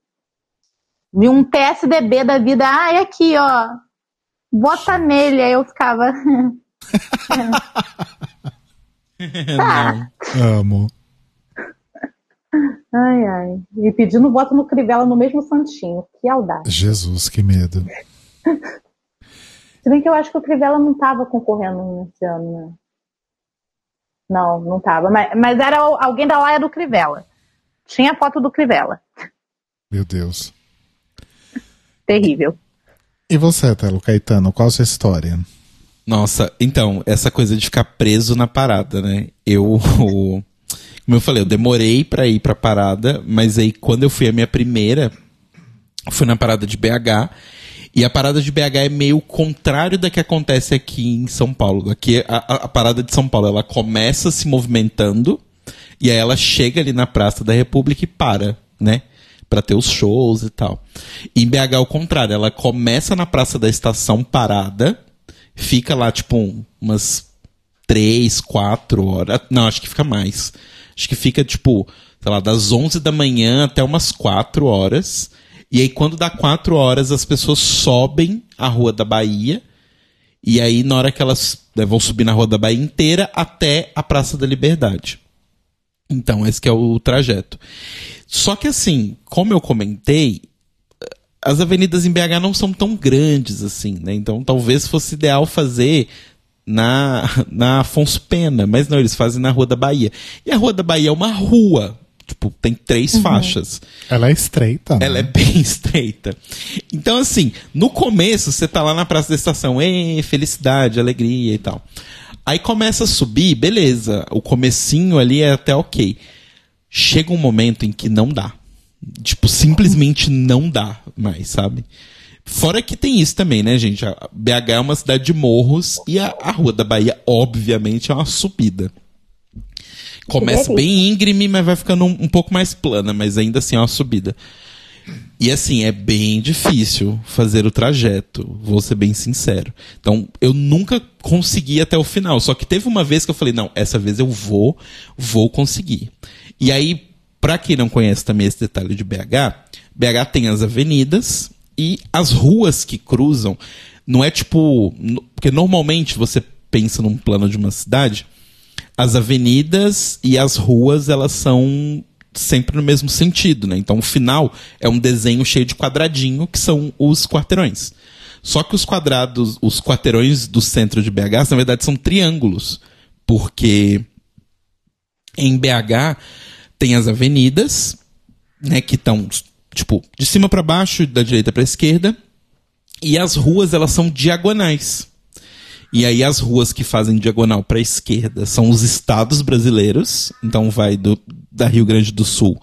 Vi um PSDB da vida, ah, é aqui, ó. Bota nele, aí eu ficava. [laughs] Não. amo. Ai, ai. E pedindo voto no Crivella no mesmo santinho. Que aldade. Jesus, que medo. Se bem que eu acho que o Crivella não tava concorrendo nesse ano, né? Não, não tava. Mas, mas era alguém da laia do Crivella. Tinha foto do Crivella. Meu Deus. Terrível. E você, Telo Caetano, qual a sua história? Nossa, então, essa coisa de ficar preso na parada, né? Eu, [laughs] como eu falei, eu demorei pra ir pra parada, mas aí quando eu fui a minha primeira, fui na parada de BH. E a parada de BH é meio contrário da que acontece aqui em São Paulo. Aqui a, a- a parada de São Paulo, ela começa se movimentando e aí ela chega ali na Praça da República e para, né? Pra ter os shows e tal. Em BH é o contrário, ela começa na Praça da Estação parada, fica lá tipo um- umas três, quatro horas. Não, acho que fica mais. Acho que fica tipo, sei lá, das 11 da manhã até umas quatro horas. E aí quando dá quatro horas as pessoas sobem a Rua da Bahia. E aí na hora que elas né, vão subir na Rua da Bahia inteira até a Praça da Liberdade. Então, esse é o trajeto. Só que assim, como eu comentei, as avenidas em BH não são tão grandes assim, né? Então talvez fosse ideal fazer na, [laughs] na Afonso Pena, mas não, eles fazem na Rua da Bahia. E a Rua da Bahia é uma rua, tipo, tem três faixas. Ela é estreita, né? Ela é bem [laughs] estreita. Então, assim, no começo, você tá lá na Praça da Estação, felicidade, alegria e tal. Aí começa a subir, beleza. O comecinho ali é até ok. Chega um momento em que não dá. Tipo, simplesmente não dá mais, sabe? Fora que tem isso também, né, gente? A BH é uma cidade de morros e a, a Rua da Bahia, obviamente, é uma subida. Começa bem íngreme, mas vai ficando um, um pouco mais plana, mas ainda assim é uma subida. E assim, é bem difícil fazer o trajeto, vou ser bem sincero. Então, eu nunca consegui até o final. Só que teve uma vez que eu falei, não, essa vez eu vou, vou conseguir. E aí, pra quem não conhece também esse detalhe de BH, BH tem as avenidas e as ruas que cruzam. Não é tipo. Porque normalmente você pensa num plano de uma cidade, as avenidas e as ruas elas são sempre no mesmo sentido, né? Então o final é um desenho cheio de quadradinho que são os quarteirões. Só que os quadrados, os quarteirões do centro de BH, na verdade são triângulos, porque em BH tem as avenidas, né, que estão tipo de cima para baixo, da direita para esquerda, e as ruas elas são diagonais. E aí as ruas que fazem diagonal para esquerda são os estados brasileiros, então vai do da Rio Grande do Sul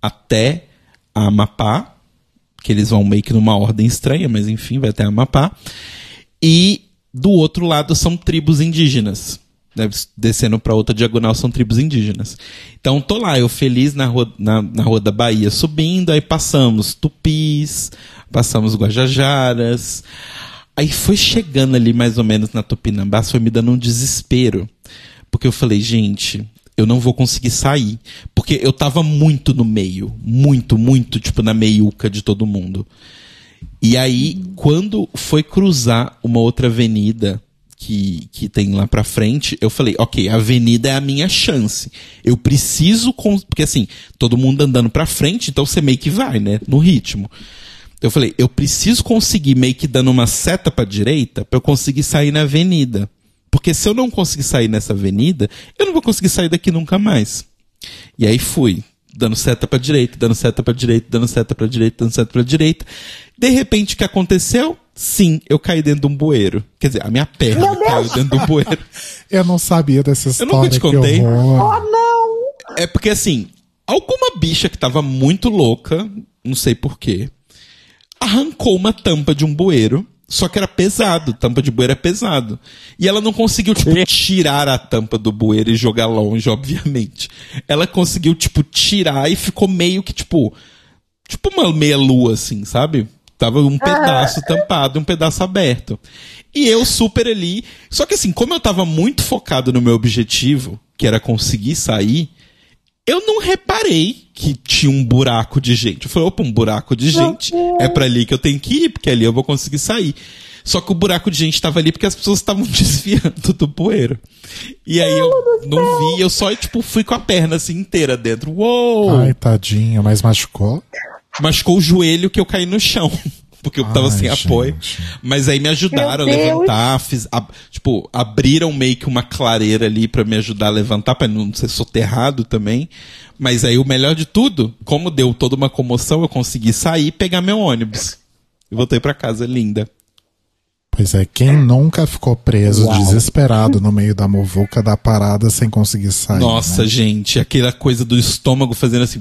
até Amapá, que eles vão meio que numa ordem estranha, mas enfim, vai até Amapá. E do outro lado são tribos indígenas. Né? Descendo para outra diagonal são tribos indígenas. Então tô lá, eu feliz na rua, na, na rua da Bahia subindo, aí passamos tupis, passamos guajajaras. Aí foi chegando ali mais ou menos na Tupinambás, foi me dando um desespero. Porque eu falei, gente, eu não vou conseguir sair. Porque eu tava muito no meio. Muito, muito, tipo, na meiuca de todo mundo. E aí, quando foi cruzar uma outra avenida que, que tem lá pra frente, eu falei, ok, a avenida é a minha chance. Eu preciso. Porque assim, todo mundo andando pra frente, então você meio que vai, né? No ritmo. Eu falei, eu preciso conseguir meio que dando uma seta pra direita pra eu conseguir sair na avenida. Porque se eu não conseguir sair nessa avenida, eu não vou conseguir sair daqui nunca mais. E aí fui, dando seta pra direita, dando seta pra direita, dando seta pra direita, dando seta pra direita. De repente, o que aconteceu? Sim, eu caí dentro de um bueiro. Quer dizer, a minha perna caiu dentro de um bueiro. [laughs] Eu não sabia dessa Eu história. nunca te que contei. horror. É porque assim, alguma bicha que tava muito louca, não sei porquê, arrancou uma tampa de um bueiro. Só que era pesado, tampa de bueiro é pesado. E ela não conseguiu, tipo, tirar a tampa do bueiro e jogar longe, obviamente. Ela conseguiu, tipo, tirar e ficou meio que, tipo, tipo uma meia lua, assim, sabe? Tava um pedaço tampado e um pedaço aberto. E eu super ali. Só que assim, como eu tava muito focado no meu objetivo, que era conseguir sair, eu não reparei que tinha um buraco de gente. Eu falei, opa, um buraco de gente. É pra ali que eu tenho que ir, porque ali eu vou conseguir sair. Só que o buraco de gente tava ali porque as pessoas estavam [laughs] desviando do poeiro. E aí eu não vi, eu só, tipo, fui com a perna assim inteira dentro. Uou! Ai, tadinho, mas machucou? Machucou o joelho que eu caí no chão. [laughs] Porque eu tava Ai, sem apoio. gente. Mas aí me ajudaram a Meu levantar, fiz, a- tipo, abriram meio que uma clareira ali pra me ajudar a levantar, pra não ser soterrado também. Mas aí o melhor de tudo, como deu toda uma comoção, eu consegui sair e pegar meu ônibus. E voltei pra casa linda. Pois é, quem nunca ficou preso, desesperado no meio da muvuca da parada sem conseguir sair? Nossa, né? gente, aquela coisa do estômago fazendo assim.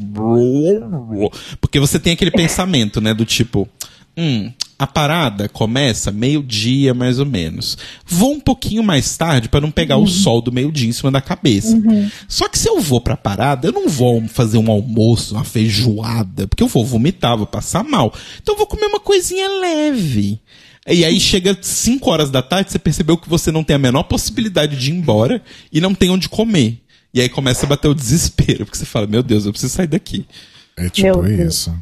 Porque você tem aquele pensamento, né? Do tipo, hum, a parada começa meio-dia mais ou menos. Vou um pouquinho mais tarde para não pegar o sol do meio-dia em cima da cabeça. Só que se eu vou pra parada, eu não vou fazer um almoço, uma feijoada, porque eu vou vomitar, vou passar mal. Então eu vou comer uma coisinha leve. E aí chega 5 horas da tarde, você percebeu que você não tem a menor possibilidade de ir embora e não tem onde comer. E aí começa a bater o desespero, porque você fala, meu Deus, eu preciso sair daqui. É tipo isso.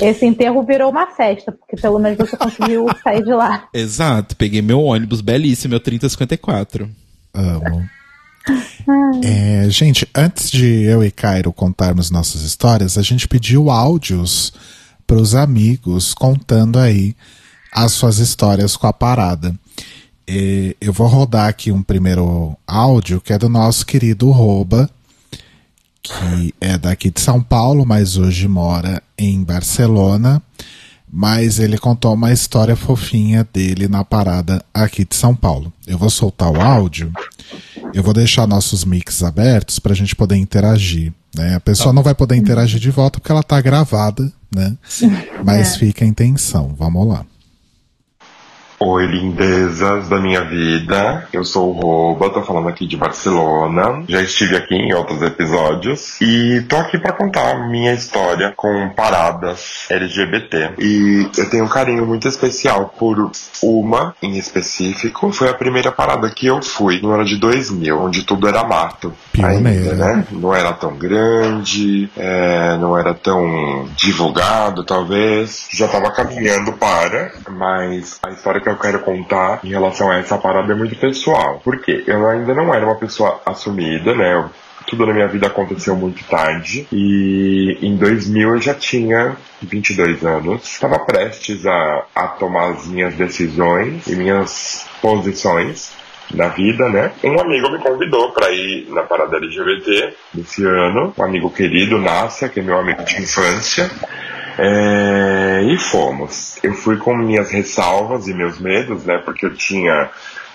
Esse enterro virou uma festa, porque pelo menos você conseguiu [laughs] sair de lá. Exato, peguei meu ônibus belíssimo, meu 3054. Amo. É, gente, antes de eu e Cairo contarmos nossas histórias, a gente pediu áudios para os amigos contando aí as suas histórias com a parada. E eu vou rodar aqui um primeiro áudio que é do nosso querido Roba, que é daqui de São Paulo, mas hoje mora em Barcelona. Mas ele contou uma história fofinha dele na parada aqui de São Paulo. Eu vou soltar o áudio. Eu vou deixar nossos mics abertos para a gente poder interagir. Né? A pessoa não vai poder interagir de volta porque ela tá gravada, né? Mas fica a intenção. Vamos lá. Oi, lindezas da minha vida. Eu sou o Roba, tô falando aqui de Barcelona. Já estive aqui em outros episódios e tô aqui pra contar minha história com paradas LGBT. E eu tenho um carinho muito especial por uma em específico. Foi a primeira parada que eu fui no ano de 2000, onde tudo era mato. Pioneira. Ainda, né? Não era tão grande, é, não era tão divulgado, talvez. Já tava caminhando para, mas a história que eu quero contar em relação a essa parada é muito pessoal. Por quê? Eu ainda não era uma pessoa assumida, né? Tudo na minha vida aconteceu muito tarde e em 2000 eu já tinha 22 anos. Estava prestes a, a tomar as minhas decisões e minhas posições da vida, né? Um amigo me convidou para ir na parada LGBT desse ano, um amigo querido, Nácia, que é meu amigo de infância. É, e fomos. Eu fui com minhas ressalvas e meus medos, né? Porque eu tinha,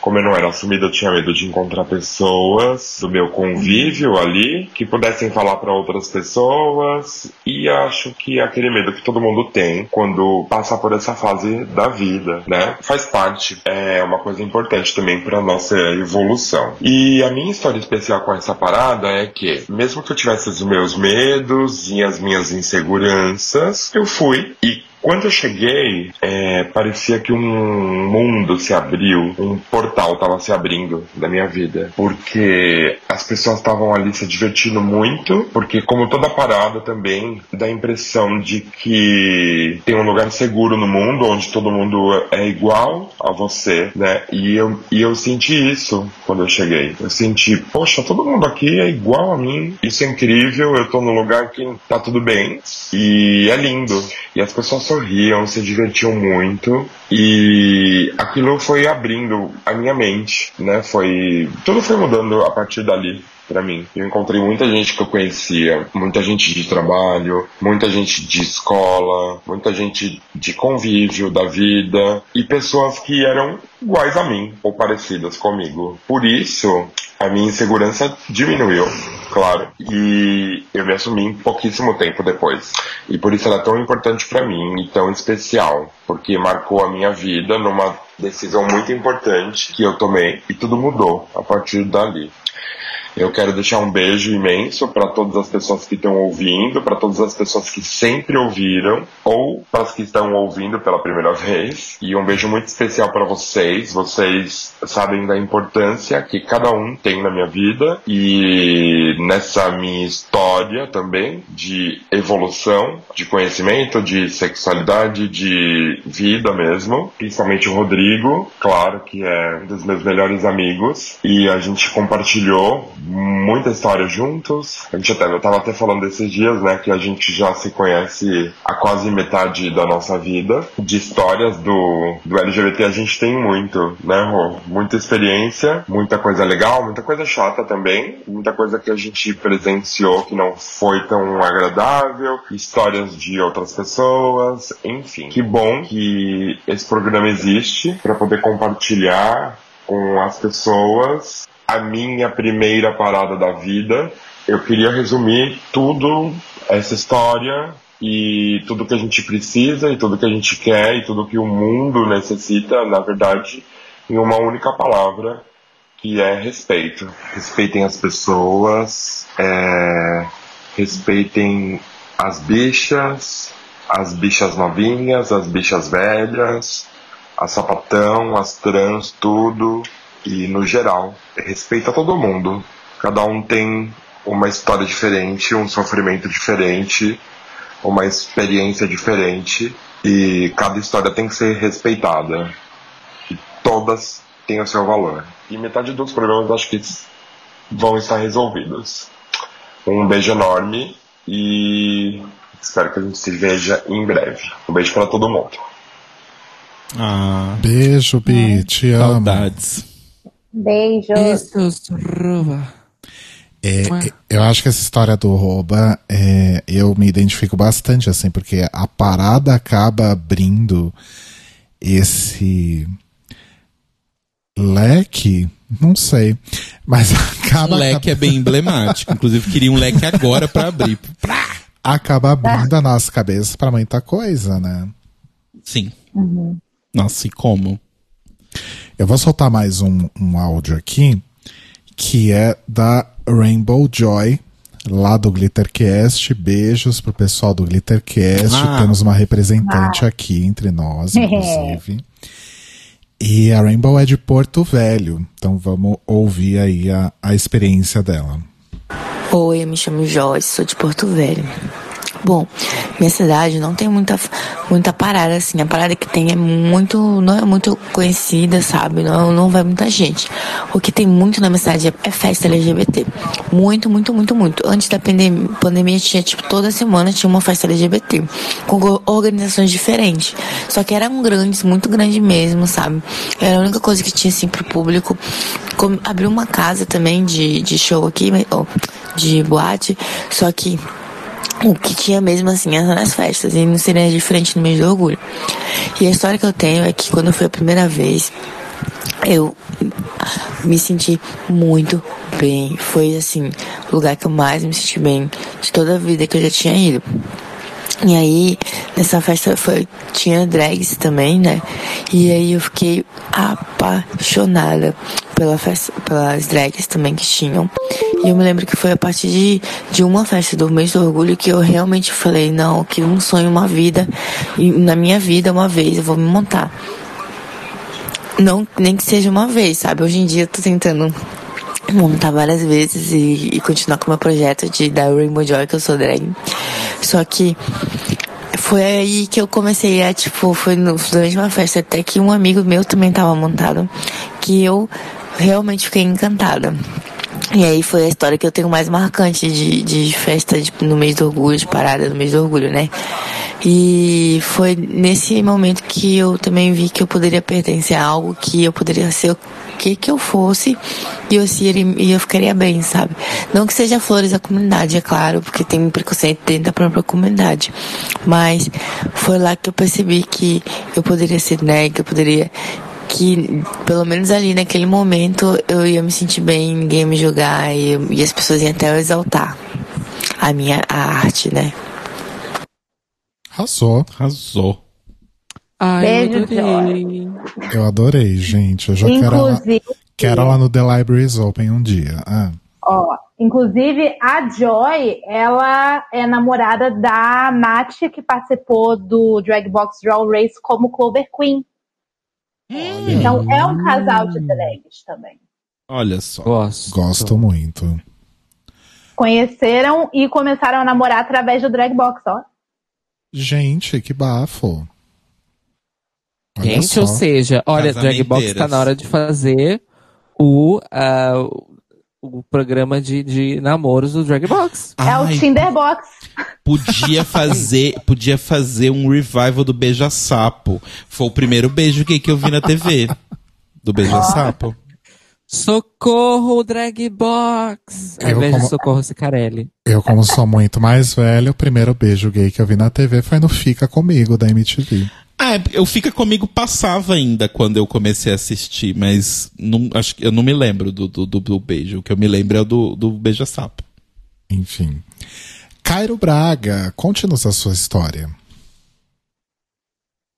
como eu não era assumido, eu tinha medo de encontrar pessoas do meu convívio ali que pudessem falar para outras pessoas. E acho que é aquele medo que todo mundo tem quando passa por essa fase da vida, né? Faz parte. É uma coisa importante também para nossa evolução. E a minha história especial com essa parada é que, mesmo que eu tivesse os meus medos e as minhas inseguranças, eu fui e Quando eu cheguei, é, parecia que um mundo se abriu, um portal estava se abrindo da minha vida, porque as pessoas estavam ali se divertindo muito, porque como toda parada também dá a impressão de que tem um lugar seguro no mundo, onde todo mundo é igual a você, né? E eu, e eu senti isso quando eu cheguei. Eu senti, poxa, todo mundo aqui é igual a mim, isso é incrível, eu tô num lugar que tá tudo bem, e é lindo. E as pessoas sorriam, se divertiam muito, e aquilo foi abrindo a minha mente, né? Foi. Tudo foi mudando a partir dali pra mim. Eu encontrei muita gente que eu conhecia, muita gente de trabalho, muita gente de escola, muita gente de convívio da vida e pessoas que eram iguais a mim ou parecidas comigo. Por isso, a minha insegurança diminuiu, claro, e eu me assumi pouquíssimo tempo depois. E por isso ela é tão importante pra mim e tão especial, porque marcou a minha vida numa decisão muito importante que eu tomei e tudo mudou a partir dali. Eu quero deixar um beijo imenso para todas as pessoas que estão ouvindo, para todas as pessoas que sempre ouviram ou para as que estão ouvindo pela primeira vez. E um beijo muito especial para vocês. Vocês sabem da importância que cada um tem na minha vida e nessa minha história também de evolução, de conhecimento, de sexualidade, de vida mesmo. Principalmente o Rodrigo, claro que é um dos meus melhores amigos e a gente compartilhou muita história juntos. A gente até, eu tava até falando esses dias, né, que a gente já se conhece há quase metade da nossa vida. De histórias do, do LGBT a gente tem muito, né, Rô? Muita experiência, muita coisa legal, muita coisa chata também, muita coisa que a gente presenciou que não foi tão agradável, histórias de outras pessoas, enfim. Que bom que esse programa existe para poder compartilhar com as pessoas a minha primeira parada da vida. Eu queria resumir tudo, essa história e tudo que a gente precisa e tudo que a gente quer e tudo que o mundo necessita, na verdade, em uma única palavra, que é respeito. Respeitem as pessoas, é, respeitem as bichas, as bichas novinhas, as bichas velhas, a sapatão, as trans, tudo e no geral. Respeita todo mundo. Cada um tem uma história diferente, um sofrimento diferente, uma experiência diferente e cada história tem que ser respeitada. E todas têm o seu valor. E metade dos problemas acho que vão estar resolvidos. Um beijo enorme e espero que a gente se veja em breve. Um beijo para todo mundo. Ah, Beijo, Bi, te amo. saudades. Beijos. Estos rouba. É, eu acho que essa história do rouba, é, eu me identifico bastante, assim, porque a parada acaba abrindo esse leque, não sei, mas [laughs] acaba, Um leque é bem emblemático. Inclusive, queria um leque agora pra abrir. acaba abrindo a nossa cabeça pra muita coisa, né? Sim. Nossa, e como? Eu vou soltar mais um, um áudio aqui, que é da Rainbow Joy, lá do Glittercast. Beijos pro pessoal do Glittercast. Ah. Temos uma representante aqui entre nós, [laughs] inclusive. e a Rainbow é de Porto Velho, então vamos ouvir aí a, a experiência dela. Oi, eu me chamo Joyce, sou de Porto Velho. Bom, minha cidade não tem muita, muita parada, assim. A parada que tem é muito. não é muito conhecida, sabe? Não, não vai muita gente. O que tem muito na minha cidade é, festa LGBT. Muito, muito, muito, muito. Antes da pandemia, pandemia tinha, tipo, toda semana tinha uma festa LGBT. Com organizações diferentes. Só que eram grandes, muito grande mesmo, sabe? Era a única coisa que tinha, assim, pro público. Abriu uma casa também de, de show aqui, de boate. Só que o que tinha mesmo assim nas festas e não seria diferente no mês do orgulho. E a história que eu tenho é que quando foi a primeira vez, eu me senti muito bem. Foi assim, o lugar que eu mais me senti bem de toda a vida que eu já tinha ido. E aí, nessa festa foi, tinha drags também, né? E aí eu fiquei apaixonada pela festa, pelas drags também que tinham. E eu me lembro que foi a partir de, de uma festa do mês do orgulho que eu realmente falei, não, que um sonho, uma vida, e na minha vida uma vez eu vou me montar. Não, nem que seja uma vez, sabe? Hoje em dia eu tô tentando montar várias vezes e, e continuar com o meu projeto de da Rainbow Joy, que eu sou drag. Só que foi aí que eu comecei a, tipo, foi no, durante uma festa até que um amigo meu também tava montado, que eu realmente fiquei encantada. E aí foi a história que eu tenho mais marcante de, de festa de, no mês do orgulho, de parada no mês do orgulho, né? E foi nesse momento que eu também vi que eu poderia pertencer a algo que eu poderia ser o que que eu fosse e eu, e eu ficaria bem, sabe? Não que seja flores da comunidade, é claro, porque tem preconceito dentro da própria comunidade. Mas foi lá que eu percebi que eu poderia ser drag, que eu poderia que pelo menos ali naquele momento eu ia me sentir bem, ninguém ia me julgar e, e as pessoas iam até exaltar a minha a arte, né? Arrasou. Arrasou. Ai, eu Beijo, adorei. Eu adorei, gente. Eu já Inclusive, quero ela no The Libraries Open um dia. Ah, ó, inclusive a Joy, ela é namorada da Nath, que participou do Drag Box Draw Race como Clover Queen. Então é um casal de drags também. Olha só. Gosto. gosto muito. Conheceram e começaram a namorar através do Drag Box, ó. Gente, que bafo. Olha Gente, só. ou seja, olha, Dragbox Casamenteiras. tá na hora de fazer o, ah, o programa de, de namoros do Dragbox. É o Ai, Tinder Box. Podia fazer, [laughs] podia fazer um revival do Beija Sapo. Foi o primeiro beijo gay que eu vi na TV. Do Beija Sapo. Socorro, Dragbox! Ao Eu invés de como- Socorro Cicarelli. Eu, como sou muito mais velho, o primeiro beijo gay que eu vi na TV foi no Fica Comigo, da MTV. Ah, eu Fica Comigo passava ainda quando eu comecei a assistir, mas não, acho que eu não me lembro do, do, do- do beijo. O que eu me lembro é o do, do Beija Sapo. Enfim. Cairo Braga, conte-nos a sua história.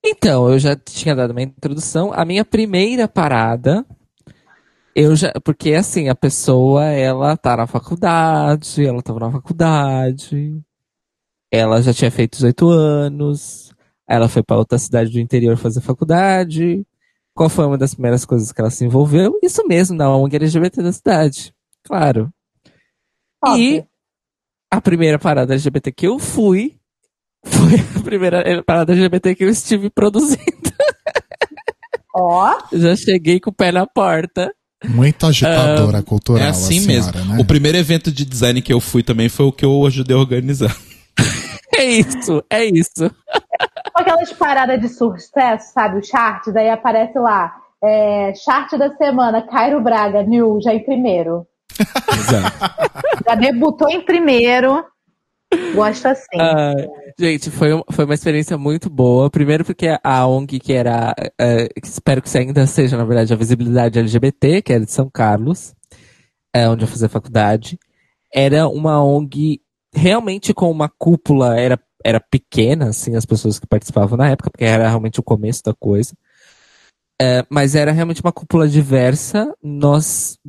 Então, eu já tinha dado uma introdução. A minha primeira parada, eu já. Porque assim, a pessoa, ela tá na faculdade, ela tava na faculdade, ela já tinha feito 18 anos, ela foi pra outra cidade do interior fazer faculdade. Qual foi uma das primeiras coisas que ela se envolveu? Isso mesmo, na ONG LGBT da cidade. Claro. E Óbvio. a primeira parada LGBT que eu fui foi a primeira parada LGBT que eu estive produzindo. Ó, [laughs] Já cheguei com o pé na porta. Muito agitadora cultural, é assim a senhora, mesmo. né? O primeiro evento de design que eu fui também foi o que eu ajudei a organizar. [laughs] É isso, é isso. Aquelas paradas de sucesso, sabe? Os charts, aí aparece lá. É, chart da semana, Cairo Braga, New, já em primeiro. Exato. [laughs] Já debutou em primeiro. Gosto assim. Ah, gente, foi, um- foi uma experiência muito boa. Primeiro porque a ONG, que era, que espero que ainda seja, na verdade, a visibilidade LGBT, que era de São Carlos, é, onde eu fazia faculdade, era uma ONG realmente com uma cúpula, era, era pequena, assim, as pessoas que participavam na época, porque era realmente o começo da coisa. É, mas era realmente uma cúpula diversa. Nós,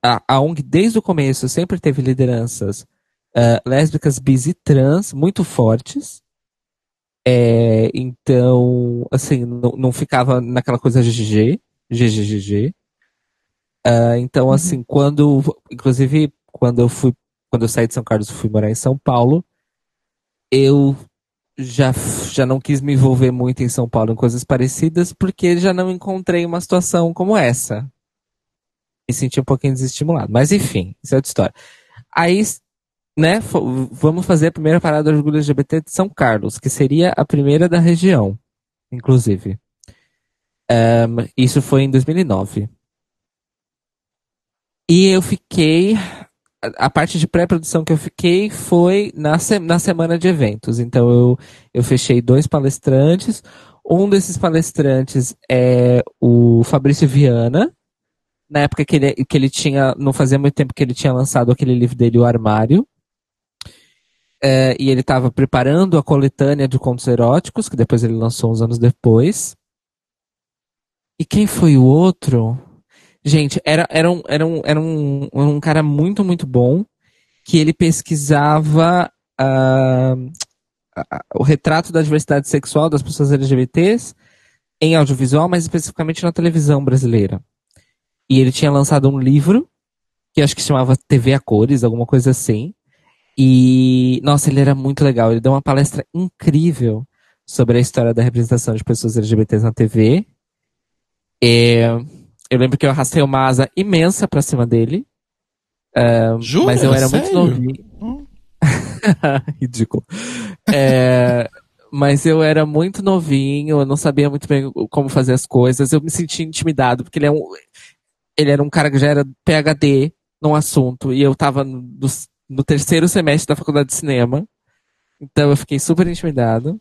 a, a ONG, desde o começo, sempre teve lideranças eh, lésbicas, bis e trans muito fortes. É, então, assim, não, não ficava naquela coisa GGG, GGGG. Ah, então, assim, quando, inclusive, quando eu fui, quando eu saí de São Carlos e fui morar em São Paulo, eu já, já não quis me envolver muito em São Paulo em coisas parecidas, porque já não encontrei uma situação como essa. Me senti um pouquinho desestimulado. Mas enfim, isso é outra história. Aí, né, vamos fazer a primeira parada do orgulho LGBT de São Carlos, que seria a primeira da região, inclusive. Ahn, isso foi em 2009. E eu fiquei. A- parte de pré-produção que eu fiquei foi na, se- na semana de eventos. Então eu, eu fechei dois palestrantes. Um desses palestrantes é o Fabrício Viana. Na época que ele, que ele tinha. Não fazia muito tempo que ele tinha lançado aquele livro dele, O Armário. É, e ele estava preparando a coletânea de contos eróticos, que depois ele lançou uns anos depois. E quem foi o outro? Gente, era, era, um, era, um, era um, um cara muito, muito bom que ele pesquisava a- o retrato da diversidade sexual das pessoas LGBTs em audiovisual, mas especificamente na televisão brasileira. E ele tinha lançado um livro que acho que chamava TV a cores, alguma coisa assim. E, nossa, ele era muito legal. Ele deu uma palestra incrível sobre a história da representação de pessoas LGBTs na TV. É, eu lembro que eu arrastei uma asa imensa pra cima dele. É, Jura? mas eu era muito Sério? novinho. [laughs] Ridículo. É, mas eu era muito novinho, eu não sabia muito bem como fazer as coisas. Eu me sentia intimidado, porque ele, é um, ele era um cara que já era PhD num assunto, e eu tava no, no terceiro semestre da faculdade de cinema. Então eu fiquei super intimidado.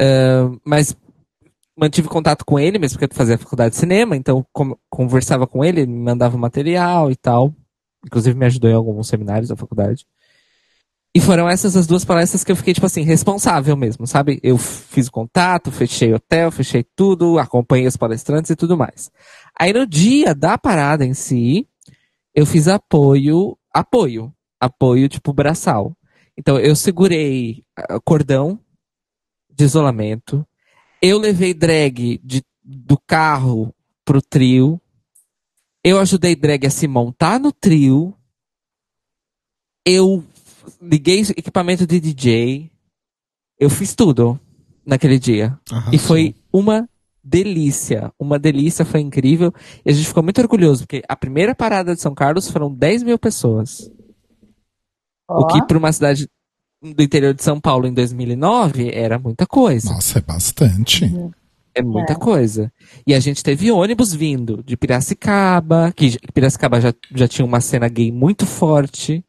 É, mas mantive contato com ele, mesmo porque eu fazia faculdade de cinema, então conversava com ele, ele me mandava material e tal. Inclusive me ajudou em alguns seminários da faculdade. E foram essas as duas palestras que eu fiquei, tipo assim, responsável mesmo, sabe? Eu fiz o contato, fechei hotel, fechei tudo, acompanhei os palestrantes e tudo mais. Aí no dia da parada em si, eu fiz apoio, apoio, apoio tipo braçal. Então eu segurei ah, cordão de isolamento, eu levei drag de, do carro pro trio, eu ajudei drag a se montar no trio, eu liguei equipamento de DJ, eu fiz tudo naquele dia. Arrasou. E foi uma delícia. Uma delícia, foi incrível. E a gente ficou muito orgulhoso, porque a primeira parada de São Carlos foram 10 mil pessoas. O que para uma cidade do interior de São Paulo em 2009 era muita coisa. Nossa, é bastante. É muita É. coisa. E a gente teve ônibus vindo de Piracicaba, que Piracicaba já, já tinha uma cena gay muito forte,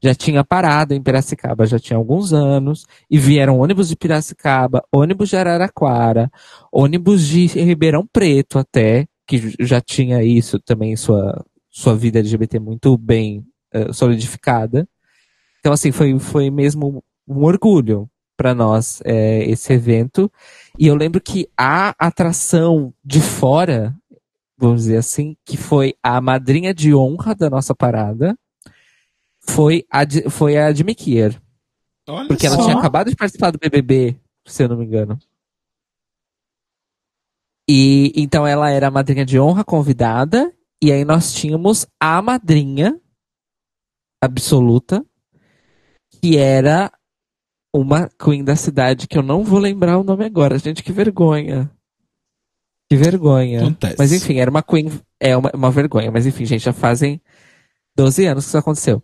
já tinha parado em Piracicaba, já tinha alguns anos, e vieram ônibus de Piracicaba, ônibus de Araraquara, ônibus de Ribeirão Preto até, que já tinha isso também, sua, sua vida LGBT muito bem eh, solidificada. Então, assim, foi, foi mesmo um orgulho para nós eh, esse evento. E eu lembro que a atração de fora, vamos dizer assim, que foi a madrinha de honra da nossa parada, foi a, de- foi a Jimmy Kier. Olha Porque ela só. tinha acabado de participar do BBB, se eu não me engano. E então ela era a madrinha de honra convidada, e aí nós tínhamos a madrinha absoluta, que era uma queen da cidade que eu não vou lembrar o nome agora. Gente, que vergonha. Que vergonha. Acontece. Mas enfim, era uma queen, é uma, uma vergonha, mas enfim, gente, já fazem 12 anos que isso aconteceu.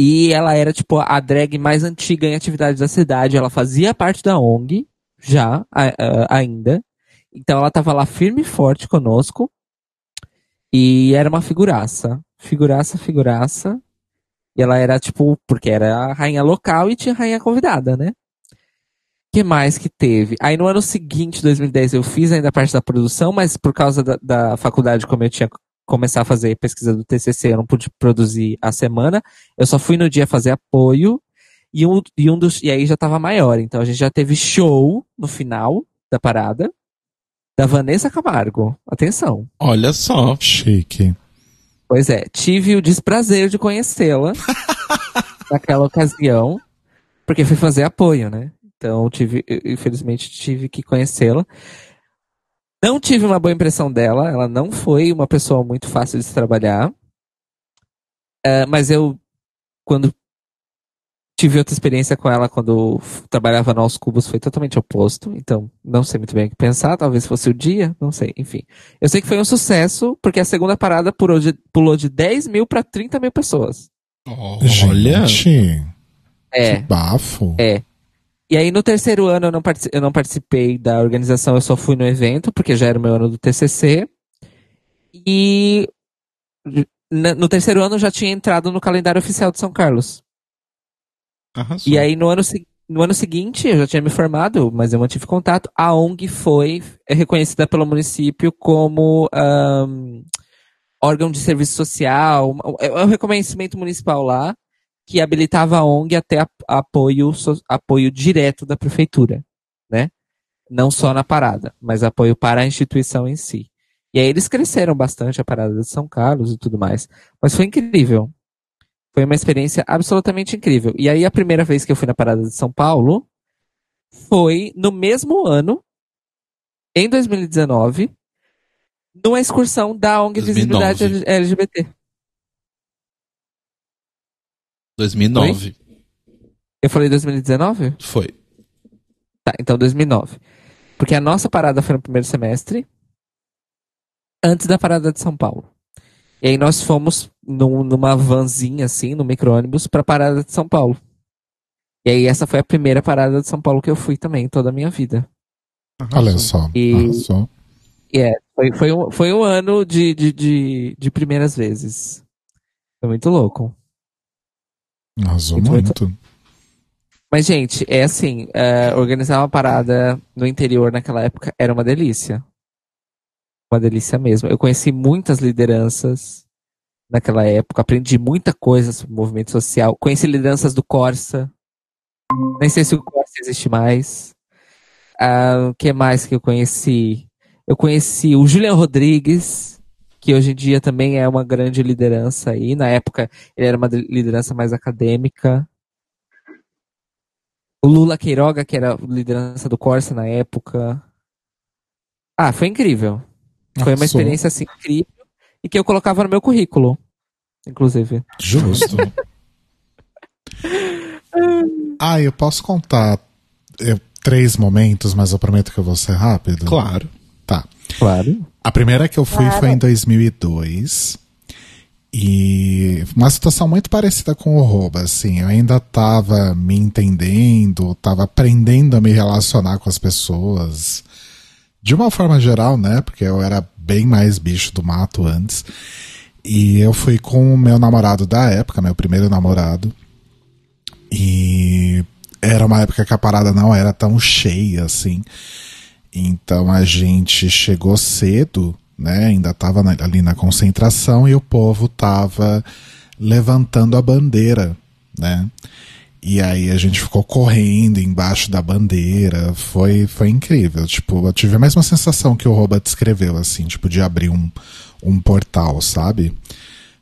E ela era, tipo, a drag mais antiga em atividade da cidade. Ela fazia parte da ONG, já, a- a- ainda. Então ela tava lá firme e forte conosco. E era uma figuraça. Figuraça, figuraça. E ela era, tipo, porque era a rainha local e tinha rainha convidada, né? que mais que teve? Aí no ano seguinte, 2010, eu fiz ainda parte da produção, mas por causa da, da faculdade, como eu tinha começar a fazer pesquisa do TCC, eu não pude produzir a semana. Eu só fui no dia fazer apoio e um, e um dos e aí já tava maior. Então a gente já teve show no final da parada da Vanessa Camargo. Atenção. Olha só. Chique. Pois é, tive o desprazer de conhecê-la [laughs] naquela ocasião, porque fui fazer apoio, né? Então, tive, infelizmente, tive que conhecê-la. Não tive uma boa impressão dela, ela não foi uma pessoa muito fácil de se trabalhar. É, mas eu, quando tive outra experiência com ela, quando trabalhava no Aos Cubos, foi totalmente oposto. Então, não sei muito bem o que pensar, talvez fosse o dia, não sei, enfim. Eu sei que foi um sucesso, porque a segunda parada pulou de, pulou de 10 mil para 30 mil pessoas. Olha. Gente, É. que bafo. É. E aí no terceiro ano eu não, eu não participei da organização, eu só fui no evento, porque já era o meu ano do TCC. E no terceiro ano eu já tinha entrado no calendário oficial de São Carlos. Arrasou. E aí no ano, no ano seguinte eu já tinha me formado, mas eu mantive contato. A ONG foi é reconhecida pelo município como ahn, órgão de serviço social. uma- É um reconhecimento municipal lá que habilitava a ONG até apoio, apoio direto da prefeitura, né? Não só na parada, mas apoio para a instituição em si. E aí eles cresceram bastante a parada de São Carlos e tudo mais. Mas foi incrível. Foi uma experiência absolutamente incrível. E aí a primeira vez que eu fui na parada de São Paulo foi no mesmo ano, em 2019, numa excursão da ONG 2009. Visibilidade LGBT. 2009. Eu falei 2019? Foi. Tá, então 2009. Porque a nossa parada foi no primeiro semestre, antes da parada de São Paulo. E aí nós fomos num- numa vanzinha, assim, no micro-ônibus, pra parada de São Paulo. E aí essa foi a primeira parada de São Paulo que eu fui também, toda a minha vida. Olha só. E- arrasou. E é, foi, foi, um, foi um ano de, de, de, de primeiras vezes. Foi muito louco. Arrasou Muito, muito. Mas, gente, é assim, é, organizar uma parada no interior naquela época era uma delícia. Uma delícia mesmo. Eu conheci muitas lideranças naquela época, aprendi muita coisa sobre movimento social. Conheci lideranças do Corsa. Nem sei se o Corsa existe mais. Ah, o que mais que eu conheci? Eu conheci o Julian Rodrigues, que hoje em dia também é uma grande liderança aí. Na época, ele era uma liderança mais acadêmica. O Lula Queiroga, que era liderança do Corsa na época. Ah, foi incrível. Foi uma experiência assim incrível e que eu colocava no meu currículo, inclusive. Justo. [laughs] ah, eu posso contar eh, três momentos, mas eu prometo que eu vou ser rápido. Claro. Tá. Claro. A primeira que eu fui foi em 2002. E uma situação muito parecida com o Rouba, assim. Eu ainda tava me entendendo, tava aprendendo a me relacionar com as pessoas. De uma forma geral, né? Porque eu era bem mais bicho do mato antes. E eu fui com o meu namorado da época, meu primeiro namorado. E era uma época que a parada não era tão cheia assim. Então a gente chegou cedo, né? Ainda estava ali na concentração e o povo tava levantando a bandeira, né? E aí a gente ficou correndo embaixo da bandeira, foi foi incrível. Tipo, eu tive a mesma sensação que o Roba descreveu, assim, tipo de abrir um, um portal, sabe?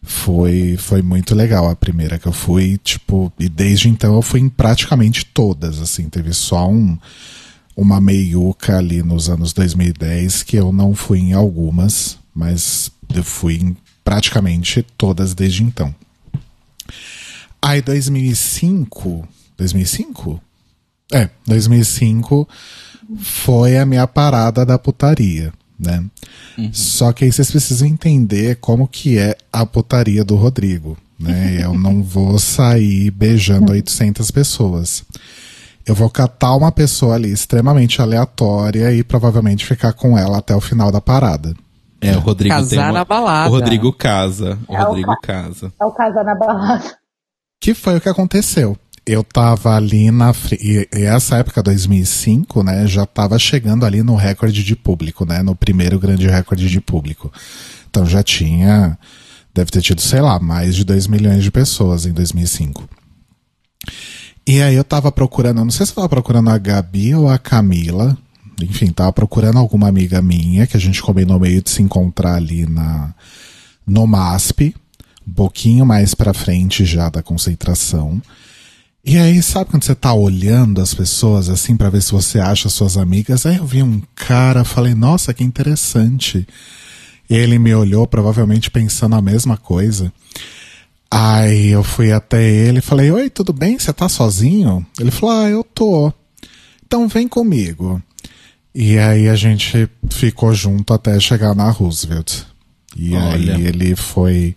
Foi foi muito legal a primeira que eu fui, tipo, e desde então eu fui em praticamente todas, assim, teve só um uma meiuca ali nos anos 2010 que eu não fui em algumas, mas eu fui em praticamente todas desde então. Aí 2005, 2005? É, 2005 foi a minha parada da putaria, né? Só que aí vocês precisam entender como que é a putaria do Rodrigo, né? [laughs] Eu não vou sair beijando 800 pessoas. Eu vou catar uma pessoa ali extremamente aleatória e provavelmente ficar com ela até o final da parada. É, o Rodrigo tem Casar uma... na balada. O Rodrigo casa. O É o Rodrigo ca- casa. É o casal na balada. Que foi o que aconteceu. Eu tava ali na. E, e essa época, 2005, né? Já tava chegando ali no recorde de público, né? No primeiro grande recorde de público. Então já tinha. Deve ter tido, sei lá, mais de 2 milhões de pessoas em 2005. E aí eu tava procurando, não sei se eu tava procurando a Gabi ou a Camila. Enfim, tava procurando alguma amiga minha que a gente combinou meio de se encontrar ali na no MASP, um pouquinho mais pra frente já da concentração. E aí, sabe quando você tá olhando as pessoas assim pra ver se você acha suas amigas? Aí eu vi um cara, falei, nossa, que interessante. E ele me olhou, provavelmente pensando a mesma coisa. Aí eu fui até ele e falei: Oi, tudo bem? Você tá sozinho? Ele falou: Ah, eu tô. Então vem comigo. E aí a gente ficou junto até chegar na Roosevelt. E Olha. aí ele foi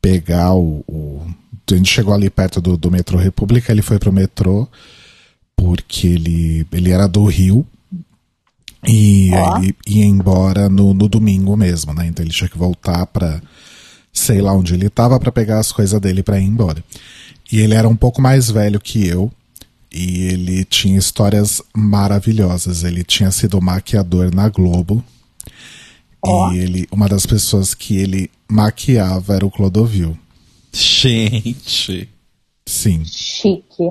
pegar o, o- A gente chegou ali perto do, do metrô República, ele foi pro metrô, porque ele, ele era do Rio. E ele ia embora no, no domingo mesmo, né? Então ele tinha que voltar pra sei lá onde ele tava pra pegar as coisas dele pra ir embora. E ele era um pouco mais velho que eu e ele tinha histórias maravilhosas. Ele tinha sido maquiador na Globo. E ele, uma das pessoas que ele maquiava era o Clodovil. Gente. Sim. Chique.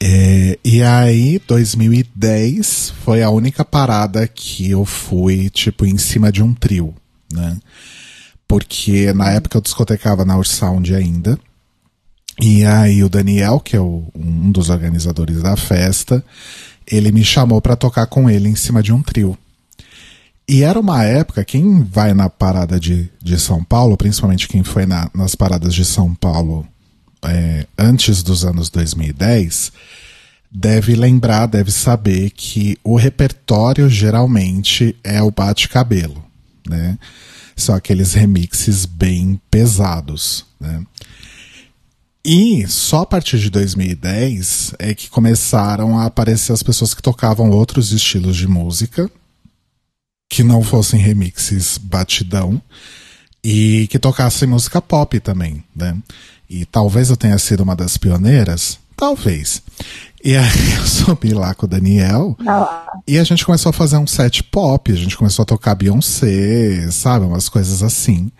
É, e aí, 2010 foi a única parada que eu fui, tipo, em cima de um trio, né? Porque na época eu discotecava na Ursound ainda. E aí o Daniel, que é o- um dos organizadores da festa, ele me chamou pra tocar com ele em cima de um trio. E era uma época, quem vai na parada de, de São Paulo, principalmente quem foi na- nas paradas de São Paulo é, antes dos anos 2010, deve lembrar, deve saber que o repertório geralmente é o bate-cabelo, né? São aqueles remixes bem pesados, né? E só a partir de 2010 é que começaram a aparecer as pessoas que tocavam outros estilos de música, que não fossem remixes batidão, e que tocassem música pop também, né? E talvez eu tenha sido uma das pioneiras, talvez. E aí [laughs] eu subi lá com o Daniel e a gente começou a fazer um set pop, a gente começou a tocar Beyoncé, sabe, umas coisas assim.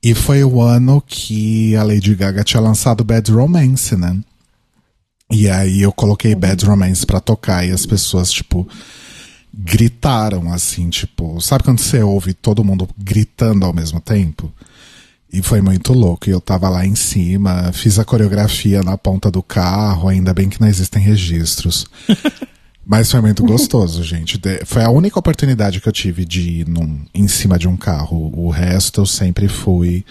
E foi o ano que a Lady Gaga tinha lançado Bad Romance, né? E aí eu coloquei Bad Romance pra tocar e as pessoas, tipo, gritaram assim, tipo, sabe quando você ouve todo mundo gritando ao mesmo tempo? E foi muito louco. E eu tava lá em cima, fiz a coreografia na ponta do carro, ainda bem que não existem registros. [laughs] Mas foi muito gostoso, gente. De- Foi a única oportunidade que eu tive de ir num, em cima de um carro. O resto eu sempre fui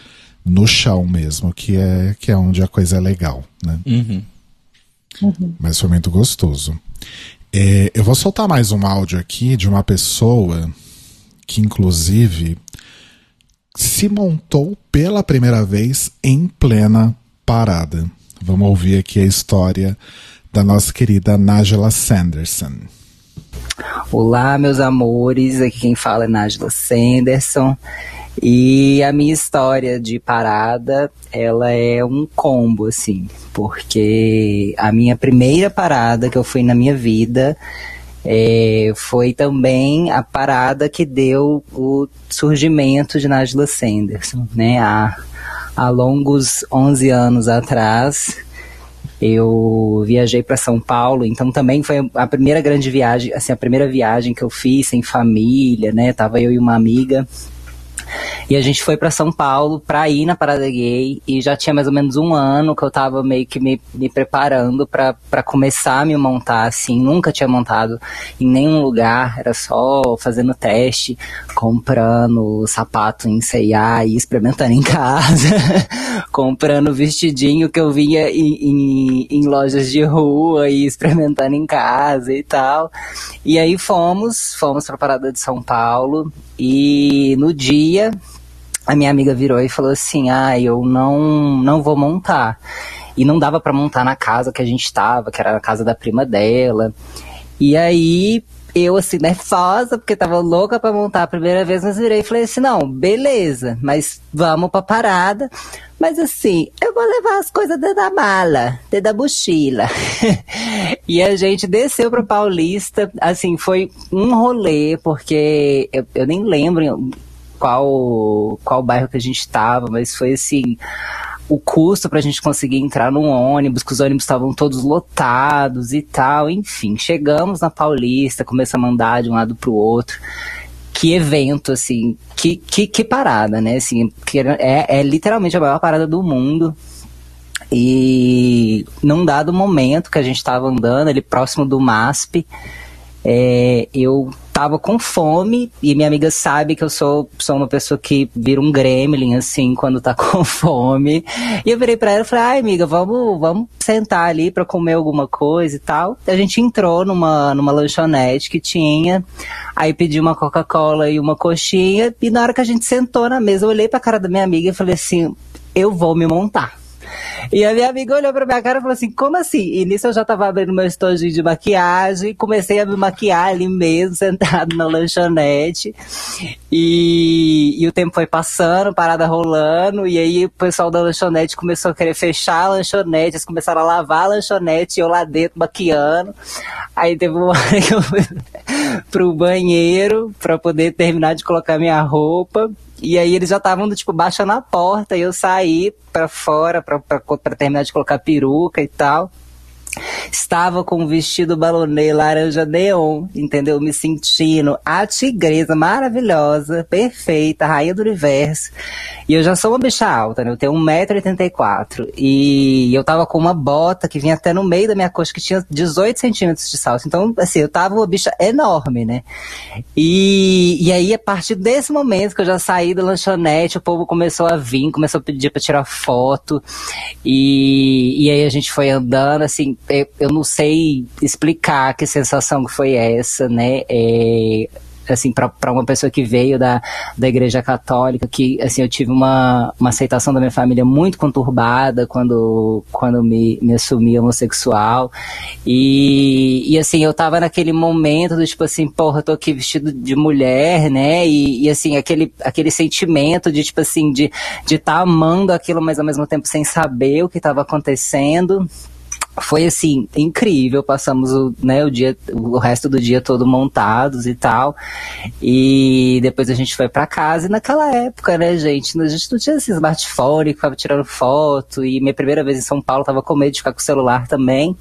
no chão mesmo, que é, que é onde a coisa é legal, né? Mas foi muito gostoso. É, eu vou soltar mais um áudio aqui de uma pessoa que, inclusive, se montou pela primeira vez em plena parada. Vamos ouvir aqui a história da nossa querida Nájila Sanderson. Olá, meus amores. Aqui quem fala é Nájila Sanderson. E a minha história de parada, ela é um combo, assim, porque a minha primeira parada que eu fui na minha vida é, foi também a parada que deu o surgimento de Nájila Sanderson, né? Há, há longos 11 anos atrás, eu viajei para São Paulo, então também foi a primeira grande viagem, assim, a primeira viagem que eu fiz sem família, né? Tava eu e uma amiga. E a gente foi para São Paulo pra ir na Parada Gay e já tinha mais ou menos um ano que eu tava meio que me, me preparando pra começar a me montar assim. Nunca tinha montado em nenhum lugar, era só fazendo teste, comprando sapato em C&A e experimentando em [laughs] casa, comprando vestidinho que eu vinha em, em, em lojas de rua e experimentando em casa e tal. E aí fomos, fomos pra Parada de São Paulo e no dia a minha amiga virou e falou assim: "Ah, eu não não vou montar". E não dava pra montar na casa que a gente tava, que era a casa da prima dela. E aí eu assim nervosa, porque tava louca pra montar a primeira vez, mas virei e falei assim: "Não, beleza, mas vamos pra parada". Mas assim, eu vou levar as coisas dentro da mala, dentro da mochila. [laughs] e a gente desceu pra Paulista, assim, foi um rolê, porque eu, eu nem lembro qual, qual bairro que a gente tava, mas foi assim, o custo pra gente conseguir entrar num ônibus, que os ônibus estavam todos lotados e tal, enfim, chegamos na Paulista, começamos a andar de um lado pro outro. Que evento, assim, que, que, que parada, né? Assim, que é, é literalmente a maior parada do mundo. E num dado momento que a gente estava andando ali próximo do MASP, é, eu tava com fome e minha amiga sabe que eu sou, sou uma pessoa que vira um gremlin, assim, quando tá [laughs] com fome. E eu virei pra ela e falei, ai amiga, vamos, vamos sentar ali pra comer alguma coisa e tal. A gente entrou numa, numa lanchonete que tinha, aí pedi uma Coca-Cola e uma coxinha, e na hora que a gente sentou na mesa, eu olhei pra cara da minha amiga e falei assim, eu vou me montar. E a minha amiga olhou pra minha cara e falou assim, como assim? E nisso eu já tava abrindo meu estojinho de maquiagem, comecei a me maquiar ali mesmo, [laughs] sentado na lanchonete. E, e o tempo foi passando, parada rolando, e aí o pessoal da lanchonete começou a querer fechar a lanchonete, eles começaram a lavar a lanchonete, eu lá dentro maquiando. Aí teve uma [laughs] hora que eu fui pro banheiro pra poder terminar de colocar minha roupa. E aí eles já estavam, tipo, baixando a porta, e eu saí pra fora pra, pra, pra terminar de colocar peruca e tal. Estava com um vestido balonê laranja neon, entendeu? Me sentindo a tigresa maravilhosa, perfeita, rainha do universo. E eu já sou uma bicha alta, né? Eu tenho 1,84m. E eu tava com uma bota que vinha até no meio da minha coxa, que tinha 18 centímetros de salto. Então, assim, eu tava uma bicha enorme, né? E, e aí, a partir desse momento que eu já saí da lanchonete, o povo começou a vir, começou a pedir pra tirar foto. E, e aí a gente foi andando, assim, eu, eu não sei explicar que sensação que foi essa, né? É, assim, para uma pessoa que veio da, da igreja católica, que, assim, eu tive uma, uma aceitação da minha família muito conturbada quando, quando me, me assumi homossexual. E, e, assim, eu tava naquele momento do tipo assim, porra, eu tô aqui vestido de mulher, né? E, e assim, aquele, aquele sentimento de, tipo assim, de estar de tá amando aquilo, mas ao mesmo tempo sem saber o que estava acontecendo foi assim incrível. Passamos o, né, o dia o resto do dia todo montados e tal. E depois a gente foi para casa. E naquela época né gente a gente não tinha esse smartphone ficava tirando foto. E minha primeira vez em São Paulo tava com medo de ficar com o celular também.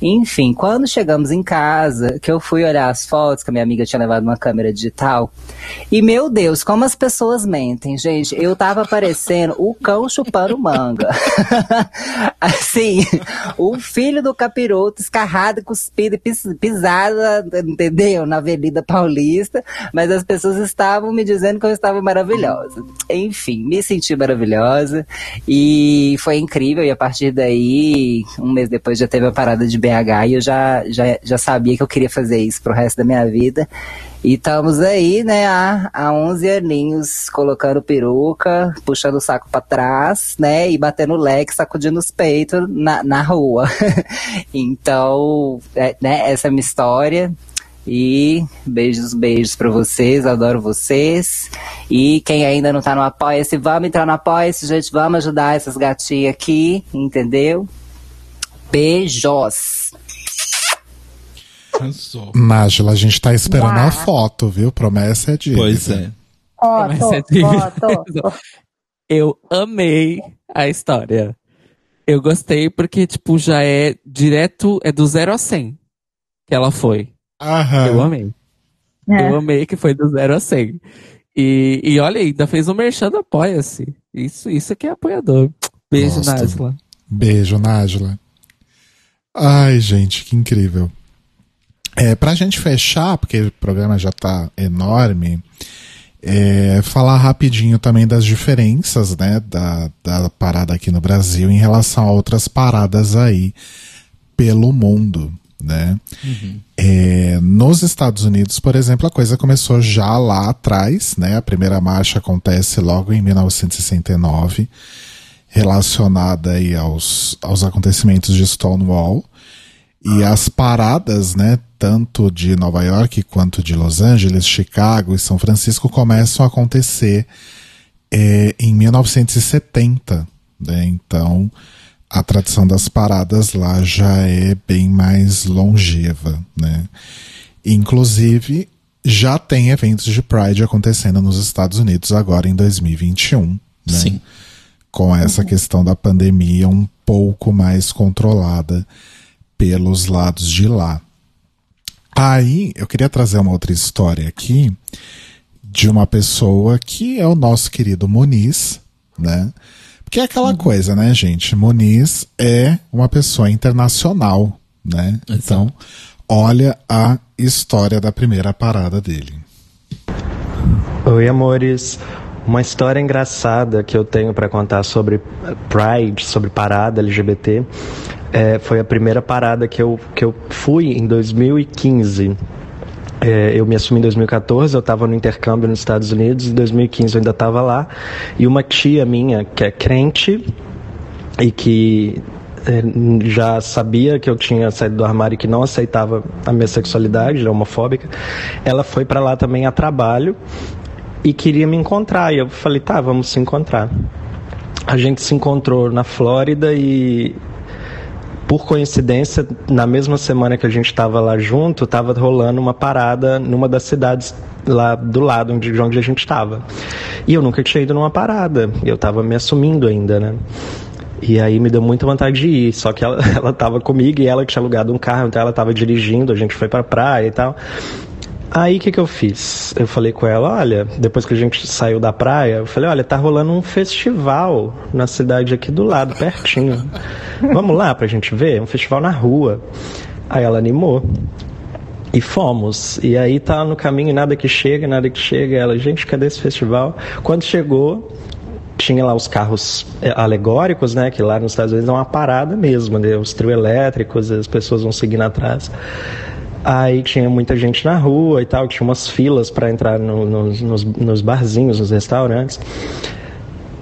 Enfim quando chegamos em casa que eu fui olhar as fotos que a minha amiga tinha levado uma câmera digital. E meu Deus como as pessoas mentem gente. Eu tava parecendo o cão chupando manga. [laughs] Assim o filho do capiroto, escarrado, cuspido e pis, pisado, entendeu? Na Avenida Paulista, mas as pessoas estavam me dizendo que eu estava maravilhosa. Enfim, me senti maravilhosa e foi incrível. E a partir daí, um mês depois, já teve a parada de BH e eu já, já, já sabia que eu queria fazer isso pro resto da minha vida. E estamos aí, né, há, há 11 aninhos colocando peruca, puxando o saco para trás, né, e batendo leque, sacudindo os peitos na, na rua. [laughs] então, é, né, essa é a minha história. E beijos, beijos para vocês, adoro vocês. E quem ainda não tá no Apoia-se, vamos entrar no Apoia-se, gente, vamos ajudar essas gatinhas aqui, entendeu? Beijos! Cansou. Nájila, a gente tá esperando Uau. a foto, viu? Promessa é dívida. Pois é. Tô, é tô. Eu amei a história. Eu gostei porque, tipo, já é direto, é do 0 a 100 que ela foi. Aham. Eu amei. É. Eu amei que foi do 0 a 100. E, e olha, ainda fez um merchan do Apoia-se. Isso, isso que é apoiador. Beijo, Gosto. Nájila. Beijo, Nájila. Ai, gente, que incrível. É, pra gente fechar, porque o programa já tá enorme, é, falar rapidinho também das diferenças, né, da, da parada aqui no Brasil em relação a outras paradas aí pelo mundo, né? É, nos Estados Unidos, por exemplo, a coisa começou já lá atrás, né? A primeira marcha acontece logo em 1969, relacionada aí aos, aos acontecimentos de Stonewall. E as paradas, né, tanto de Nova York quanto de Los Angeles, Chicago e São Francisco começam a acontecer é, em 1970. Né? Então, a tradição das paradas lá já é bem mais longeva. Né? Inclusive, já tem eventos de Pride acontecendo nos Estados Unidos agora em 2021. Né? Sim. Com essa questão da pandemia um pouco mais controlada pelos lados de lá. Aí, eu queria trazer uma outra história aqui de uma pessoa que é o nosso querido Muniz, né? Porque é aquela coisa, né, gente? Muniz é uma pessoa internacional, né? Então, olha a história da primeira parada dele. Oi, amores. Uma história engraçada que eu tenho para contar sobre Pride, sobre parada LGBT, é, foi a primeira parada que eu, que eu fui em 2015. É, eu me assumi em 2014, eu estava no intercâmbio nos Estados Unidos, em 2015 eu ainda estava lá, e uma tia minha, que é crente e que é, já sabia que eu tinha saído do armário e que não aceitava a minha sexualidade, era homofóbica, ela foi para lá também a trabalho e queria me encontrar. E eu falei, tá, vamos se encontrar. A gente se encontrou na Flórida e, por coincidência, na mesma semana que a gente estava lá junto, estava rolando uma parada numa das cidades lá do lado onde, de onde a gente estava. E eu nunca tinha ido numa parada. Eu estava me assumindo ainda, né? E aí me deu muita vontade de ir. Só que ela, [laughs] ela tava comigo e ela que tinha alugado um carro, então ela tava dirigindo, a gente foi pra praia e tal. Aí o que, que eu fiz? Eu falei com ela, olha, depois que a gente saiu da praia, eu falei, olha, tá rolando um festival na cidade aqui do lado, pertinho. Vamos lá pra gente ver? Um festival na rua. Aí ela animou. E fomos. E aí tá no caminho, nada que chega, nada que chega. Ela, gente, cadê esse festival? Quando chegou, tinha lá os carros é, alegóricos, né? Que lá nos Estados Unidos é uma parada mesmo, né? Os trio elétricos, as pessoas vão seguindo atrás. Aí tinha muita gente na rua e tal, tinha umas filas para entrar no- nos, nos, nos barzinhos, nos restaurantes.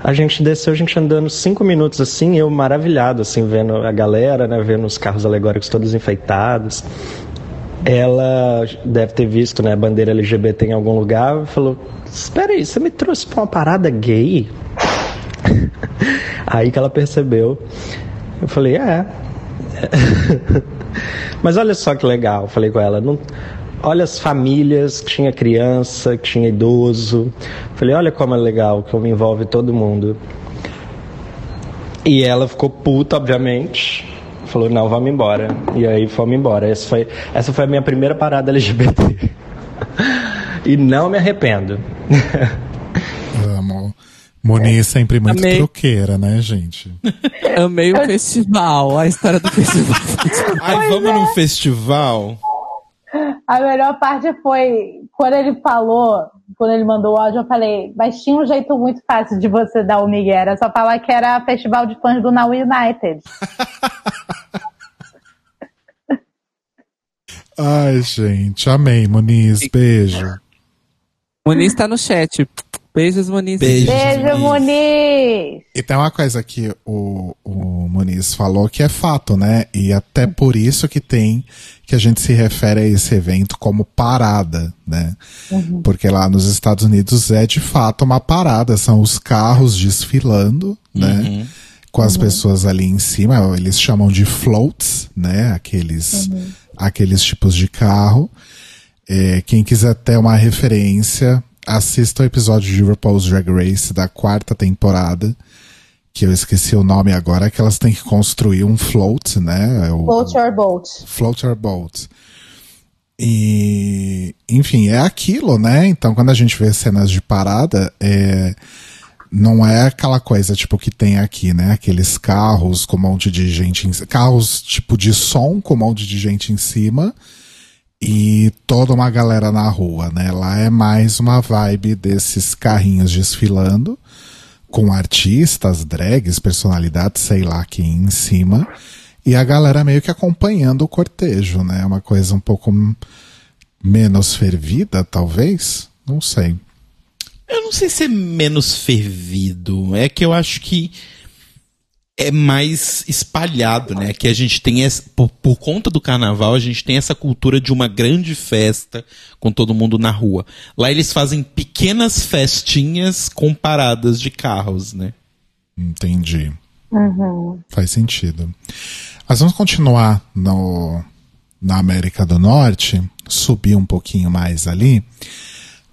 A gente desceu, a gente andando cinco minutos assim, eu maravilhado, assim, vendo a galera, né? Vendo os carros alegóricos todos enfeitados. Ela deve ter visto, né, a bandeira LGBT em algum lugar falou: Espera aí, você me trouxe pra uma parada gay? [laughs] Aí que ela percebeu. Eu falei: É. [laughs] Mas olha só que legal, falei com ela. Não, olha as famílias, tinha criança, tinha idoso. Falei, olha como é legal que me envolve todo mundo. E ela ficou puta, obviamente. Falou, não, vamos embora. E aí fomos embora. Essa foi, essa foi a minha primeira parada LGBT. [laughs] e não me arrependo. [laughs] Moni sempre muito Amei. truqueira, né, gente? [laughs] Amei o festival, a história do festival. [laughs] Ai, vamos num festival? A melhor parte foi quando ele falou, quando ele mandou o áudio, eu falei, mas tinha um jeito muito fácil de você dar o Miguel, era só falar que era festival de fãs do Now United. [laughs] Ai, gente, amei, Moniz, beijo. Muniz tá no chat. Beijos, Muniz. Beijo. Beijo, Muniz! E tem uma coisa que o, o Muniz falou que é fato, né? E até por isso que tem que a gente se refere a esse evento como parada, né? Porque lá nos Estados Unidos é de fato uma parada, são os carros desfilando, né? Com as pessoas ali em cima, eles chamam de floats, né? Aqueles, aqueles tipos de carro. É, quem quiser ter uma referência, assista o episódio de RuPaul's Drag Race da quarta temporada, que eu esqueci o nome agora, que elas têm que construir um float, né? O, Float your boat. Floater Boat. E, enfim, é aquilo, né? Então, quando a gente vê cenas de parada, é, não é aquela coisa tipo que tem aqui, né? Aqueles carros com um monte de gente, em, carros tipo de som com um monte de gente em cima e toda uma galera na rua, né? Lá é mais uma vibe desses carrinhos desfilando com artistas, drags, personalidades, sei lá quem em cima. E a galera meio que acompanhando o cortejo, né? Uma coisa um pouco menos fervida, talvez? Não sei. Eu não sei se é menos fervido. É que eu acho que é mais espalhado, né? Que a gente tem essa, por, por conta do carnaval, a gente tem essa cultura de uma grande festa com todo mundo na rua. Lá eles fazem pequenas festinhas com paradas de carros, né? Entendi. Faz sentido. Mas vamos continuar no, na América do Norte, subir um pouquinho mais ali.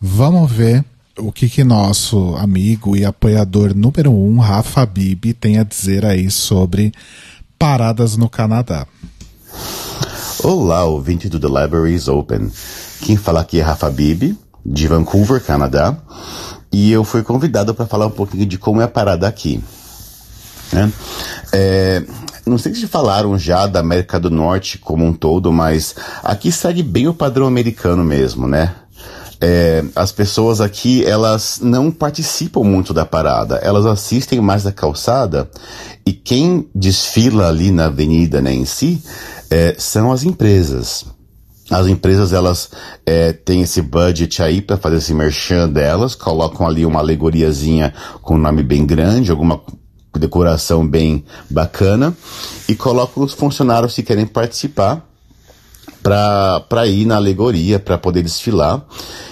Vamos ver o que, que nosso amigo e apoiador número um, Rafa Bibi, tem a dizer aí sobre paradas no Canadá. Olá, ouvinte do The Libraries Open. Quem fala aqui é Rafa Bibi, de Vancouver, Canadá, e eu fui convidado para falar um pouquinho de como é a parada aqui. né? É, não sei se falaram já da América do Norte como um todo, mas aqui segue bem o padrão americano mesmo, né? É, as pessoas aqui, elas não participam muito da parada, elas assistem mais da calçada e quem desfila ali na avenida né, em si é, são as empresas. As empresas, elas é, têm esse budget aí para fazer esse merchan delas, colocam ali uma alegoriazinha com um nome bem grande, alguma decoração bem bacana e colocam os funcionários que querem participar para ir na alegoria, para poder desfilar.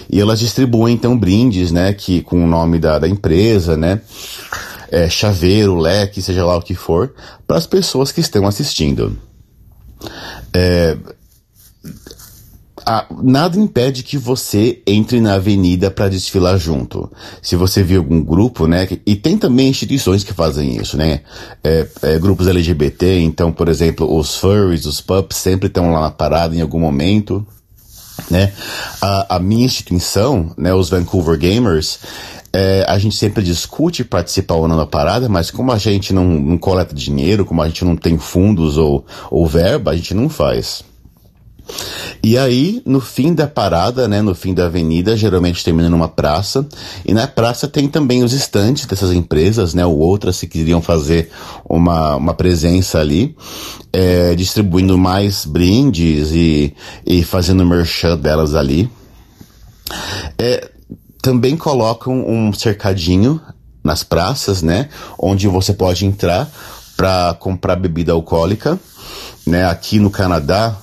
E elas distribuem então brindes, né, que com o nome da, da empresa, né, é, chaveiro, leque, seja lá o que for, para as pessoas que estão assistindo. É, nada impede que você entre na avenida para desfilar junto. Se você viu algum grupo, né? que- E tem também instituições que fazem isso, né? É, é, grupos LGBT, então, por exemplo, os furries, os pups sempre estão lá na parada em algum momento né? A, a minha instituição, né, os Vancouver Gamers, é, a gente sempre discute participar ou não da parada, mas como a gente não, não coleta dinheiro, como a gente não tem fundos ou, ou verba, a gente não faz. E aí, no fim da parada, né, no fim da avenida, geralmente termina numa praça, e na praça tem também os estantes dessas empresas, né, ou outras se queriam fazer uma, uma presença ali, é, distribuindo mais brindes e, e fazendo merchan delas ali. É, também colocam um cercadinho nas praças, né, onde você pode entrar para comprar bebida alcoólica, né, aqui no Canadá,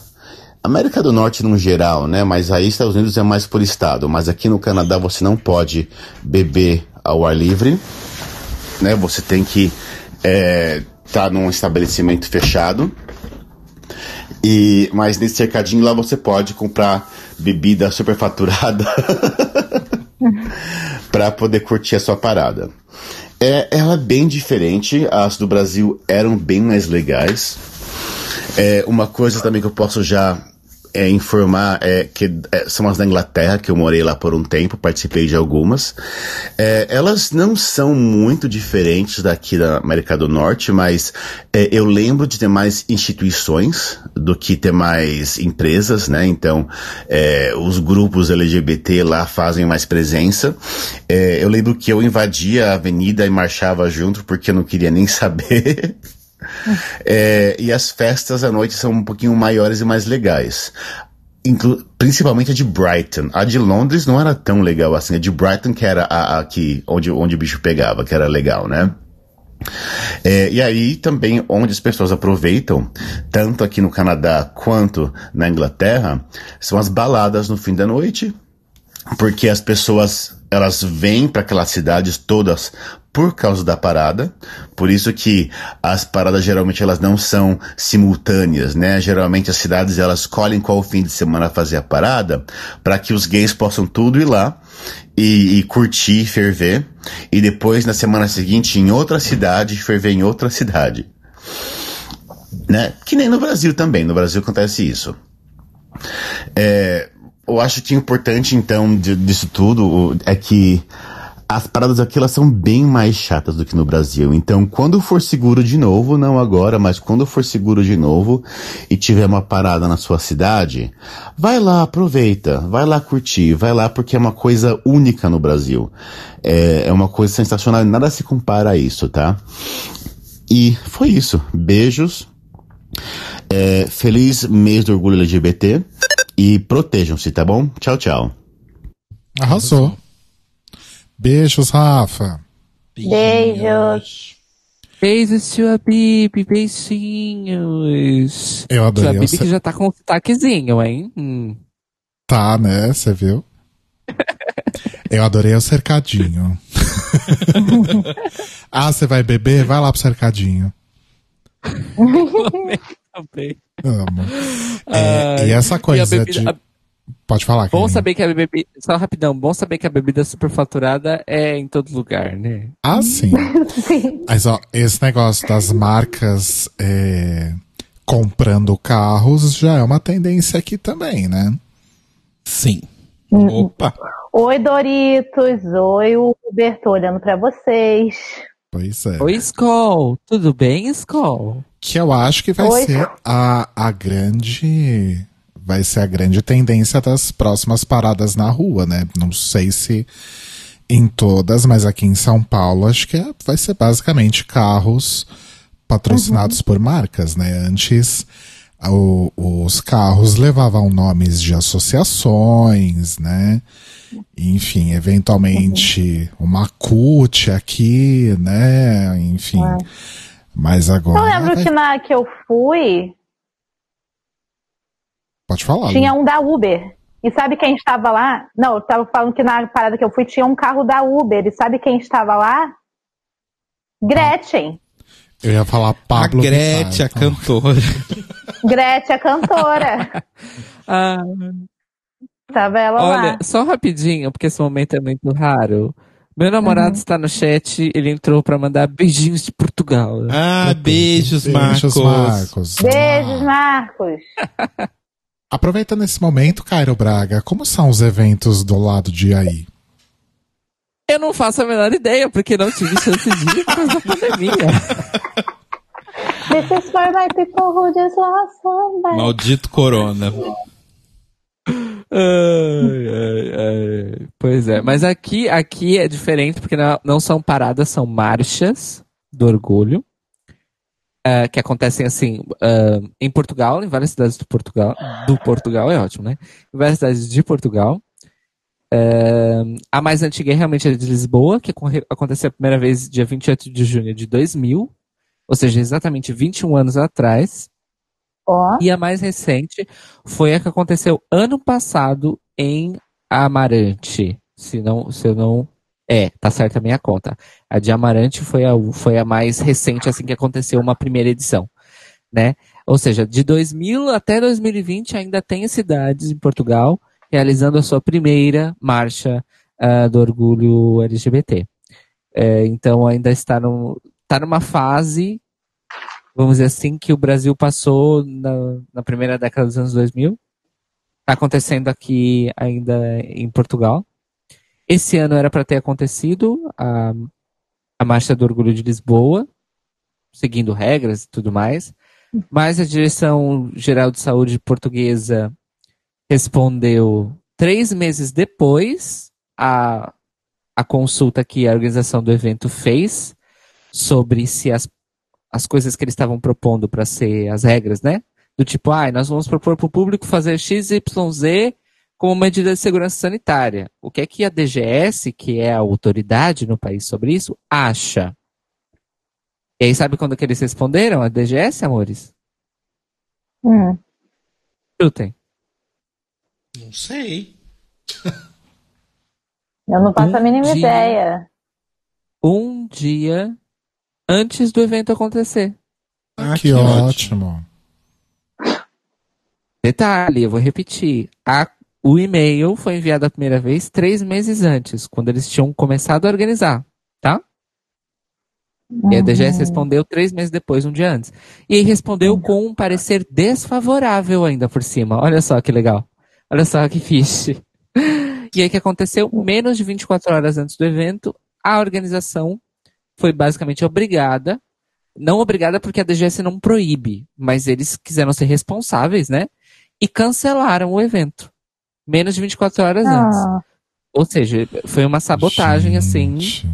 América do Norte no geral, né? Mas aí Estados Unidos é mais por estado. Mas aqui no Canadá você não pode beber ao ar livre, né? Você tem que estar num estabelecimento fechado. E mas nesse cercadinho lá você pode comprar bebida superfaturada [laughs] para poder curtir a sua parada. É, ela é bem diferente. As do Brasil eram bem mais legais. É, uma coisa também que eu posso já é, informar é que é, são as da Inglaterra, que eu morei lá por um tempo, participei de algumas. É, elas não são muito diferentes daqui da América do Norte, mas é, eu lembro de ter mais instituições do que ter mais empresas, né? Então, os grupos LGBT lá fazem mais presença. Eu lembro que eu invadia a avenida e marchava junto porque eu não queria nem saber. [laughs] É, e as festas à noite são um pouquinho maiores e mais legais. Inclu- principalmente a de Brighton. A de Londres não era tão legal assim. A de Brighton que era a, a que, onde, onde o bicho pegava, que era legal, né? É, e aí também onde as pessoas aproveitam, tanto aqui no Canadá quanto na Inglaterra, são as baladas no fim da noite, porque as pessoas elas vêm para aquelas cidades todas por causa da parada, por isso que as paradas geralmente elas não são simultâneas, né? Geralmente as cidades elas escolhem qual fim de semana fazer a parada, para que os gays possam tudo ir lá e, e curtir, ferver, e depois na semana seguinte em outra cidade ferver em outra cidade, né? Que nem no Brasil também, no Brasil acontece isso. É, eu acho que o importante, então, de- disso tudo é que as paradas aqui elas são bem mais chatas do que no Brasil. Então, quando for seguro de novo, não agora, mas quando for seguro de novo e tiver uma parada na sua cidade, vai lá, aproveita, vai lá curtir, vai lá porque é uma coisa única no Brasil. É, é uma coisa sensacional, nada se compara a isso, tá? E foi isso. Beijos. É, feliz mês do orgulho LGBT. E protejam-se, tá bom? Tchau, tchau. Arrasou. Beijos, Rafa. Beijos. Beijos, tia Bibi, beijinhos. Eu adorei o Bibi que já tá com um sotaquezinho, hein? Hum. Tá, né? Você viu? Eu adorei o cercadinho. [laughs] ah, você vai beber? Vai lá pro cercadinho. [laughs] Também. Amo. É, Ai, e essa coisa bebida- de. a- Pode falar, Bom Karine. saber que a bebida. Só rapidão, bom saber que a bebida superfaturada é em todo lugar, né? Ah, [laughs] sim. Mas, ó, esse negócio das marcas é, comprando carros já é uma tendência aqui também, né? Sim. Opa! Oi, Doritos. Oi, Uber. Tô olhando pra vocês. Pois é. Oi, Skol. Tudo bem, Skol? Que eu acho que vai Oi. ser a, a grande. Vai ser a grande tendência das próximas paradas na rua, né? Não sei se em todas, mas aqui em São Paulo acho que é- vai ser basicamente carros patrocinados por marcas, né? Antes o- os carros levavam nomes de associações, né? Enfim, eventualmente uma CUT aqui, né? Enfim. Mas agora. Eu lembro vai- que na que eu fui, Pode falar. tinha Lu. um da Uber. E sabe quem estava lá? Não, eu tava falando que na parada que eu fui tinha um carro da Uber. E sabe quem estava lá? Gretchen. Eu ia falar A Pablo Gretchen, a Vittar. cantora. [laughs] Gretchen, a cantora. [laughs] Ah, Tava ela Olha, lá. só rapidinho, porque esse momento é muito raro. Meu namorado Uhum. está no chat, ele entrou pra mandar beijinhos de Portugal. Ah, beijos, Beijos, Marcos. Marcos. Beijos, Marcos. [laughs] Aproveitando esse momento, Cairo Braga, como são os eventos do lado de aí? Eu não faço a menor ideia, porque não tive chance de ir por causa da pandemia. This is for my people who just lost somebody. Maldito Corona. Ai, ai, ai. Pois é, mas aqui, aqui é diferente porque não, são paradas, são marchas do orgulho. ah, que acontecem assim ah, em Portugal, em várias cidades do Portugal. Do Portugal é ótimo, né? Em várias cidades de Portugal. Ah, a mais antiga é realmente a de Lisboa, que aconteceu a primeira vez dia 28 de junho de 2000, ou seja, exatamente 21 anos atrás. Ó, E a mais recente foi a que aconteceu ano passado em Amarante. Se não, se eu não. É, tá certa a minha conta. A de Amarante foi a, foi a mais recente, assim, que aconteceu uma primeira edição. Né? Ou seja, de 2000 até 2020 ainda tem cidades em Portugal realizando a sua primeira marcha ah, do orgulho LGBT. É, então ainda está, no, está numa fase vamos dizer assim, que o Brasil passou na, na primeira década dos anos 2000. Está acontecendo aqui ainda em Portugal. Esse ano era para ter acontecido a, a Marcha do Orgulho de Lisboa, seguindo regras e tudo mais. Mas a Direção Geral de Saúde Portuguesa respondeu três meses depois a, a consulta que a organização do evento fez sobre se as as coisas que eles estavam propondo para ser as regras, né? Do tipo, ah, nós vamos propor para o público fazer XYZ como medida de segurança sanitária. O que é que a DGS, que é a autoridade no país sobre isso, acha? E aí, sabe quando que eles responderam? A DGS, amores? hum. Chutem. Não sei. Eu não faço a Um mínima dia- ideia. Um dia antes do evento acontecer. Ah, que que ótimo. ótimo. Detalhe, eu vou repetir. A- o e-mail foi enviado a primeira vez três meses antes, quando eles tinham começado a organizar, tá? E a DGS respondeu três meses depois, um dia antes. E aí respondeu com um parecer desfavorável ainda por cima. Olha só que legal. Olha só que fiche. [laughs] E aí o que aconteceu? Menos de 24 horas antes do evento, a organização foi basicamente obrigada, não obrigada porque a DGS não proíbe, mas eles quiseram ser responsáveis, né? E cancelaram o evento. Menos de 24 horas antes. Ah, Ou seja, foi uma sabotagem assim Gente.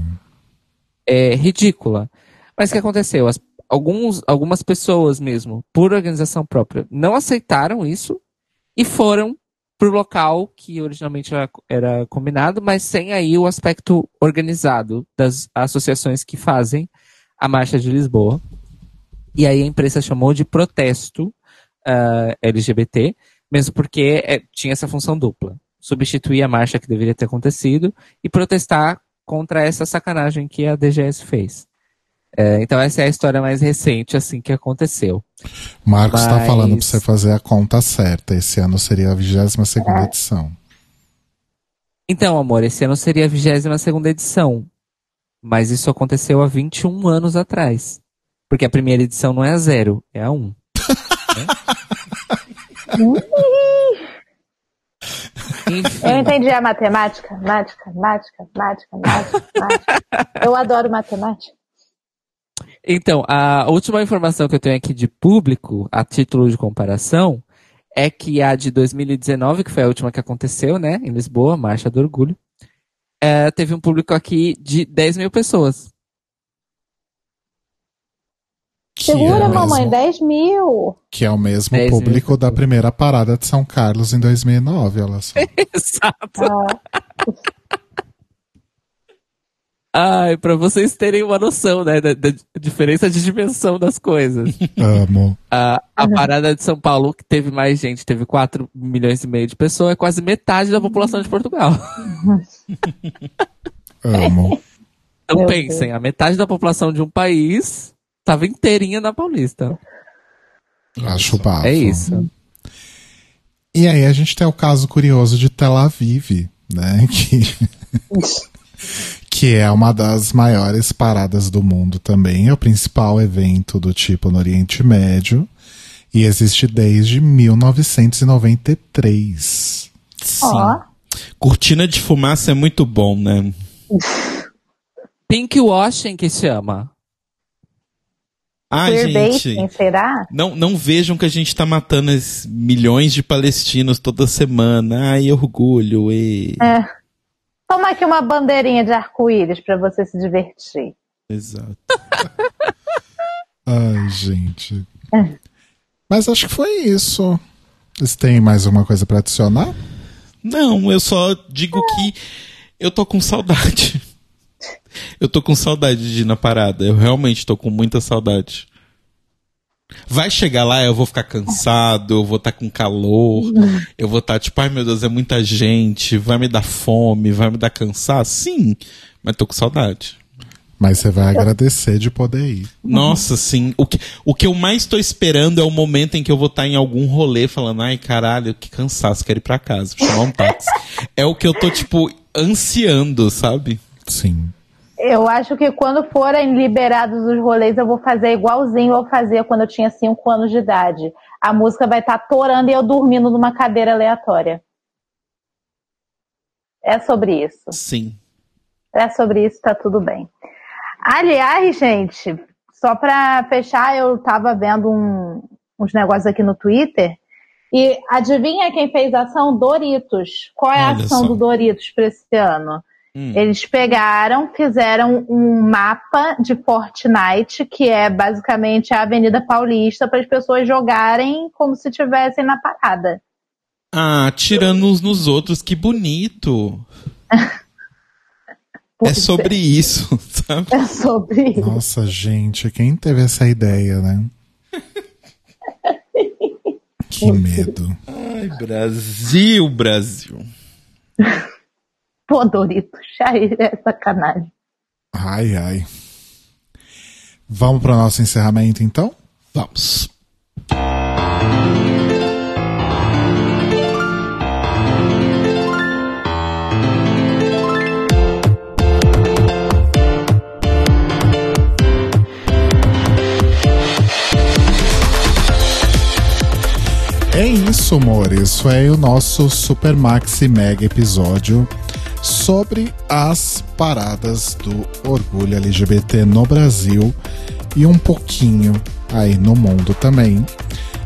é, ridícula. Mas o que aconteceu? As- alguns, algumas pessoas mesmo, por organização própria, não aceitaram isso e foram pro local que originalmente era, era combinado, mas sem aí o aspecto organizado das associações que fazem a Marcha de Lisboa. E aí a imprensa chamou de protesto ah, LGBT, mesmo porque é, tinha essa função dupla. Substituir a marcha que deveria ter acontecido e protestar contra essa sacanagem que a DGS fez. É, então essa é a história mais recente assim que aconteceu. Marcos está Mas- falando para você fazer a conta certa. Esse ano seria a 22 segunda edição. Então, amor, esse ano seria a 22 segunda edição. Mas isso aconteceu há 21 anos atrás. Porque a primeira edição não é a zero, é a um. [laughs] Enfim. eu entendi a matemática. Mática, mática, mática, mática, mática. Eu adoro matemática. Então, a última informação que eu tenho aqui de público, a título de comparação, é que a de 2019, que foi a última que aconteceu, né, em Lisboa, Marcha do Orgulho, é, teve um público aqui de 10 mil pessoas. Que Segura, é mamãe, mesmo, 10 mil. que é o mesmo 10 mil público da primeira parada de São Carlos em 2009, olha só. [laughs] Exato. Ah, Ai, pra vocês terem uma noção, né, da, da diferença de dimensão das coisas. [laughs] Amo. A, a parada de São Paulo, que teve mais gente, teve 4 milhões e meio de pessoas, é quase metade da população de Portugal. [laughs] Amo. Então Meu pensem, a metade da população de um país tava inteirinha na Paulista. Acho bafo. É isso. E aí a gente tem o caso curioso de Tel Aviv, né? Que, [laughs] que é uma das maiores paradas do mundo também. É o principal evento do tipo no Oriente Médio. E existe desde 1993. Sim. Cortina de fumaça é muito bom, né? Pink washing que chama. Queerbaiting, gente. será? Não, não vejam que a gente tá matando milhões de palestinos toda semana. Ai, orgulho. E... É. Toma aqui uma bandeirinha de arco-íris pra você se divertir. Exato. [laughs] Ai, gente. Mas acho que foi isso. Vocês têm mais alguma coisa pra adicionar? Não, eu só digo que eu tô com saudade. Eu tô com saudade de ir na parada. Eu realmente tô com muita saudade. Vai chegar lá, eu vou ficar cansado, eu vou estar com calor, eu vou estar tipo, ai meu Deus, é muita gente, vai me dar fome, vai me dar cansaço? Sim, mas tô com saudade. Mas você vai agradecer de poder ir. Nossa, sim. O que, o que eu mais tô esperando é o momento em que eu vou estar em algum rolê falando, ai caralho, que cansaço, quero ir pra casa, vou chamar um táxi. é o que eu tô, tipo, ansiando, sabe? Sim. Eu acho que quando forem liberados os rolês, eu vou fazer igualzinho eu fazia quando eu tinha 5 anos de idade. A música vai estar torando e eu dormindo numa cadeira aleatória. É sobre isso. Sim. É sobre isso, tá tudo bem. Aliás, gente, só pra fechar, eu tava vendo um- uns negócios aqui no Twitter. E adivinha quem fez a ação? Doritos. Qual é a Olha ação só. do Doritos pra esse ano? Hum. Eles pegaram, fizeram um mapa de Fortnite, que é basicamente a Avenida Paulista, para as pessoas jogarem como se estivessem na parada. Ah, tirando uns nos outros, que bonito. [laughs] é sobre isso, [laughs] sabe? É sobre isso. Nossa, gente, quem teve essa ideia, né? [laughs] Que medo. Ai, Brasil, Brasil. Pô, Doritos, [laughs] aí é sacanagem. Ai, ai. Vamos para o nosso encerramento, então? Vamos. É isso, amores. Foi o nosso Super Maxi Mega episódio sobre as paradas do orgulho LGBT no Brasil e um pouquinho aí no mundo também.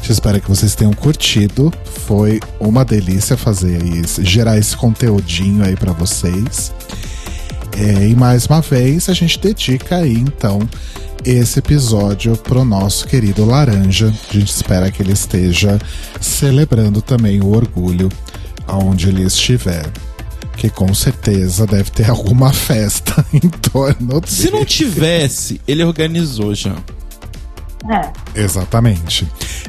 Espero que vocês tenham curtido. Foi uma delícia fazer isso, gerar esse conteúdinho aí pra vocês. É, e mais uma vez a gente dedica aí então esse episódio pro nosso querido Laranja. A gente espera que ele esteja celebrando também o orgulho aonde ele estiver. Que com certeza deve ter alguma festa [laughs] em torno dele. Se não tivesse, ele organizou já. É. Exatamente.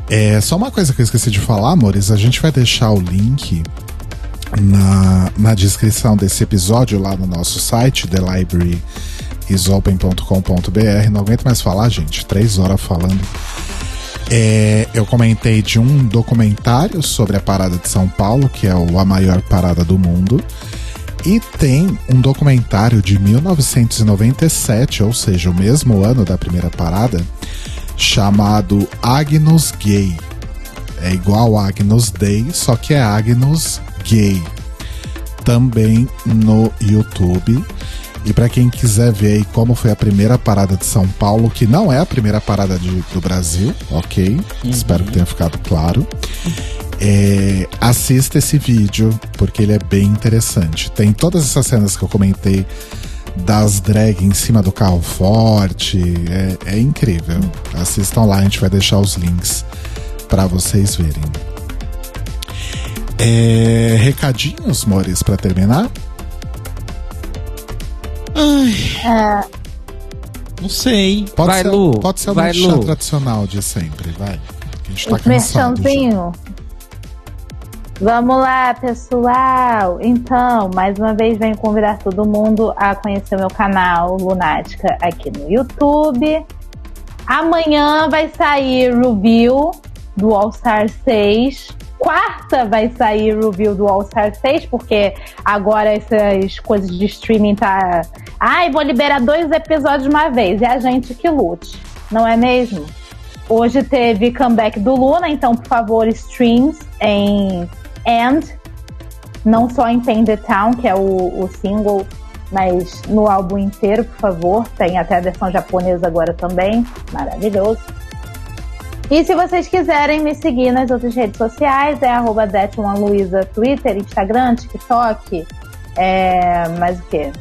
É, só uma coisa que eu esqueci de falar, amores, a gente vai deixar o link na, na descrição desse episódio lá no nosso site, thelibraryisopen.com.br. Não aguento mais falar, gente. Três horas falando. É, eu comentei de um documentário sobre a parada de São Paulo, que é a maior parada do mundo. E tem um documentário de 1997, ou seja, o mesmo ano da primeira parada, chamado Agnus Gay. É igual Agnus Day, só que é Agnus Gay. Também no YouTube. E para quem quiser ver aí como foi a primeira parada de São Paulo, que não é a primeira parada de- do Brasil, ok? Espero que tenha ficado claro. É, assista esse vídeo, porque ele é bem interessante. Tem todas essas cenas que eu comentei das drag em cima do carro forte. É, é incrível. Assistam lá, a gente vai deixar os links para vocês verem. É, recadinhos, Mores, para terminar? É, Não sei. Pode Vai, ser, Lu. Pode ser o Vai, merchan Lu. tradicional de sempre, vai. A gente tá o merchanzinho. Vamos lá, pessoal. Então, mais uma vez, venho convidar todo mundo a conhecer o meu canal Lunática aqui no YouTube. Amanhã vai sair review do All Star 6 quarta vai sair o review do All Star 6, porque agora essas coisas de streaming tá. Ai, vou liberar dois episódios de uma vez. É a gente que lute, não é mesmo? Hoje teve comeback do Luna, então, por favor, streams em And, não só em Pain the Town, que é o, o single, mas no álbum inteiro, por favor. Tem até a versão japonesa agora também. Maravilhoso. E se vocês quiserem me seguir nas outras redes sociais, é arroba Luiza, Twitter, Instagram, TikTok. É, mais o quê?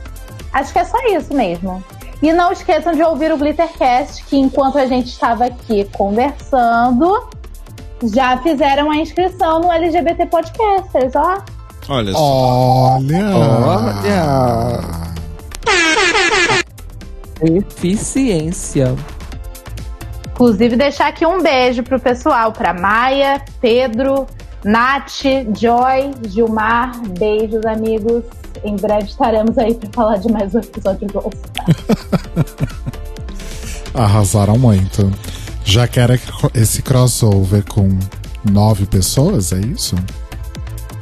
Acho que é só isso mesmo. E não esqueçam de ouvir o Glittercast, que enquanto a gente estava aqui conversando, já fizeram a inscrição no LGBT Podcasters, ó. Olha só. Olha! Olha! Eficiência. Inclusive, deixar aqui um beijo pro pessoal, pra Maia, Pedro, Nath, Joy, Gilmar. Beijos, amigos. Em breve estaremos aí pra falar de mais um episódio do. [laughs] Arrasaram muito. Já quero esse crossover com nove pessoas, é isso?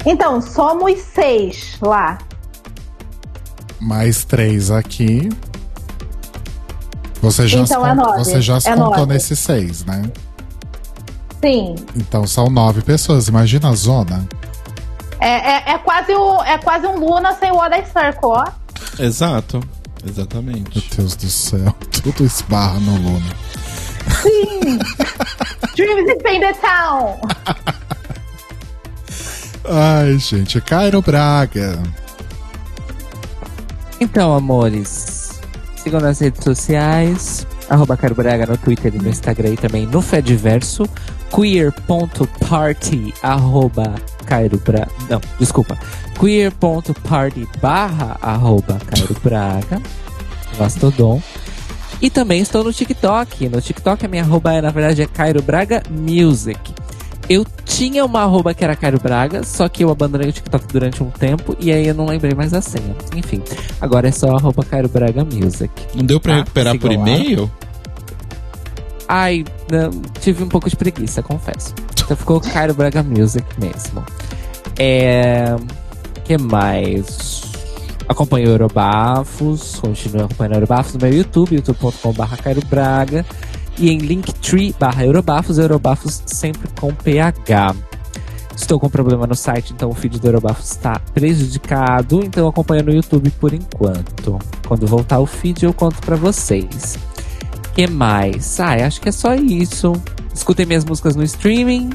Então, somos seis lá. Mais três aqui. Você já, Então se, é nove, você já se é contou nove. nesses seis, né? Sim. Então são nove pessoas. Imagina a zona. É, é, é quase o, é quase um Luna sem o Oda Circle, ó. Exato. Exatamente. Meu Deus do céu. [laughs] Tudo esbarra no Luna. Sim! [laughs] Dreams in Pain the Town! Ai, gente. Cairo Braga. Então, amores, sigam nas redes sociais, arroba Caro Braga no Twitter e no Instagram e também no Fediverso, queer.party, arroba Cairo Braga, não, desculpa, queer.party barra, arroba Cairo Braga, Mastodon. E também estou no TikTok, no TikTok a minha arroba é, na verdade, é Cairo Braga Music. Eu tinha uma arroba que era Cairo Braga, só que eu abandonei o TikTok durante um tempo e aí eu não lembrei mais a senha. Enfim, agora é só arroba Cairo Braga Music. Não deu pra Tá, recuperar por e-mail? Ai, não, tive um pouco de preguiça, confesso. Então ficou Cairo Braga Music mesmo. É. que mais? Acompanhe o Eurobafos, continue acompanhando o Eurobafos no meu YouTube, youtube.com.br Cairo Braga. E em Linktree barra Eurobafos, Eurobafos sempre com PH. Estou com problema no site, então o feed do Eurobafos está prejudicado, então acompanha no YouTube por enquanto. Quando voltar o feed eu conto pra vocês. que mais? Ah, acho que é só isso. Escutem minhas músicas no streaming.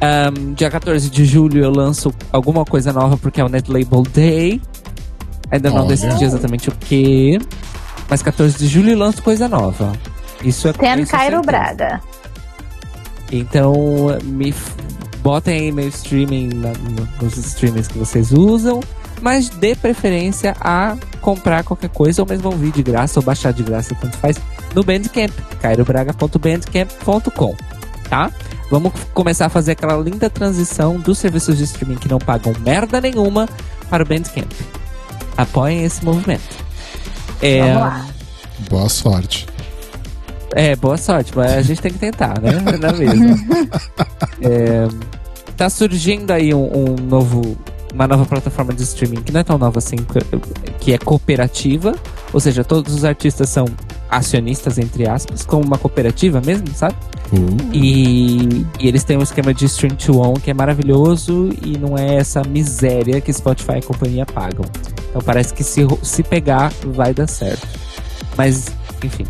Ahn, dia 14 de julho eu lanço alguma coisa nova porque é o Net Label Day. Ainda não decidi exatamente o que. Mas 14 de julho eu lanço coisa nova. Isso é isso é Cairo. Braga. Então, me f- botem aí meu streaming na- no- nos streamings que vocês usam, mas dê preferência a comprar qualquer coisa ou mesmo ouvir de graça ou baixar de graça, tanto faz, no Bandcamp, cairobraga.bandcamp.com, tá? Vamos começar a fazer aquela linda transição dos serviços de streaming que não pagam merda nenhuma para o Bandcamp. Apoiem esse movimento. É, Vamos lá. Boa sorte. É, boa sorte, mas a gente tem que tentar, né? Não é mesmo? [laughs] É, tá surgindo aí um, um novo, uma nova plataforma de streaming que não é tão nova assim, que- é cooperativa, ou seja, todos os artistas são acionistas, entre aspas, como uma cooperativa mesmo, sabe? Uh, E, e eles têm um esquema de stream to own que é maravilhoso e não é essa miséria que Spotify e companhia pagam. Então parece que se, se pegar, vai dar certo. Mas, enfim.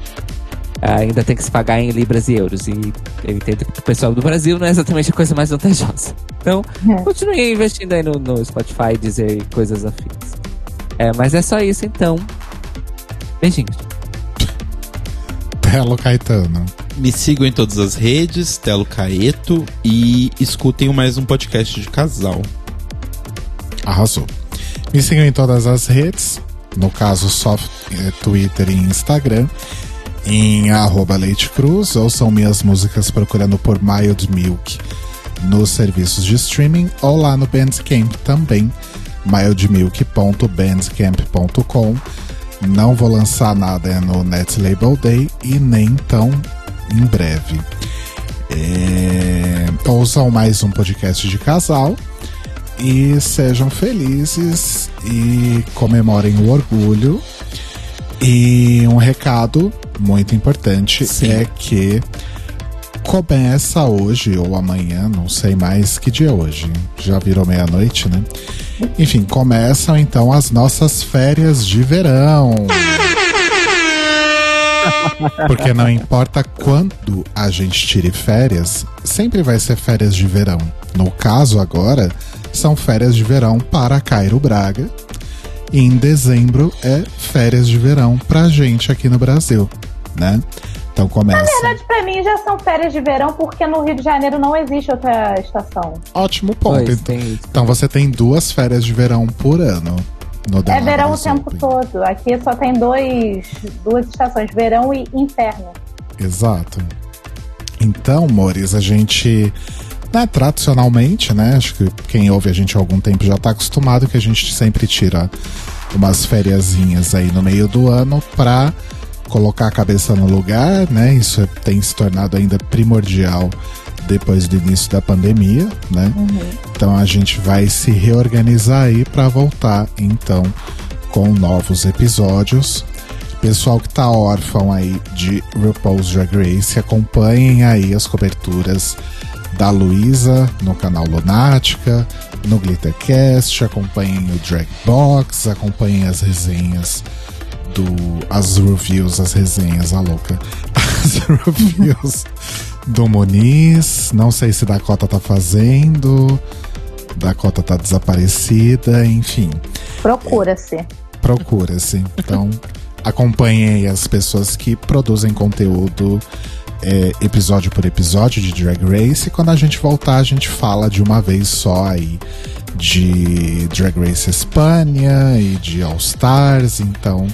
Ainda tem que se pagar em libras e euros. E eu entendo que o pessoal do Brasil não é exatamente a coisa mais vantajosa. Então, É. continue investindo aí no, no Spotify e dizer coisas afins. É, mas é só isso então. Beijinhos. Telo Caetano. Me sigam em todas as redes, Telo Caeto, e escutem mais um podcast de casal. Arrasou. Me sigam em todas as redes, no caso só eh, Twitter e Instagram, em arroba Leite Cruz, ouçam minhas músicas procurando por Mild Milk nos serviços de streaming ou lá no Bandcamp também, mildmilk.bandcamp.com. Não vou lançar nada no Net Label Day e nem tão em breve. É, ouçam mais um podcast de casal e sejam felizes e comemorem o orgulho. E um recado muito importante é que começa hoje ou amanhã, não sei mais que dia é hoje. Já virou meia-noite, né? Enfim, começam então as nossas férias de verão. Porque não importa quando a gente tire férias, sempre vai ser férias de verão. No caso agora, são férias de verão para Cairo Braga. E em dezembro é férias de verão pra gente aqui no Brasil, né? Então Na começa. verdade, pra mim já são férias de verão, porque no Rio de Janeiro não existe outra estação. Ótimo ponto. Pois, então, então você tem duas férias de verão por ano. No É verão o tempo Open. todo. Aqui só tem dois, duas estações, verão e inferno. Exato. Então, Mores, a gente. Né, tradicionalmente, né? Acho que quem ouve a gente há algum tempo já tá acostumado que a gente sempre tira umas fériasinhas aí no meio do ano pra colocar a cabeça no lugar, né? Isso tem se tornado ainda primordial depois do início da pandemia, né? Então a gente vai se reorganizar aí pra voltar então com novos episódios. Pessoal que tá órfão aí de RuPaul's Drag Race, acompanhem aí as coberturas da Luísa no canal Lunática, no Glittercast, acompanhem o Drag Box, acompanhem as resenhas do. as reviews, as resenhas, a louca. [laughs] As reviews do Muniz. Não sei se Dakota tá fazendo. Dakota tá desaparecida, enfim Procura-se. procura-se. Então, [laughs] acompanhem as pessoas que produzem conteúdo é, episódio por episódio de Drag Race. E quando a gente voltar, a gente fala de uma vez só aí de Drag Race Espanha e de All Stars. Então,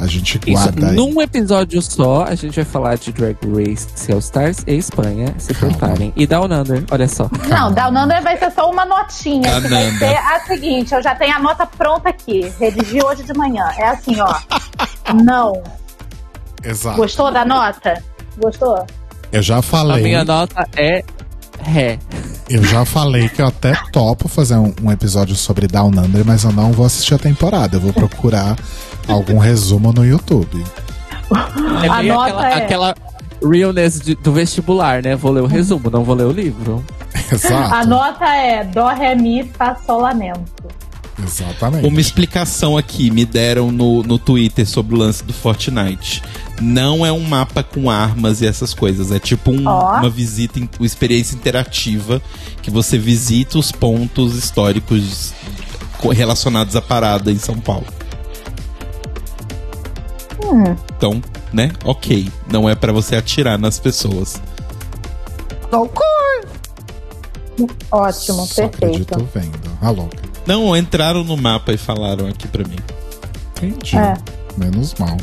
a gente Isso, guarda aí. num episódio só, a gente vai falar de Drag Race, All Stars e Espanha. Se preparem. E Down Under, olha só. Não, Down Under vai ser só uma notinha. Que vai ser a seguinte: eu já tenho a nota pronta aqui. Redigi hoje de manhã. É assim, ó. Não. Exato. Gostou da nota? Gostou? Eu já A falei. minha nota é Ré. Eu já falei que eu até topo fazer um, um episódio sobre Down Under, mas eu não vou assistir a temporada. Eu vou procurar algum resumo no YouTube. É meio nota aquela, é- aquela realness de- do vestibular, né? Vou ler o resumo, não vou ler o livro. [laughs] Exato. A nota é Dó, Ré, Mi, Fá, Sol, Lamento. Exatamente. Uma explicação aqui me deram no, no Twitter sobre o lance do Fortnite. Não é um mapa com armas e essas coisas. É tipo um- Ó. uma visita, uma experiência interativa que você visita os pontos históricos co- relacionados à parada em São Paulo. Hum. Então, né? Ok. Não é pra você atirar nas pessoas. Ótimo, Só perfeito. acredito vendo. A louca. Não, entraram no mapa e falaram aqui pra mim. Entendi. É. Menos mal.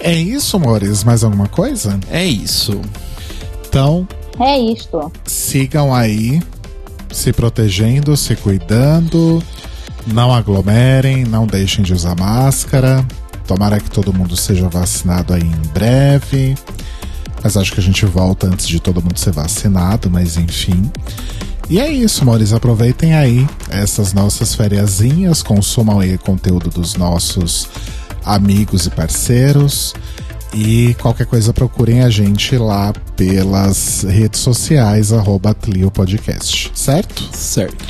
É isso, amores? Mais alguma coisa? É isso. Então, É isto. sigam aí, se protegendo, se cuidando. Não aglomerem, não deixem de usar máscara. Tomara que todo mundo seja vacinado aí em breve. Mas acho que a gente volta antes de todo mundo ser vacinado, mas enfim. E é isso, amores. Aproveitem aí essas nossas fériasinhas, consumam aí conteúdo dos nossos amigos e parceiros. E qualquer coisa procurem a gente lá pelas redes sociais, arroba Podcast, certo? Certo.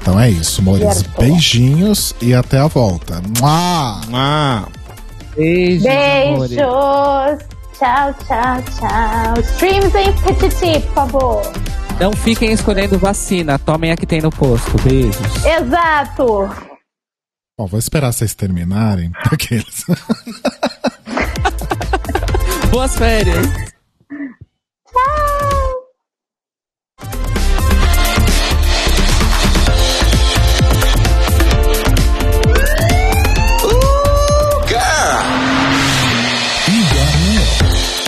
Então é isso, amores. Beijinhos e até a volta. Mua! Ah, Beijo. Beijos. Tchau, tchau, tchau. Streams em Petiti, por favor. Não fiquem escolhendo vacina, tomem a que tem no posto. Beijos. Exato. Bom, vou esperar vocês terminarem. [laughs] Aqueles. Boas férias.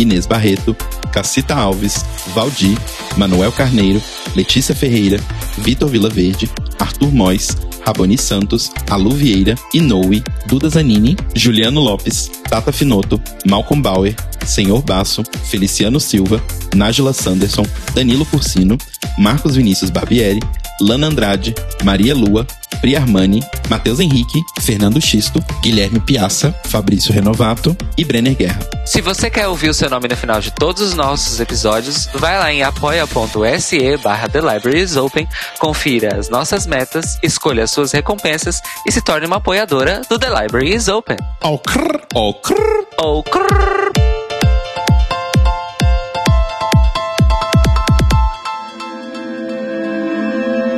Inês Barreto, Cacita Alves, Valdir, Manuel Carneiro, Letícia Ferreira, Vitor Vilaverde, Arthur Mois, Raboni Santos, Alu Vieira, Inoue, Duda Zanini, Juliano Lopes, Tata Finoto, Malcolm Bauer, Senhor Basso, Feliciano Silva, Nájila Sanderson, Danilo Cursino, Marcos Vinícius Barbieri, Lana Andrade, Maria Lua, Pri Armani, Matheus Henrique, Fernando Xisto, Guilherme Piazza, Fabrício Renovato e Brenner Guerra. Se você quer ouvir o seu nome no final de todos os nossos episódios, vai lá em apoia.se barra The Libraries Open, confira as nossas metas, escolha as suas recompensas e se torne uma apoiadora do The Library is Open. Ao crrr, ao crrr. Ou crrr.